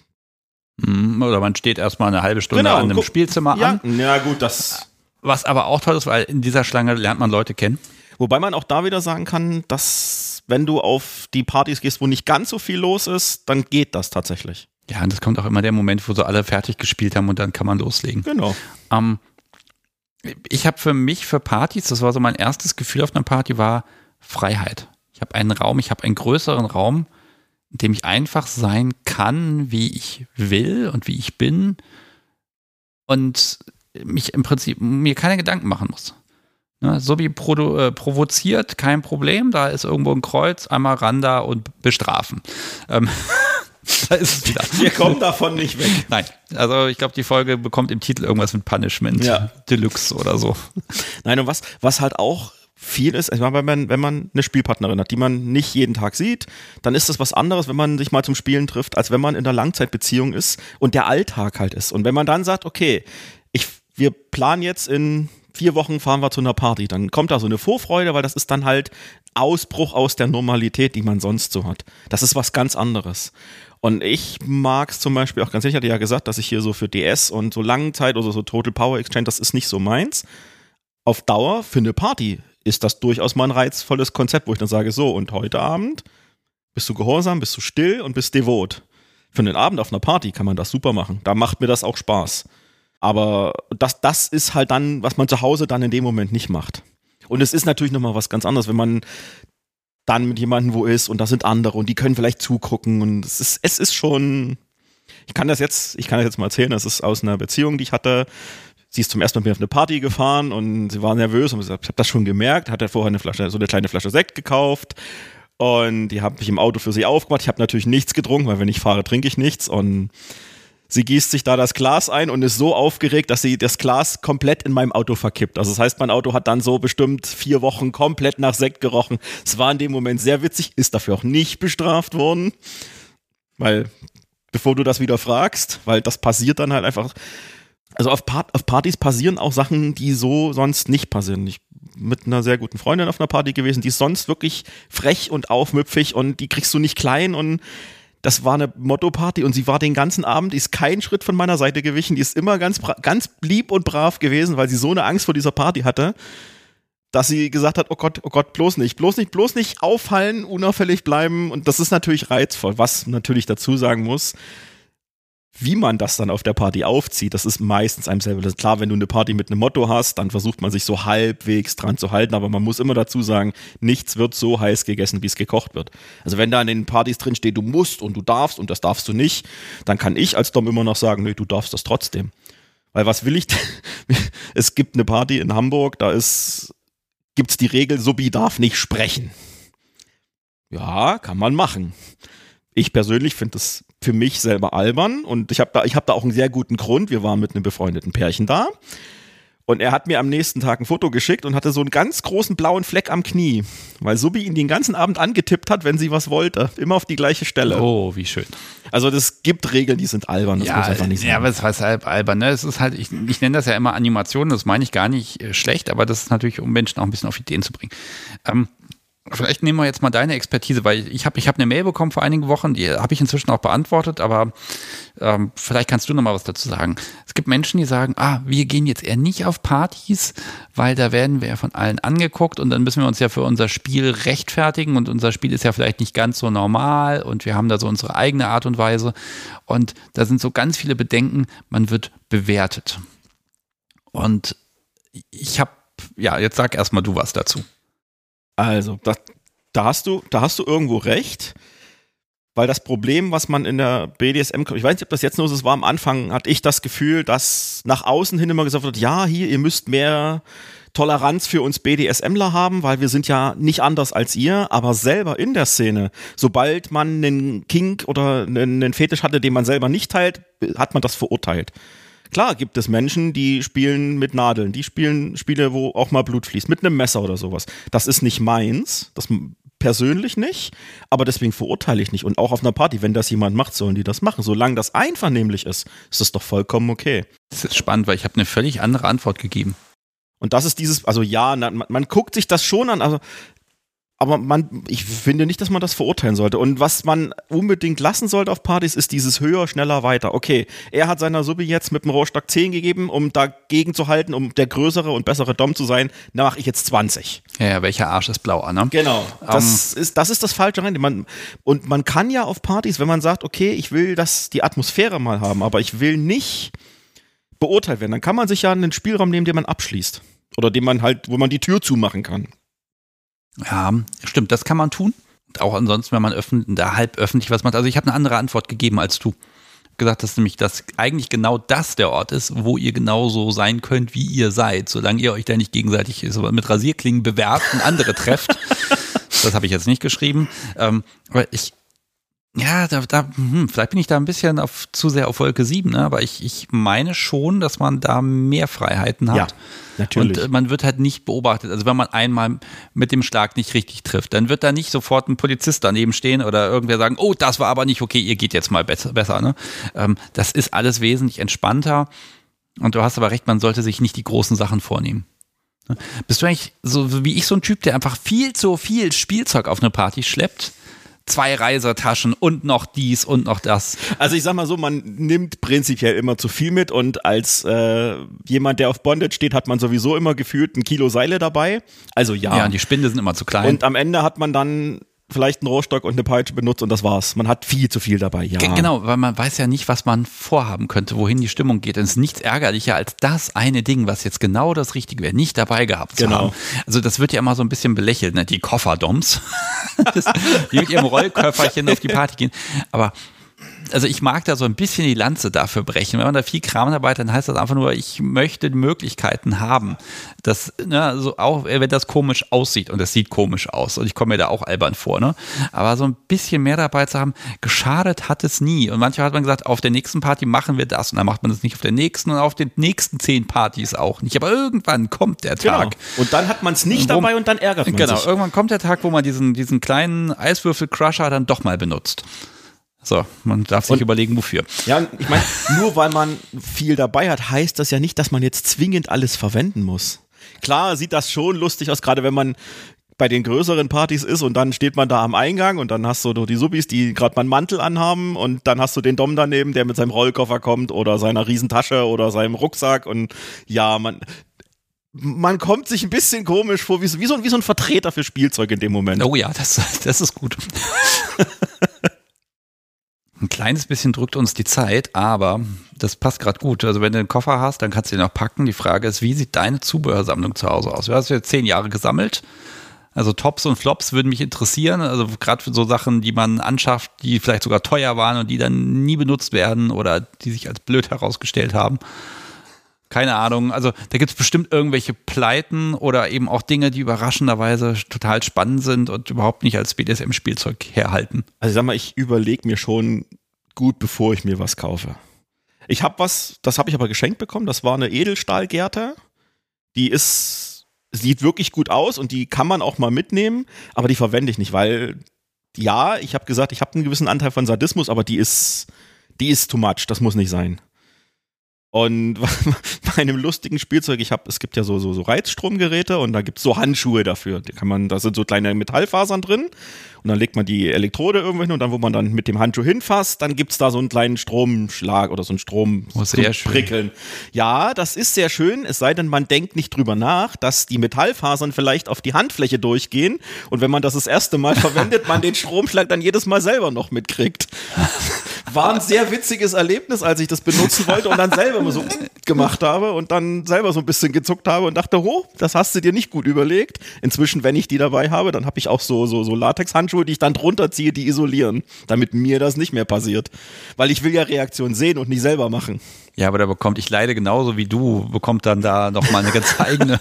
hm, oder man steht erstmal eine halbe Stunde genau, an einem Spielzimmer ja, an. Ja, gut, das. Was aber auch toll ist, weil in dieser Schlange lernt man Leute kennen. Wobei man auch da wieder sagen kann, dass wenn du auf die Partys gehst, wo nicht ganz so viel los ist, dann geht das tatsächlich. Ja, und das kommt auch immer der Moment, wo so alle fertig gespielt haben und dann kann man loslegen. Genau. Ähm, ich habe für mich, für Partys, das war so mein erstes Gefühl auf einer Party, war Freiheit. Ich habe einen Raum, ich habe einen größeren Raum, in dem ich einfach sein kann, wie ich will und wie ich bin und mich im Prinzip mir keine Gedanken machen muss. Ne, so wie produ, äh, provoziert, kein Problem, da ist irgendwo ein Kreuz, einmal ran da und bestrafen. Ähm, da ist es wieder. Wir kommen davon nicht weg. Nein, also ich glaube, die Folge bekommt im Titel irgendwas mit Punishment ja. Deluxe oder so. Nein, und was, was halt auch viel ist, meine, wenn man, wenn man eine Spielpartnerin hat, die man nicht jeden Tag sieht, dann ist das was anderes, wenn man sich mal zum Spielen trifft, als wenn man in einer Langzeitbeziehung ist und der Alltag halt ist. Und wenn man dann sagt, okay, ich, wir planen jetzt in vier Wochen fahren wir zu einer Party, dann kommt da so eine Vorfreude, weil das ist dann halt Ausbruch aus der Normalität, die man sonst so hat. Das ist was ganz anderes. Und ich mag es zum Beispiel auch ganz sicher, ich hatte ja gesagt, dass ich hier so für DS und so Langzeit oder so Total Power Exchange, das ist nicht so meins. Auf Dauer für eine Party ist das durchaus mal ein reizvolles Konzept, wo ich dann sage, so, und heute Abend bist du gehorsam, bist du still und bist devot. Für einen Abend auf einer Party kann man das super machen. Da macht mir das auch Spaß. Aber das, das ist halt dann, was man zu Hause dann in dem Moment nicht macht. Und es ist natürlich nochmal was ganz anderes, wenn man dann mit jemandem wo ist und da sind andere und die können vielleicht zugucken und es ist, es ist schon, ich kann das jetzt, ich kann das jetzt mal erzählen, das ist aus einer Beziehung, die ich hatte. Sie ist zum ersten Mal auf eine Party gefahren und sie war nervös und ich habe das schon gemerkt, hat er vorher eine Flasche, so eine kleine Flasche Sekt gekauft und die habe ich im Auto für sie aufgemacht. Ich habe natürlich nichts getrunken, weil wenn ich fahre, trinke ich nichts und Sie gießt sich da das Glas ein und ist so aufgeregt, dass sie das Glas komplett in meinem Auto verkippt. Also das heißt, mein Auto hat dann so bestimmt vier Wochen komplett nach Sekt gerochen. Es war in dem Moment sehr witzig, ist dafür auch nicht bestraft worden. Weil, bevor du das wieder fragst, weil das passiert dann halt einfach. Also auf, Part auf Partys passieren auch Sachen, die so sonst nicht passieren. Ich mit einer sehr guten Freundin auf einer Party gewesen, die ist sonst wirklich frech und aufmüpfig und die kriegst du nicht klein und das war eine Motto-Party und sie war den ganzen Abend, die ist keinen Schritt von meiner Seite gewichen, die ist immer ganz, ganz lieb und brav gewesen, weil sie so eine Angst vor dieser Party hatte, dass sie gesagt hat, oh Gott, oh Gott, bloß nicht, bloß nicht, bloß nicht auffallen, unauffällig bleiben. Und das ist natürlich reizvoll, was natürlich dazu sagen muss, wie man das dann auf der Party aufzieht, das ist meistens einem selber. Klar, wenn du eine Party mit einem Motto hast, dann versucht man sich so halbwegs dran zu halten, aber man muss immer dazu sagen, nichts wird so heiß gegessen, wie es gekocht wird. Also wenn da in den Partys drin steht, du musst und du darfst und das darfst du nicht, dann kann ich als Dom immer noch sagen, nee, du darfst das trotzdem. Weil was will ich? es gibt eine Party in Hamburg, da ist, gibt's die Regel, Subi darf nicht sprechen. Ja, kann man machen. Ich persönlich finde das für mich selber albern und ich habe da, ich hab da auch einen sehr guten Grund. Wir waren mit einem befreundeten Pärchen da. Und er hat mir am nächsten Tag ein Foto geschickt und hatte so einen ganz großen blauen Fleck am Knie, weil Subi ihn den ganzen Abend angetippt hat, wenn sie was wollte. Immer auf die gleiche Stelle. Oh, wie schön. Also das gibt Regeln, die sind albern. Das ja, muss einfach nicht sein. Ja, aber es heißt halt albern. Ne? Es ist halt, ich, ich nenne das ja immer Animation, das meine ich gar nicht äh, schlecht, aber das ist natürlich, um Menschen auch ein bisschen auf Ideen zu bringen. Ähm, Vielleicht nehmen wir jetzt mal deine Expertise, weil ich habe ich hab eine Mail bekommen vor einigen Wochen, die habe ich inzwischen auch beantwortet, aber ähm, vielleicht kannst du noch mal was dazu sagen. Es gibt Menschen, die sagen, ah, wir gehen jetzt eher nicht auf Partys, weil da werden wir ja von allen angeguckt und dann müssen wir uns ja für unser Spiel rechtfertigen und unser Spiel ist ja vielleicht nicht ganz so normal und wir haben da so unsere eigene Art und Weise und da sind so ganz viele Bedenken, man wird bewertet. Und ich habe, ja, jetzt sag erstmal du was dazu. Also, das, da hast du, da hast du irgendwo recht. Weil das Problem, was man in der BDSM, ich weiß nicht, ob das jetzt nur so war am Anfang, hatte ich das Gefühl, dass nach außen hin immer gesagt wird, ja, hier, ihr müsst mehr Toleranz für uns BDSMler haben, weil wir sind ja nicht anders als ihr, aber selber in der Szene, sobald man einen Kink oder einen Fetisch hatte, den man selber nicht teilt, hat man das verurteilt. Klar gibt es Menschen, die spielen mit Nadeln, die spielen Spiele, wo auch mal Blut fließt, mit einem Messer oder sowas. Das ist nicht meins, das persönlich nicht, aber deswegen verurteile ich nicht. Und auch auf einer Party, wenn das jemand macht, sollen die das machen. Solange das einvernehmlich ist, ist das doch vollkommen okay. Das ist spannend, weil ich habe eine völlig andere Antwort gegeben. Und das ist dieses, also ja, man, man guckt sich das schon an, also aber man, ich finde nicht, dass man das verurteilen sollte. Und was man unbedingt lassen sollte auf Partys, ist dieses höher, schneller, weiter. Okay, er hat seiner Subi jetzt mit dem Rohrstock 10 gegeben, um dagegen zu halten, um der größere und bessere Dom zu sein. Da mache ich jetzt 20. Ja, ja, welcher Arsch ist blau, ne? Genau. Das, um, ist, das ist das Falsche rein. Man, und man kann ja auf Partys, wenn man sagt, okay, ich will das, die Atmosphäre mal haben, aber ich will nicht beurteilt werden, dann kann man sich ja einen Spielraum nehmen, den man abschließt. Oder den man halt, wo man die Tür zumachen kann. Ja, stimmt, das kann man tun. Auch ansonsten, wenn man öffentlich, da halb öffentlich was macht. Also ich habe eine andere Antwort gegeben als du. Gesagt, dass nämlich das eigentlich genau das der Ort ist, wo ihr genauso sein könnt, wie ihr seid, solange ihr euch da nicht gegenseitig mit Rasierklingen bewerbt und andere trefft. das habe ich jetzt nicht geschrieben. Ähm, aber ich, ja, da, da hm, vielleicht bin ich da ein bisschen auf, zu sehr auf Wolke 7, ne? aber ich, ich meine schon, dass man da mehr Freiheiten hat. Ja, natürlich. Und äh, man wird halt nicht beobachtet. Also wenn man einmal mit dem Schlag nicht richtig trifft, dann wird da nicht sofort ein Polizist daneben stehen oder irgendwer sagen, oh, das war aber nicht okay, ihr geht jetzt mal besser. besser ne? Ähm, das ist alles wesentlich entspannter. Und du hast aber recht, man sollte sich nicht die großen Sachen vornehmen. Ne? Bist du eigentlich so wie ich so ein Typ, der einfach viel zu viel Spielzeug auf eine Party schleppt? Zwei Reisetaschen und noch dies und noch das. Also ich sag mal so, man nimmt prinzipiell immer zu viel mit und als äh, jemand, der auf Bondage steht, hat man sowieso immer gefühlt ein Kilo Seile dabei. Also ja. Ja, und die Spinde sind immer zu klein. Und am Ende hat man dann vielleicht einen Rohrstock und eine Peitsche benutzt und das war's. Man hat viel zu viel dabei, ja. Genau, weil man weiß ja nicht, was man vorhaben könnte, wohin die Stimmung geht. Und es ist nichts ärgerlicher als das eine Ding, was jetzt genau das Richtige wäre, nicht dabei gehabt zu genau. haben. Also das wird ja immer so ein bisschen belächelt, ne? die Kofferdoms, die mit ihrem Rollköfferchen auf die Party gehen. Aber also ich mag da so ein bisschen die Lanze dafür brechen. Wenn man da viel Kram dabei hat, dann heißt das einfach nur, ich möchte Möglichkeiten haben. Das, ne, so auch wenn das komisch aussieht und das sieht komisch aus und ich komme mir da auch albern vor, ne? Aber so ein bisschen mehr dabei zu haben, geschadet hat es nie. Und manchmal hat man gesagt, auf der nächsten Party machen wir das und dann macht man das nicht auf der nächsten und auf den nächsten zehn Partys auch nicht. Aber irgendwann kommt der genau. Tag. Genau. Und dann hat man es nicht wo, dabei und dann ärgert man genau, sich. Genau, irgendwann kommt der Tag, wo man diesen, diesen kleinen Eiswürfel-Crusher dann doch mal benutzt. So, man darf sich und, überlegen, wofür. Ja, ich meine, nur weil man viel dabei hat, heißt das ja nicht, dass man jetzt zwingend alles verwenden muss. Klar sieht das schon lustig aus, gerade wenn man bei den größeren Partys ist und dann steht man da am Eingang und dann hast du die Subis, die gerade mal einen Mantel anhaben und dann hast du den Dom daneben, der mit seinem Rollkoffer kommt oder seiner Riesentasche oder seinem Rucksack und ja, man, man kommt sich ein bisschen komisch vor, wie, so, wie so ein Vertreter für Spielzeug in dem Moment. Oh ja, das, das ist gut. Ein kleines bisschen drückt uns die Zeit, aber das passt gerade gut. Also wenn du einen Koffer hast, dann kannst du ihn auch packen. Die Frage ist, wie sieht deine Zubehörsammlung zu Hause aus? Du hast jetzt zehn Jahre gesammelt. Also Tops und Flops würden mich interessieren. Also gerade für so Sachen, die man anschafft, die vielleicht sogar teuer waren und die dann nie benutzt werden oder die sich als blöd herausgestellt haben keine Ahnung. Also da gibt es bestimmt irgendwelche Pleiten oder eben auch Dinge, die überraschenderweise total spannend sind und überhaupt nicht als BDSM-Spielzeug herhalten. Also sag mal, ich überlege mir schon gut, bevor ich mir was kaufe. Ich habe was, das habe ich aber geschenkt bekommen. Das war eine Edelstahlgerte. Die ist, sieht wirklich gut aus und die kann man auch mal mitnehmen, aber die verwende ich nicht, weil ja, ich habe gesagt, ich habe einen gewissen Anteil von Sadismus, aber die ist, die ist too much. Das muss nicht sein. Und bei einem lustigen Spielzeug, ich habe, es gibt ja so, so, so Reizstromgeräte und da gibt's so Handschuhe dafür. Die kann man, da sind so kleine Metallfasern drin und dann legt man die Elektrode irgendwo hin und dann, wo man dann mit dem Handschuh hinfasst, dann gibt's da so einen kleinen Stromschlag oder so einen Strom oh, sehr prickeln. Ja, das ist sehr schön, es sei denn, man denkt nicht drüber nach, dass die Metallfasern vielleicht auf die Handfläche durchgehen und wenn man das das erste Mal verwendet, man den Stromschlag dann jedes Mal selber noch mitkriegt. War ein sehr witziges Erlebnis, als ich das benutzen wollte und dann selber so gemacht habe und dann selber so ein bisschen gezuckt habe und dachte, oh, das hast du dir nicht gut überlegt. Inzwischen, wenn ich die dabei habe, dann habe ich auch so, so, so Latex-Handschuhe, die ich dann drunter ziehe, die isolieren, damit mir das nicht mehr passiert. Weil ich will ja Reaktionen sehen und nicht selber machen. Ja, aber da bekommt, ich leide genauso wie du, bekommt dann da nochmal eine ganz eigene.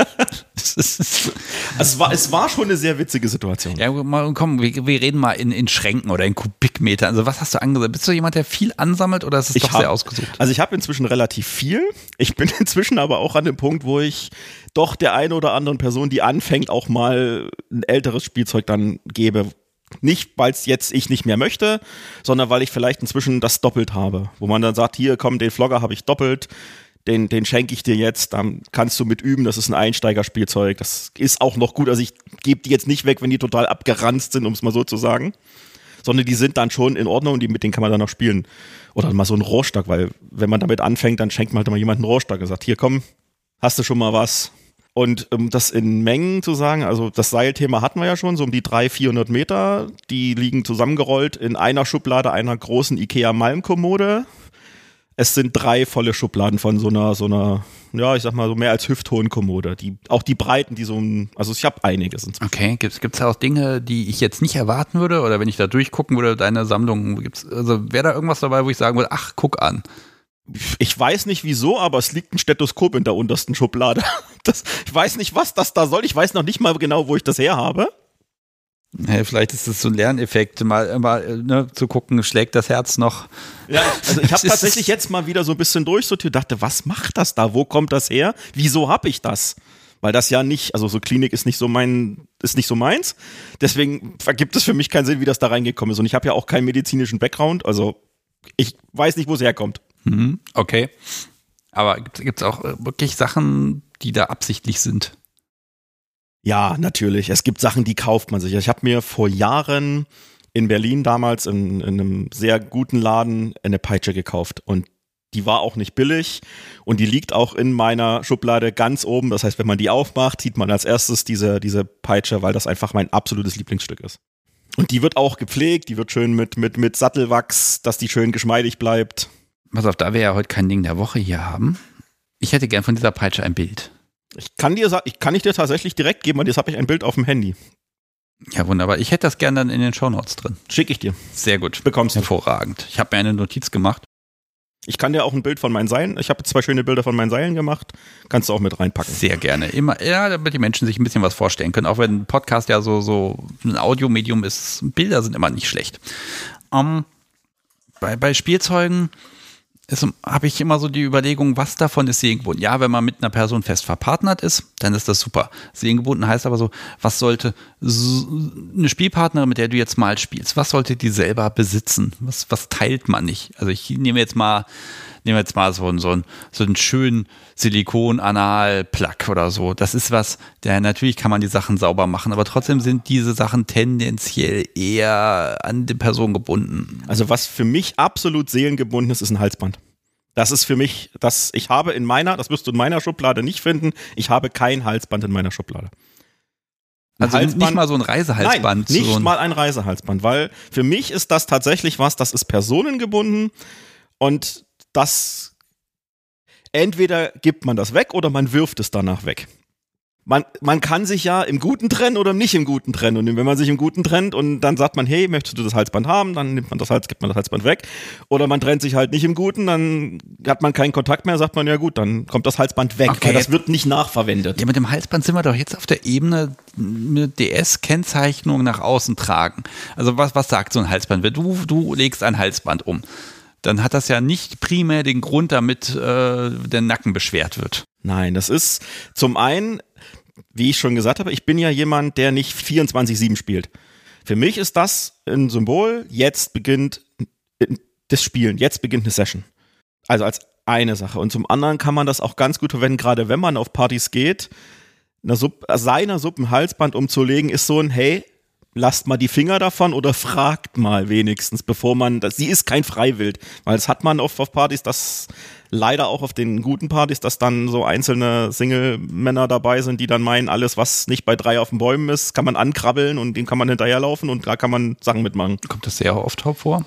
es, war, es war schon eine sehr witzige Situation. Ja, komm, wir, wir reden mal in, in Schränken oder in Kubikmetern. Also was hast du angesagt? Bist du jemand, der viel ansammelt oder ist es ich doch hab, sehr ausgesucht? Also ich habe inzwischen relativ viel. Ich bin inzwischen aber auch an dem Punkt, wo ich doch der einen oder anderen Person, die anfängt, auch mal ein älteres Spielzeug dann gebe, nicht, weil es jetzt ich nicht mehr möchte, sondern weil ich vielleicht inzwischen das doppelt habe. Wo man dann sagt, hier komm, den Vlogger habe ich doppelt. den, den schenke ich dir jetzt, dann kannst du mit üben, das ist ein Einsteigerspielzeug, das ist auch noch gut, also ich gebe die jetzt nicht weg, wenn die total abgeranzt sind, um es mal so zu sagen, sondern die sind dann schon in Ordnung und die, mit denen kann man dann noch spielen. Oder mal so ein Rohrstock, weil wenn man damit anfängt, dann schenkt man halt mal jemand einen Rohrstock und sagt, hier komm, hast du schon mal was, und um das in Mengen zu sagen, also das Seilthema hatten wir ja schon, so um die 300, 400 Meter. Die liegen zusammengerollt in einer Schublade einer großen Ikea Malmkommode. Es sind drei volle Schubladen von so einer, so einer, ja, ich sag mal so mehr als hüfthohen Kommode. Die, auch die Breiten, die so ein, also ich habe einiges. Okay, gibt's gibt's da auch Dinge, die ich jetzt nicht erwarten würde oder wenn ich da durchgucken würde, deine Sammlung, gibt's, also wäre da irgendwas dabei, wo ich sagen würde, ach, guck an. Ich weiß nicht wieso, aber es liegt ein Stethoskop in der untersten Schublade. Das, ich weiß nicht, was das da soll. Ich weiß noch nicht mal genau, wo ich das her habe. Hey, vielleicht ist es so ein Lerneffekt, mal, mal ne, zu gucken, schlägt das Herz noch. Ja, also ich habe tatsächlich jetzt mal wieder so ein bisschen durchsortiert, dachte, was macht das da? Wo kommt das her? Wieso habe ich das? Weil das ja nicht, also so Klinik ist nicht so mein, ist nicht so meins. Deswegen ergibt es für mich keinen Sinn, wie das da reingekommen ist. Und ich habe ja auch keinen medizinischen Background, also ich weiß nicht, wo es herkommt. Mhm, okay. Aber gibt es auch äh, wirklich Sachen, die da absichtlich sind? Ja, natürlich. Es gibt Sachen, die kauft man sich. Ich habe mir vor Jahren in Berlin damals in, in, einem sehr guten Laden eine Peitsche gekauft und die war auch nicht billig und die liegt auch in meiner Schublade ganz oben. Das heißt, wenn man die aufmacht, sieht man als erstes diese, diese Peitsche, weil das einfach mein absolutes Lieblingsstück ist. Und die wird auch gepflegt, die wird schön mit, mit, mit Sattelwachs, dass die schön geschmeidig bleibt. Pass auf, da wir ja heute kein Ding der Woche hier haben, ich hätte gern von dieser Peitsche ein Bild. Ich kann dir ich kann ich dir tatsächlich direkt geben, weil jetzt habe ich ein Bild auf dem Handy. Ja, wunderbar. Ich hätte das gern dann in den Shownotes drin. Schicke ich dir. Sehr gut. Bekommst du. Hervorragend. Ich habe mir eine Notiz gemacht. Ich kann dir auch ein Bild von meinen Seilen. Ich habe zwei schöne Bilder von meinen Seilen gemacht. Kannst du auch mit reinpacken. Sehr gerne. Immer, ja, damit die Menschen sich ein bisschen was vorstellen können. Auch wenn ein Podcast ja so, so ein Audiomedium ist, Bilder sind immer nicht schlecht. Um, ähm, bei, bei Spielzeugen habe ich immer so die Überlegung, was davon ist seelengebunden. Ja, wenn man mit einer Person fest verpartnert ist, dann ist das super. Seelengebunden heißt aber so, was sollte so eine Spielpartnerin, mit der du jetzt mal spielst, was sollte die selber besitzen? Was, was teilt man nicht? Also ich nehme jetzt mal, nehme jetzt mal so, einen, so, einen, so einen schönen Silikon-Anal-Plug oder so. Das ist was, der natürlich kann man die Sachen sauber machen, aber trotzdem sind diese Sachen tendenziell eher an die Person gebunden. Also was für mich absolut seelengebunden ist, ist ein Halsband. Das ist für mich, das ich habe in meiner, das wirst du in meiner Schublade nicht finden, ich habe kein Halsband in meiner Schublade. Ein also Halsband, nicht mal so ein Reisehalsband. Nein, nicht so mal ein Reisehalsband, weil für mich ist das tatsächlich was, das ist personengebunden und das entweder gibt man das weg oder man wirft es danach weg. Man, man kann sich ja im Guten trennen oder nicht im Guten trennen. Und wenn man sich im Guten trennt und dann sagt man, hey, möchtest du das Halsband haben, dann nimmt man das Hals, gibt man das Halsband weg. Oder man trennt sich halt nicht im Guten, dann hat man keinen Kontakt mehr, sagt man, ja gut, dann kommt das Halsband weg, okay. weil das wird nicht nachverwendet. Ja, mit dem Halsband sind wir doch jetzt auf der Ebene mit DS-Kennzeichnung nach außen tragen. Also was, was sagt so ein Halsband? Du, du legst ein Halsband um dann hat das ja nicht primär den Grund, damit äh, der Nacken beschwert wird. Nein, das ist zum einen, wie ich schon gesagt habe, ich bin ja jemand, der nicht 24-7 spielt. Für mich ist das ein Symbol, jetzt beginnt das Spielen, jetzt beginnt eine Session. Also als eine Sache. Und zum anderen kann man das auch ganz gut verwenden, gerade wenn man auf Partys geht. Eine Sub, seiner Suppenhalsband umzulegen, ist so ein, hey, lasst mal die Finger davon oder fragt mal wenigstens, bevor man, das, sie ist kein Freiwild, weil es hat man oft auf Partys, das leider auch auf den guten Partys, dass dann so einzelne Single-Männer dabei sind, die dann meinen, alles, was nicht bei drei auf den Bäumen ist, kann man ankrabbeln und dem kann man hinterherlaufen und da kann man Sachen mitmachen. Kommt das sehr oft vor?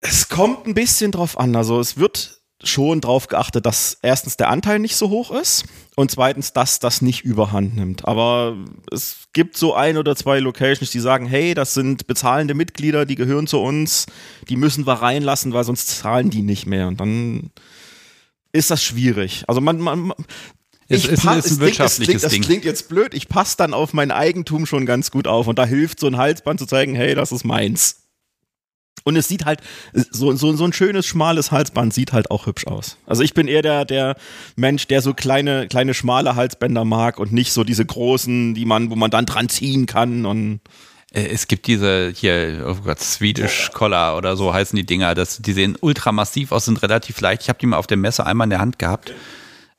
Es kommt ein bisschen drauf an. Also es wird schon darauf geachtet, dass erstens der Anteil nicht so hoch ist und zweitens, dass das nicht überhand nimmt. Aber es gibt so ein oder zwei Locations, die sagen, hey, das sind bezahlende Mitglieder, die gehören zu uns, die müssen wir reinlassen, weil sonst zahlen die nicht mehr. Und dann ist das schwierig. Also man, man es ist, pass, ist ein wirtschaftliches klingt, Ding. Das klingt jetzt blöd, ich passe dann auf mein Eigentum schon ganz gut auf und da hilft so ein Halsband zu zeigen, hey, das ist meins. Und es sieht halt, so, so, so ein schönes, schmales Halsband sieht halt auch hübsch aus. Also ich bin eher der, der Mensch, der so kleine, kleine, schmale Halsbänder mag und nicht so diese großen, die man, wo man dann dran ziehen kann und Äh, es gibt diese hier, oh Gott, Swedish Collar oder so heißen die Dinger. Das, die sehen ultra massiv aus, sind relativ leicht. Ich habe die mal auf der Messe einmal in der Hand gehabt.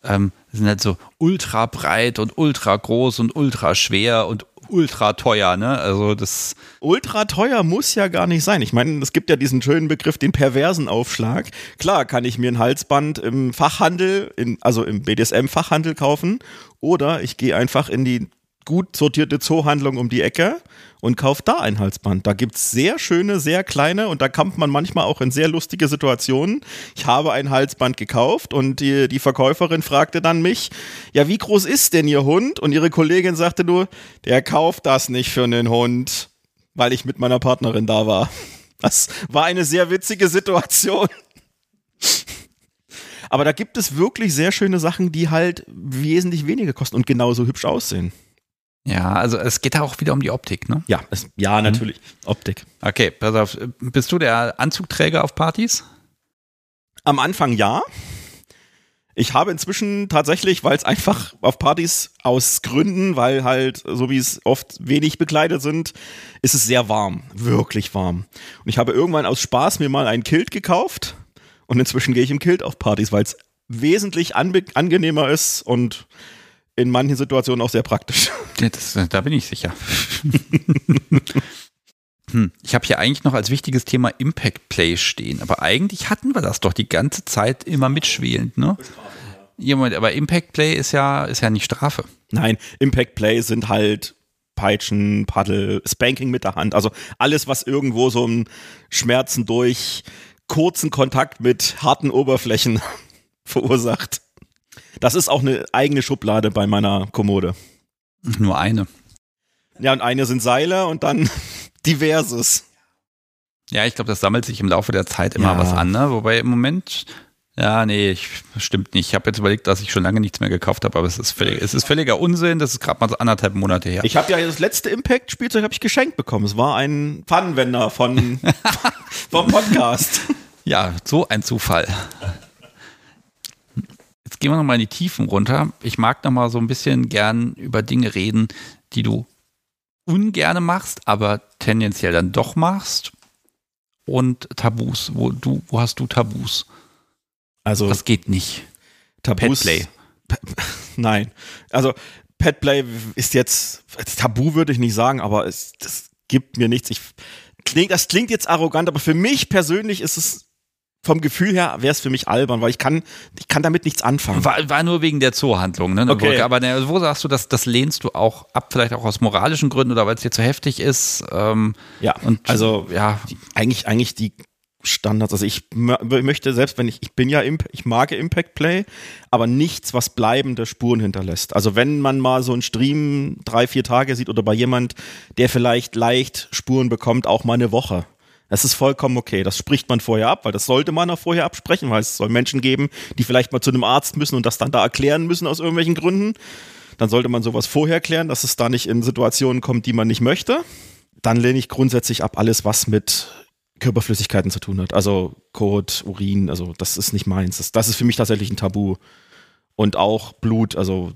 Ähm, sind halt so ultra breit und ultra groß und ultra schwer und ultra teuer, ne? Also das. Ultra teuer muss ja gar nicht sein. Ich meine, es gibt ja diesen schönen Begriff, den perversen Aufschlag. Klar kann ich mir ein Halsband im Fachhandel, in, also im BDSM-Fachhandel kaufen. Oder ich gehe einfach in die gut sortierte Zoohandlung um die Ecke und kauft da ein Halsband. Da gibt es sehr schöne, sehr kleine und da kommt man manchmal auch in sehr lustige Situationen. Ich habe ein Halsband gekauft und die, die Verkäuferin fragte dann mich, ja, wie groß ist denn Ihr Hund? Und ihre Kollegin sagte nur, der kauft das nicht für einen Hund, weil ich mit meiner Partnerin da war. Das war eine sehr witzige Situation. Aber da gibt es wirklich sehr schöne Sachen, die halt wesentlich weniger kosten und genauso hübsch aussehen. Ja, also es geht da auch wieder um die Optik, ne? Ja, es, ja, natürlich. Mhm. Optik. Okay, pass auf. Bist du der Anzugträger auf Partys? Am Anfang ja. Ich habe inzwischen tatsächlich, weil es einfach auf Partys aus Gründen, weil halt, so wie es oft wenig bekleidet sind, ist es sehr warm. Wirklich warm. Und ich habe irgendwann aus Spaß mir mal ein Kilt gekauft. Und inzwischen gehe ich im Kilt auf Partys, weil es wesentlich angenehmer ist und in manchen Situationen auch sehr praktisch. Ja, das, da bin ich sicher. hm, ich habe hier eigentlich noch als wichtiges Thema Impact Play stehen, aber eigentlich hatten wir das doch die ganze Zeit immer mitschwelend, ne? Jemand, aber Impact Play ist ja, ist ja nicht Strafe. Nein, Impact Play sind halt Peitschen, Paddel, Spanking mit der Hand. Also alles, was irgendwo so ein Schmerzen durch kurzen Kontakt mit harten Oberflächen verursacht. Das ist auch eine eigene Schublade bei meiner Kommode. Nur eine. Ja, und eine sind Seile und dann diverses. Ja, ich glaube, das sammelt sich im Laufe der Zeit immer ja. was an, ne? Wobei im Moment, ja, nee, ich, stimmt nicht. Ich habe jetzt überlegt, dass ich schon lange nichts mehr gekauft habe, aber es ist, völlig, es ist völliger Unsinn. Das ist gerade mal so anderthalb Monate her. Ich habe ja das letzte Impact-Spielzeug habe ich geschenkt bekommen. Es war ein Pfannenwender von vom Podcast. Ja, so ein Zufall. Jetzt gehen wir nochmal in die Tiefen runter. Ich mag nochmal so ein bisschen gern über Dinge reden, die du ungerne machst, aber tendenziell dann doch machst. Und Tabus. Wo, du, wo hast du Tabus? Also. Das geht nicht. Tabus. Petplay. Nein. Also, Petplay ist jetzt, Tabu würde ich nicht sagen, aber es, das gibt mir nichts. Ich, klingt, das klingt jetzt arrogant, aber für mich persönlich ist es vom Gefühl her wäre es für mich albern, weil ich kann, ich kann damit nichts anfangen. War, war nur wegen der Zoohandlung, ne? Okay. Aber ne, wo sagst du, das, das lehnst du auch ab, vielleicht auch aus moralischen Gründen oder weil es dir zu heftig ist? Ähm, ja, und also ja, eigentlich, eigentlich die Standards. Also ich möchte selbst, wenn ich, ich bin ja, ich mag Impact Play, aber nichts, was bleibende Spuren hinterlässt. Also wenn man mal so einen Stream drei, vier Tage sieht oder bei jemand, der vielleicht leicht Spuren bekommt, auch mal eine Woche das ist vollkommen okay. Das spricht man vorher ab, weil das sollte man auch vorher absprechen, weil es soll Menschen geben, die vielleicht mal zu einem Arzt müssen und das dann da erklären müssen aus irgendwelchen Gründen. Dann sollte man sowas vorher klären, dass es da nicht in Situationen kommt, die man nicht möchte. Dann lehne ich grundsätzlich ab alles, was mit Körperflüssigkeiten zu tun hat. Also Kot, Urin, also das ist nicht meins. Das, das ist für mich tatsächlich ein Tabu. Und auch Blut, also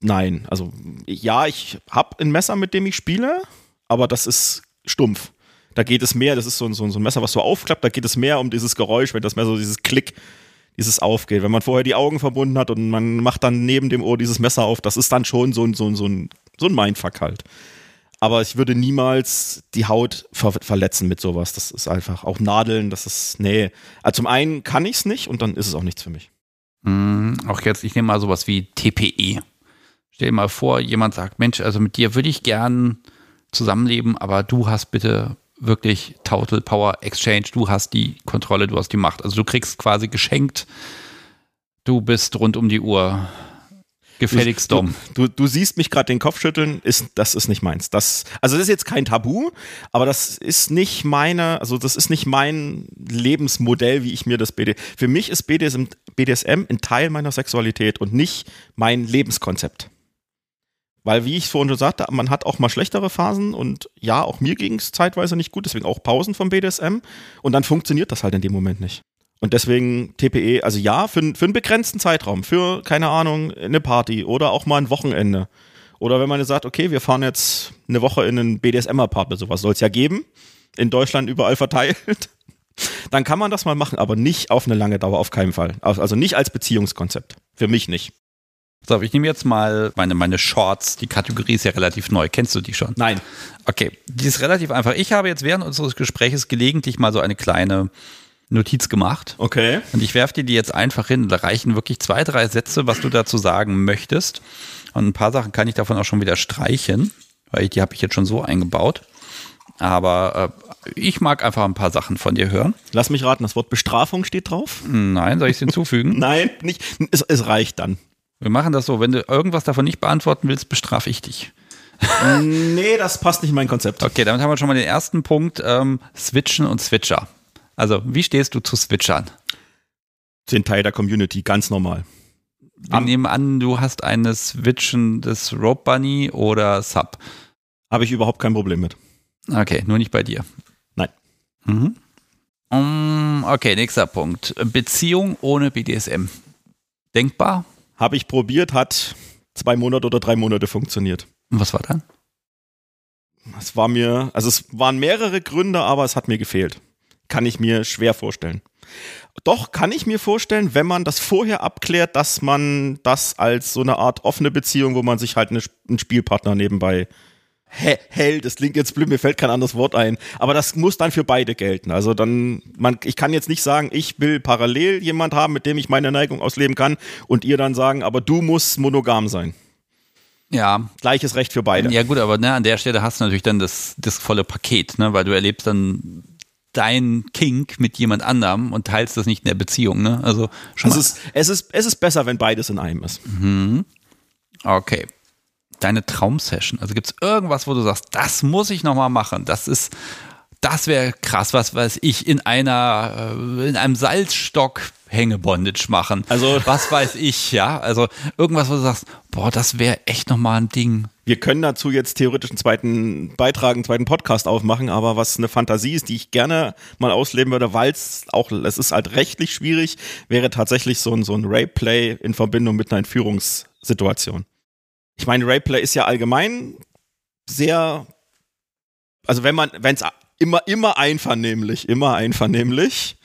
nein. Also ja, ich habe ein Messer, mit dem ich spiele, aber das ist stumpf. Da geht es mehr, das ist so ein, so ein Messer, was so aufklappt, da geht es mehr um dieses Geräusch, wenn das Messer so dieses Klick, dieses aufgeht. Wenn man vorher die Augen verbunden hat und man macht dann neben dem Ohr dieses Messer auf, das ist dann schon so ein, so ein, so ein, so ein Mindfuck halt. Aber ich würde niemals die Haut ver verletzen mit sowas. Das ist einfach auch Nadeln, das ist, nee. Also zum einen kann ich es nicht und dann ist es auch nichts für mich. Mm, auch jetzt, ich nehme mal sowas wie TPE. Stell dir mal vor, jemand sagt, Mensch, also mit dir würde ich gern zusammenleben, aber du hast bitte wirklich Total Power Exchange. Du hast die Kontrolle, du hast die Macht. Also du kriegst quasi geschenkt, du bist rund um die Uhr gefälligst dumm. Du, du, du, siehst mich gerade den Kopf schütteln, ist, das ist nicht meins. Das, also das ist jetzt kein Tabu, aber das ist nicht meine, also das ist nicht mein Lebensmodell, wie ich mir das BD. Für mich ist BDSM, BDSM ein Teil meiner Sexualität und nicht mein Lebenskonzept. Weil, wie ich vorhin schon sagte, man hat auch mal schlechtere Phasen und ja, auch mir ging es zeitweise nicht gut, deswegen auch Pausen vom BDSM und dann funktioniert das halt in dem Moment nicht. Und deswegen TPE, also ja, für, für einen begrenzten Zeitraum, für, keine Ahnung, eine Party oder auch mal ein Wochenende Oder wenn man sagt, okay, wir fahren jetzt eine Woche in einen BDSM-Apartment, sowas soll es ja geben, in Deutschland überall verteilt, dann kann man das mal machen, aber nicht auf eine lange Dauer, auf keinen Fall. Also nicht als Beziehungskonzept. Für mich nicht. So, ich nehme jetzt mal meine, meine Shorts. Die Kategorie ist ja relativ neu. Kennst du die schon? Nein. Okay, die ist relativ einfach. Ich habe jetzt während unseres Gesprächs gelegentlich mal so eine kleine Notiz gemacht. Okay. Und ich werfe dir die jetzt einfach hin. Da reichen wirklich zwei, drei Sätze, was du dazu sagen möchtest. Und ein paar Sachen kann ich davon auch schon wieder streichen, weil die habe ich jetzt schon so eingebaut. Aber äh, ich mag einfach ein paar Sachen von dir hören. Lass mich raten, das Wort Bestrafung steht drauf? Nein, soll ich es hinzufügen? Nein, nicht. Es, es reicht dann. Wir machen das so, wenn du irgendwas davon nicht beantworten willst, bestrafe ich dich. nee, das passt nicht in mein Konzept. Okay, damit haben wir schon mal den ersten Punkt. Ähm, Switchen und Switcher. Also, wie stehst du zu Switchern? Sind Teil der Community, ganz normal. Wir Am nehmen an, du hast eine Switchen des Rope Bunny oder Sub. Habe ich überhaupt kein Problem mit. Okay, nur nicht bei dir. Nein. Mhm. Um, okay, nächster Punkt. Beziehung ohne BDSM. Denkbar? Habe ich probiert, hat zwei Monate oder drei Monate funktioniert. Und was war dann? Es war mir, also es waren mehrere Gründe, aber es hat mir gefehlt. Kann ich mir schwer vorstellen. Doch kann ich mir vorstellen, wenn man das vorher abklärt, dass man das als so eine Art offene Beziehung, wo man sich halt eine, einen Spielpartner nebenbei hält. Das klingt jetzt blöd, mir fällt kein anderes Wort ein. Aber das muss dann für beide gelten. Also dann, man, ich kann jetzt nicht sagen, ich will parallel jemand haben, mit dem ich meine Neigung ausleben kann und ihr dann sagen, aber du musst monogam sein. Ja. Gleiches Recht für beide. Ja, gut, aber ne, an der Stelle hast du natürlich dann das, das volle Paket, ne, weil du erlebst dann dein Kink mit jemand anderem und teilst das nicht in der Beziehung, ne? Also schon es ist, es ist, es ist besser, wenn beides in einem ist. Mhm. Okay. Deine Traumsession. Also gibt es irgendwas, wo du sagst, das muss ich nochmal machen. Das ist, das wäre krass, was weiß ich, in einer, äh, in einem Salzstock Hängebondage machen. Also, was weiß ich, ja. Also irgendwas, wo du sagst, boah, das wäre echt nochmal ein Ding. Wir können dazu jetzt theoretisch einen zweiten Beitrag, einen zweiten Podcast aufmachen, aber was eine Fantasie ist, die ich gerne mal ausleben würde, weil es auch, es ist halt rechtlich schwierig, wäre tatsächlich so ein, so ein Rape-Play in Verbindung mit einer Entführungssituation. Ich meine, Rape-Play ist ja allgemein sehr, also wenn man, wenn es immer, immer einvernehmlich, immer einvernehmlich,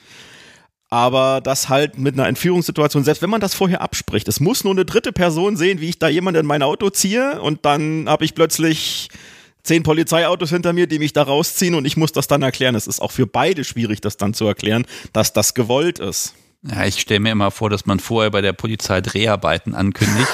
aber das halt mit einer Entführungssituation, selbst wenn man das vorher abspricht, es muss nur eine dritte Person sehen, wie ich da jemand in mein Auto ziehe und dann habe ich plötzlich zehn Polizeiautos hinter mir, die mich da rausziehen und ich muss das dann erklären. Es ist auch für beide schwierig, das dann zu erklären, dass das gewollt ist. Ja, ich stelle mir immer vor, dass man vorher bei der Polizei Dreharbeiten ankündigt.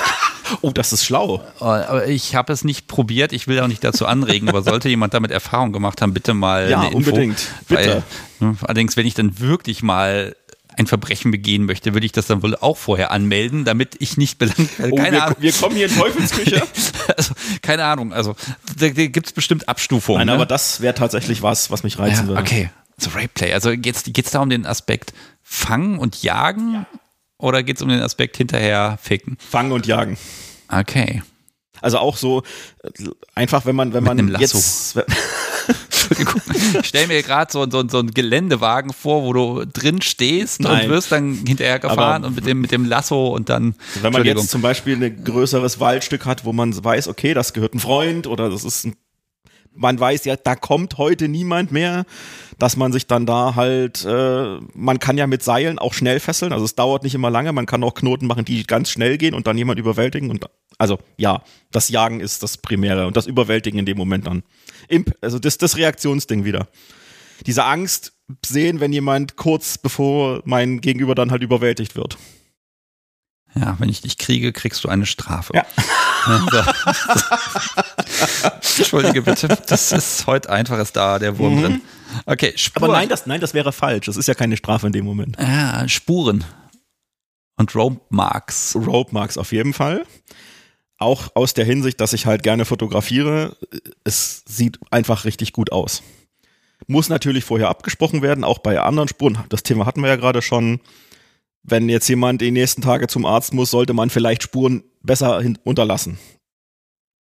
Oh, das ist schlau. Äh, aber ich habe es nicht probiert, ich will auch nicht dazu anregen, aber sollte jemand damit Erfahrung gemacht haben, bitte mal. Ja, unbedingt. Bitte. Weil, ne, allerdings, wenn ich dann wirklich mal ein Verbrechen begehen möchte, würde ich das dann wohl auch vorher anmelden, damit ich nicht belangt werde. Oh, keine wir, Ahnung. wir kommen hier in Teufelsküche. also, keine Ahnung, also da, da gibt es bestimmt Abstufungen. Nein, ne? aber das wäre tatsächlich was, was mich reizen ja, würde. Okay, so Rapeplay. Also geht es da um den Aspekt Fangen und Jagen ja. Oder geht es um den Aspekt hinterher ficken? Fangen und Jagen. Okay. Also auch so äh, einfach, wenn man, wenn Mit man jetzt. Stell mir gerade so, so, so einen Geländewagen vor, wo du drin stehst Nein. und wirst dann hinterher gefahren Aber und mit dem, mit dem Lasso und dann. Wenn man jetzt zum Beispiel ein größeres Waldstück hat, wo man weiß, okay, das gehört ein Freund oder das ist ein man weiß ja, da kommt heute niemand mehr, dass man sich dann da halt, äh, man kann ja mit Seilen auch schnell fesseln, also es dauert nicht immer lange, man kann auch Knoten machen, die ganz schnell gehen und dann jemand überwältigen und also ja, das Jagen ist das Primäre und das Überwältigen in dem Moment dann. Imp, also das, das Reaktionsding wieder. Diese Angst sehen, wenn jemand kurz bevor mein Gegenüber dann halt überwältigt wird. Ja, wenn ich dich kriege, kriegst du eine Strafe. Ja. Entschuldige bitte, das ist heute einfach ist da der Wurm mhm. drin. Okay, Spuren. Aber nein das, nein, das wäre falsch. Das ist ja keine Strafe in dem Moment. Ja, Spuren. Und Rope Marks. Rope Marks auf jeden Fall. Auch aus der Hinsicht, dass ich halt gerne fotografiere. Es sieht einfach richtig gut aus. Muss natürlich vorher abgesprochen werden, auch bei anderen Spuren. Das Thema hatten wir ja gerade schon wenn jetzt jemand die nächsten Tage zum Arzt muss, sollte man vielleicht Spuren besser unterlassen.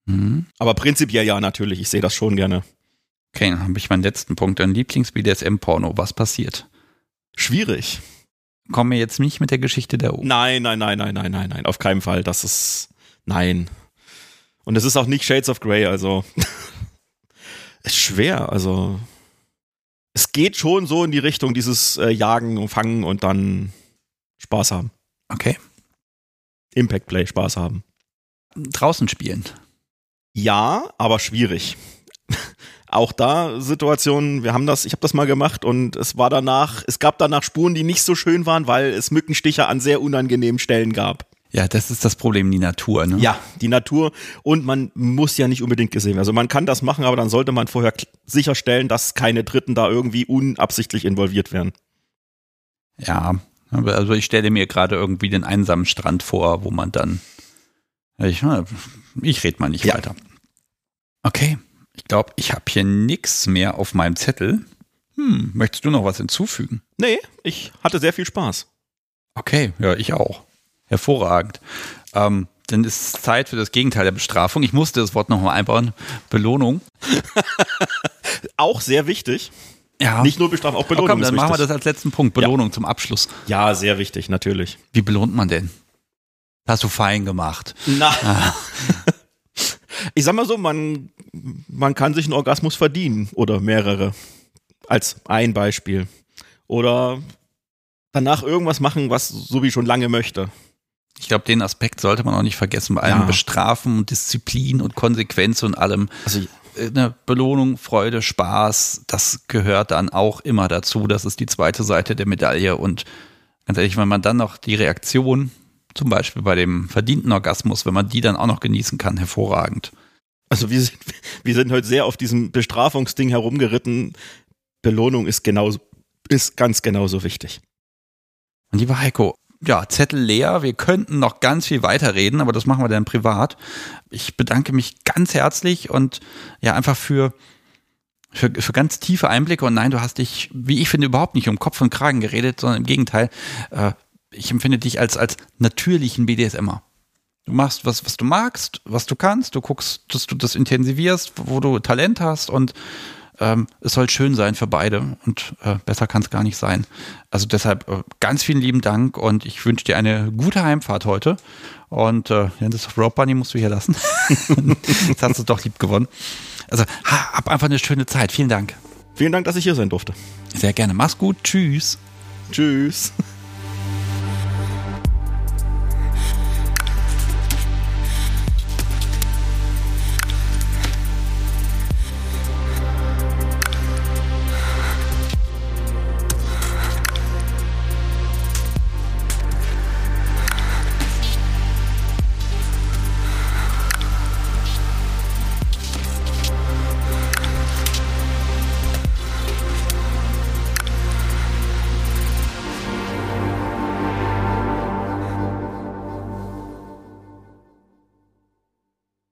Mhm. Aber prinzipiell ja, natürlich. Ich sehe das schon gerne. Okay, dann habe ich meinen letzten Punkt. Dein Lieblings-BDSM-Porno. Was passiert? Schwierig. Kommen wir jetzt nicht mit der Geschichte der U. Nein, nein, nein, nein, nein, nein, nein. Auf keinen Fall. Das ist. Nein. Und es ist auch nicht Shades of Grey, also ist schwer, also es geht schon so in die Richtung dieses äh, Jagen und Fangen und dann Spaß haben. Okay. Impact Play, Spaß haben. Draußen spielen. Ja, aber schwierig. Auch da Situationen, wir haben das, ich habe das mal gemacht und es war danach, es gab danach Spuren, die nicht so schön waren, weil es Mückenstiche an sehr unangenehmen Stellen gab. Ja, das ist das Problem, die Natur, ne? Ja, die Natur und man muss ja nicht unbedingt gesehen werden. Also man kann das machen, aber dann sollte man vorher sicherstellen, dass keine Dritten da irgendwie unabsichtlich involviert werden. Ja, also ich stelle mir gerade irgendwie den einsamen Strand vor, wo man dann. Ich, ich rede mal nicht ja. weiter. Okay, ich glaube, ich habe hier nichts mehr auf meinem Zettel. Hm, möchtest du noch was hinzufügen? Nee, ich hatte sehr viel Spaß. Okay, ja, ich auch. Hervorragend. Ähm, dann ist es Zeit für das Gegenteil der Bestrafung. Ich musste das Wort nochmal einbauen. Belohnung. auch sehr wichtig. Ja. Nicht nur Bestrafung, auch Belohnung. Oh, komm, dann machen wir das als letzten Punkt. Belohnung ja. zum Abschluss. Ja, sehr wichtig, natürlich. Wie belohnt man denn? Hast du fein gemacht. Na. Ah. ich sag mal so, man, man kann sich einen Orgasmus verdienen oder mehrere. Als ein Beispiel. Oder danach irgendwas machen, was so wie schon lange möchte. Ich glaube, den Aspekt sollte man auch nicht vergessen bei allem ja. Bestrafen und Disziplin und Konsequenz und allem. Also eine Belohnung, Freude, Spaß, das gehört dann auch immer dazu. Das ist die zweite Seite der Medaille. Und ganz ehrlich, wenn man dann noch die Reaktion, zum Beispiel bei dem verdienten Orgasmus, wenn man die dann auch noch genießen kann, hervorragend. Also wir sind, wir sind heute sehr auf diesem Bestrafungsding herumgeritten. Belohnung ist genauso, ist ganz genauso wichtig. Und lieber Heiko, ja, Zettel leer. Wir könnten noch ganz viel weiterreden, aber das machen wir dann privat. Ich bedanke mich ganz herzlich und ja, einfach für, für, für ganz tiefe Einblicke. Und nein, du hast dich, wie ich finde, überhaupt nicht um Kopf und Kragen geredet, sondern im Gegenteil. Äh, ich empfinde dich als, als natürlichen BDSMer. Du machst was, was du magst, was du kannst. Du guckst, dass du das intensivierst, wo du Talent hast und ähm, es soll schön sein für beide und äh, besser kann es gar nicht sein. Also deshalb äh, ganz vielen lieben Dank und ich wünsche dir eine gute Heimfahrt heute. Und äh, das Rope Bunny musst du hier lassen. Jetzt hast du doch lieb gewonnen. Also ha, hab einfach eine schöne Zeit. Vielen Dank. Vielen Dank, dass ich hier sein durfte. Sehr gerne. Mach's gut. Tschüss. Tschüss.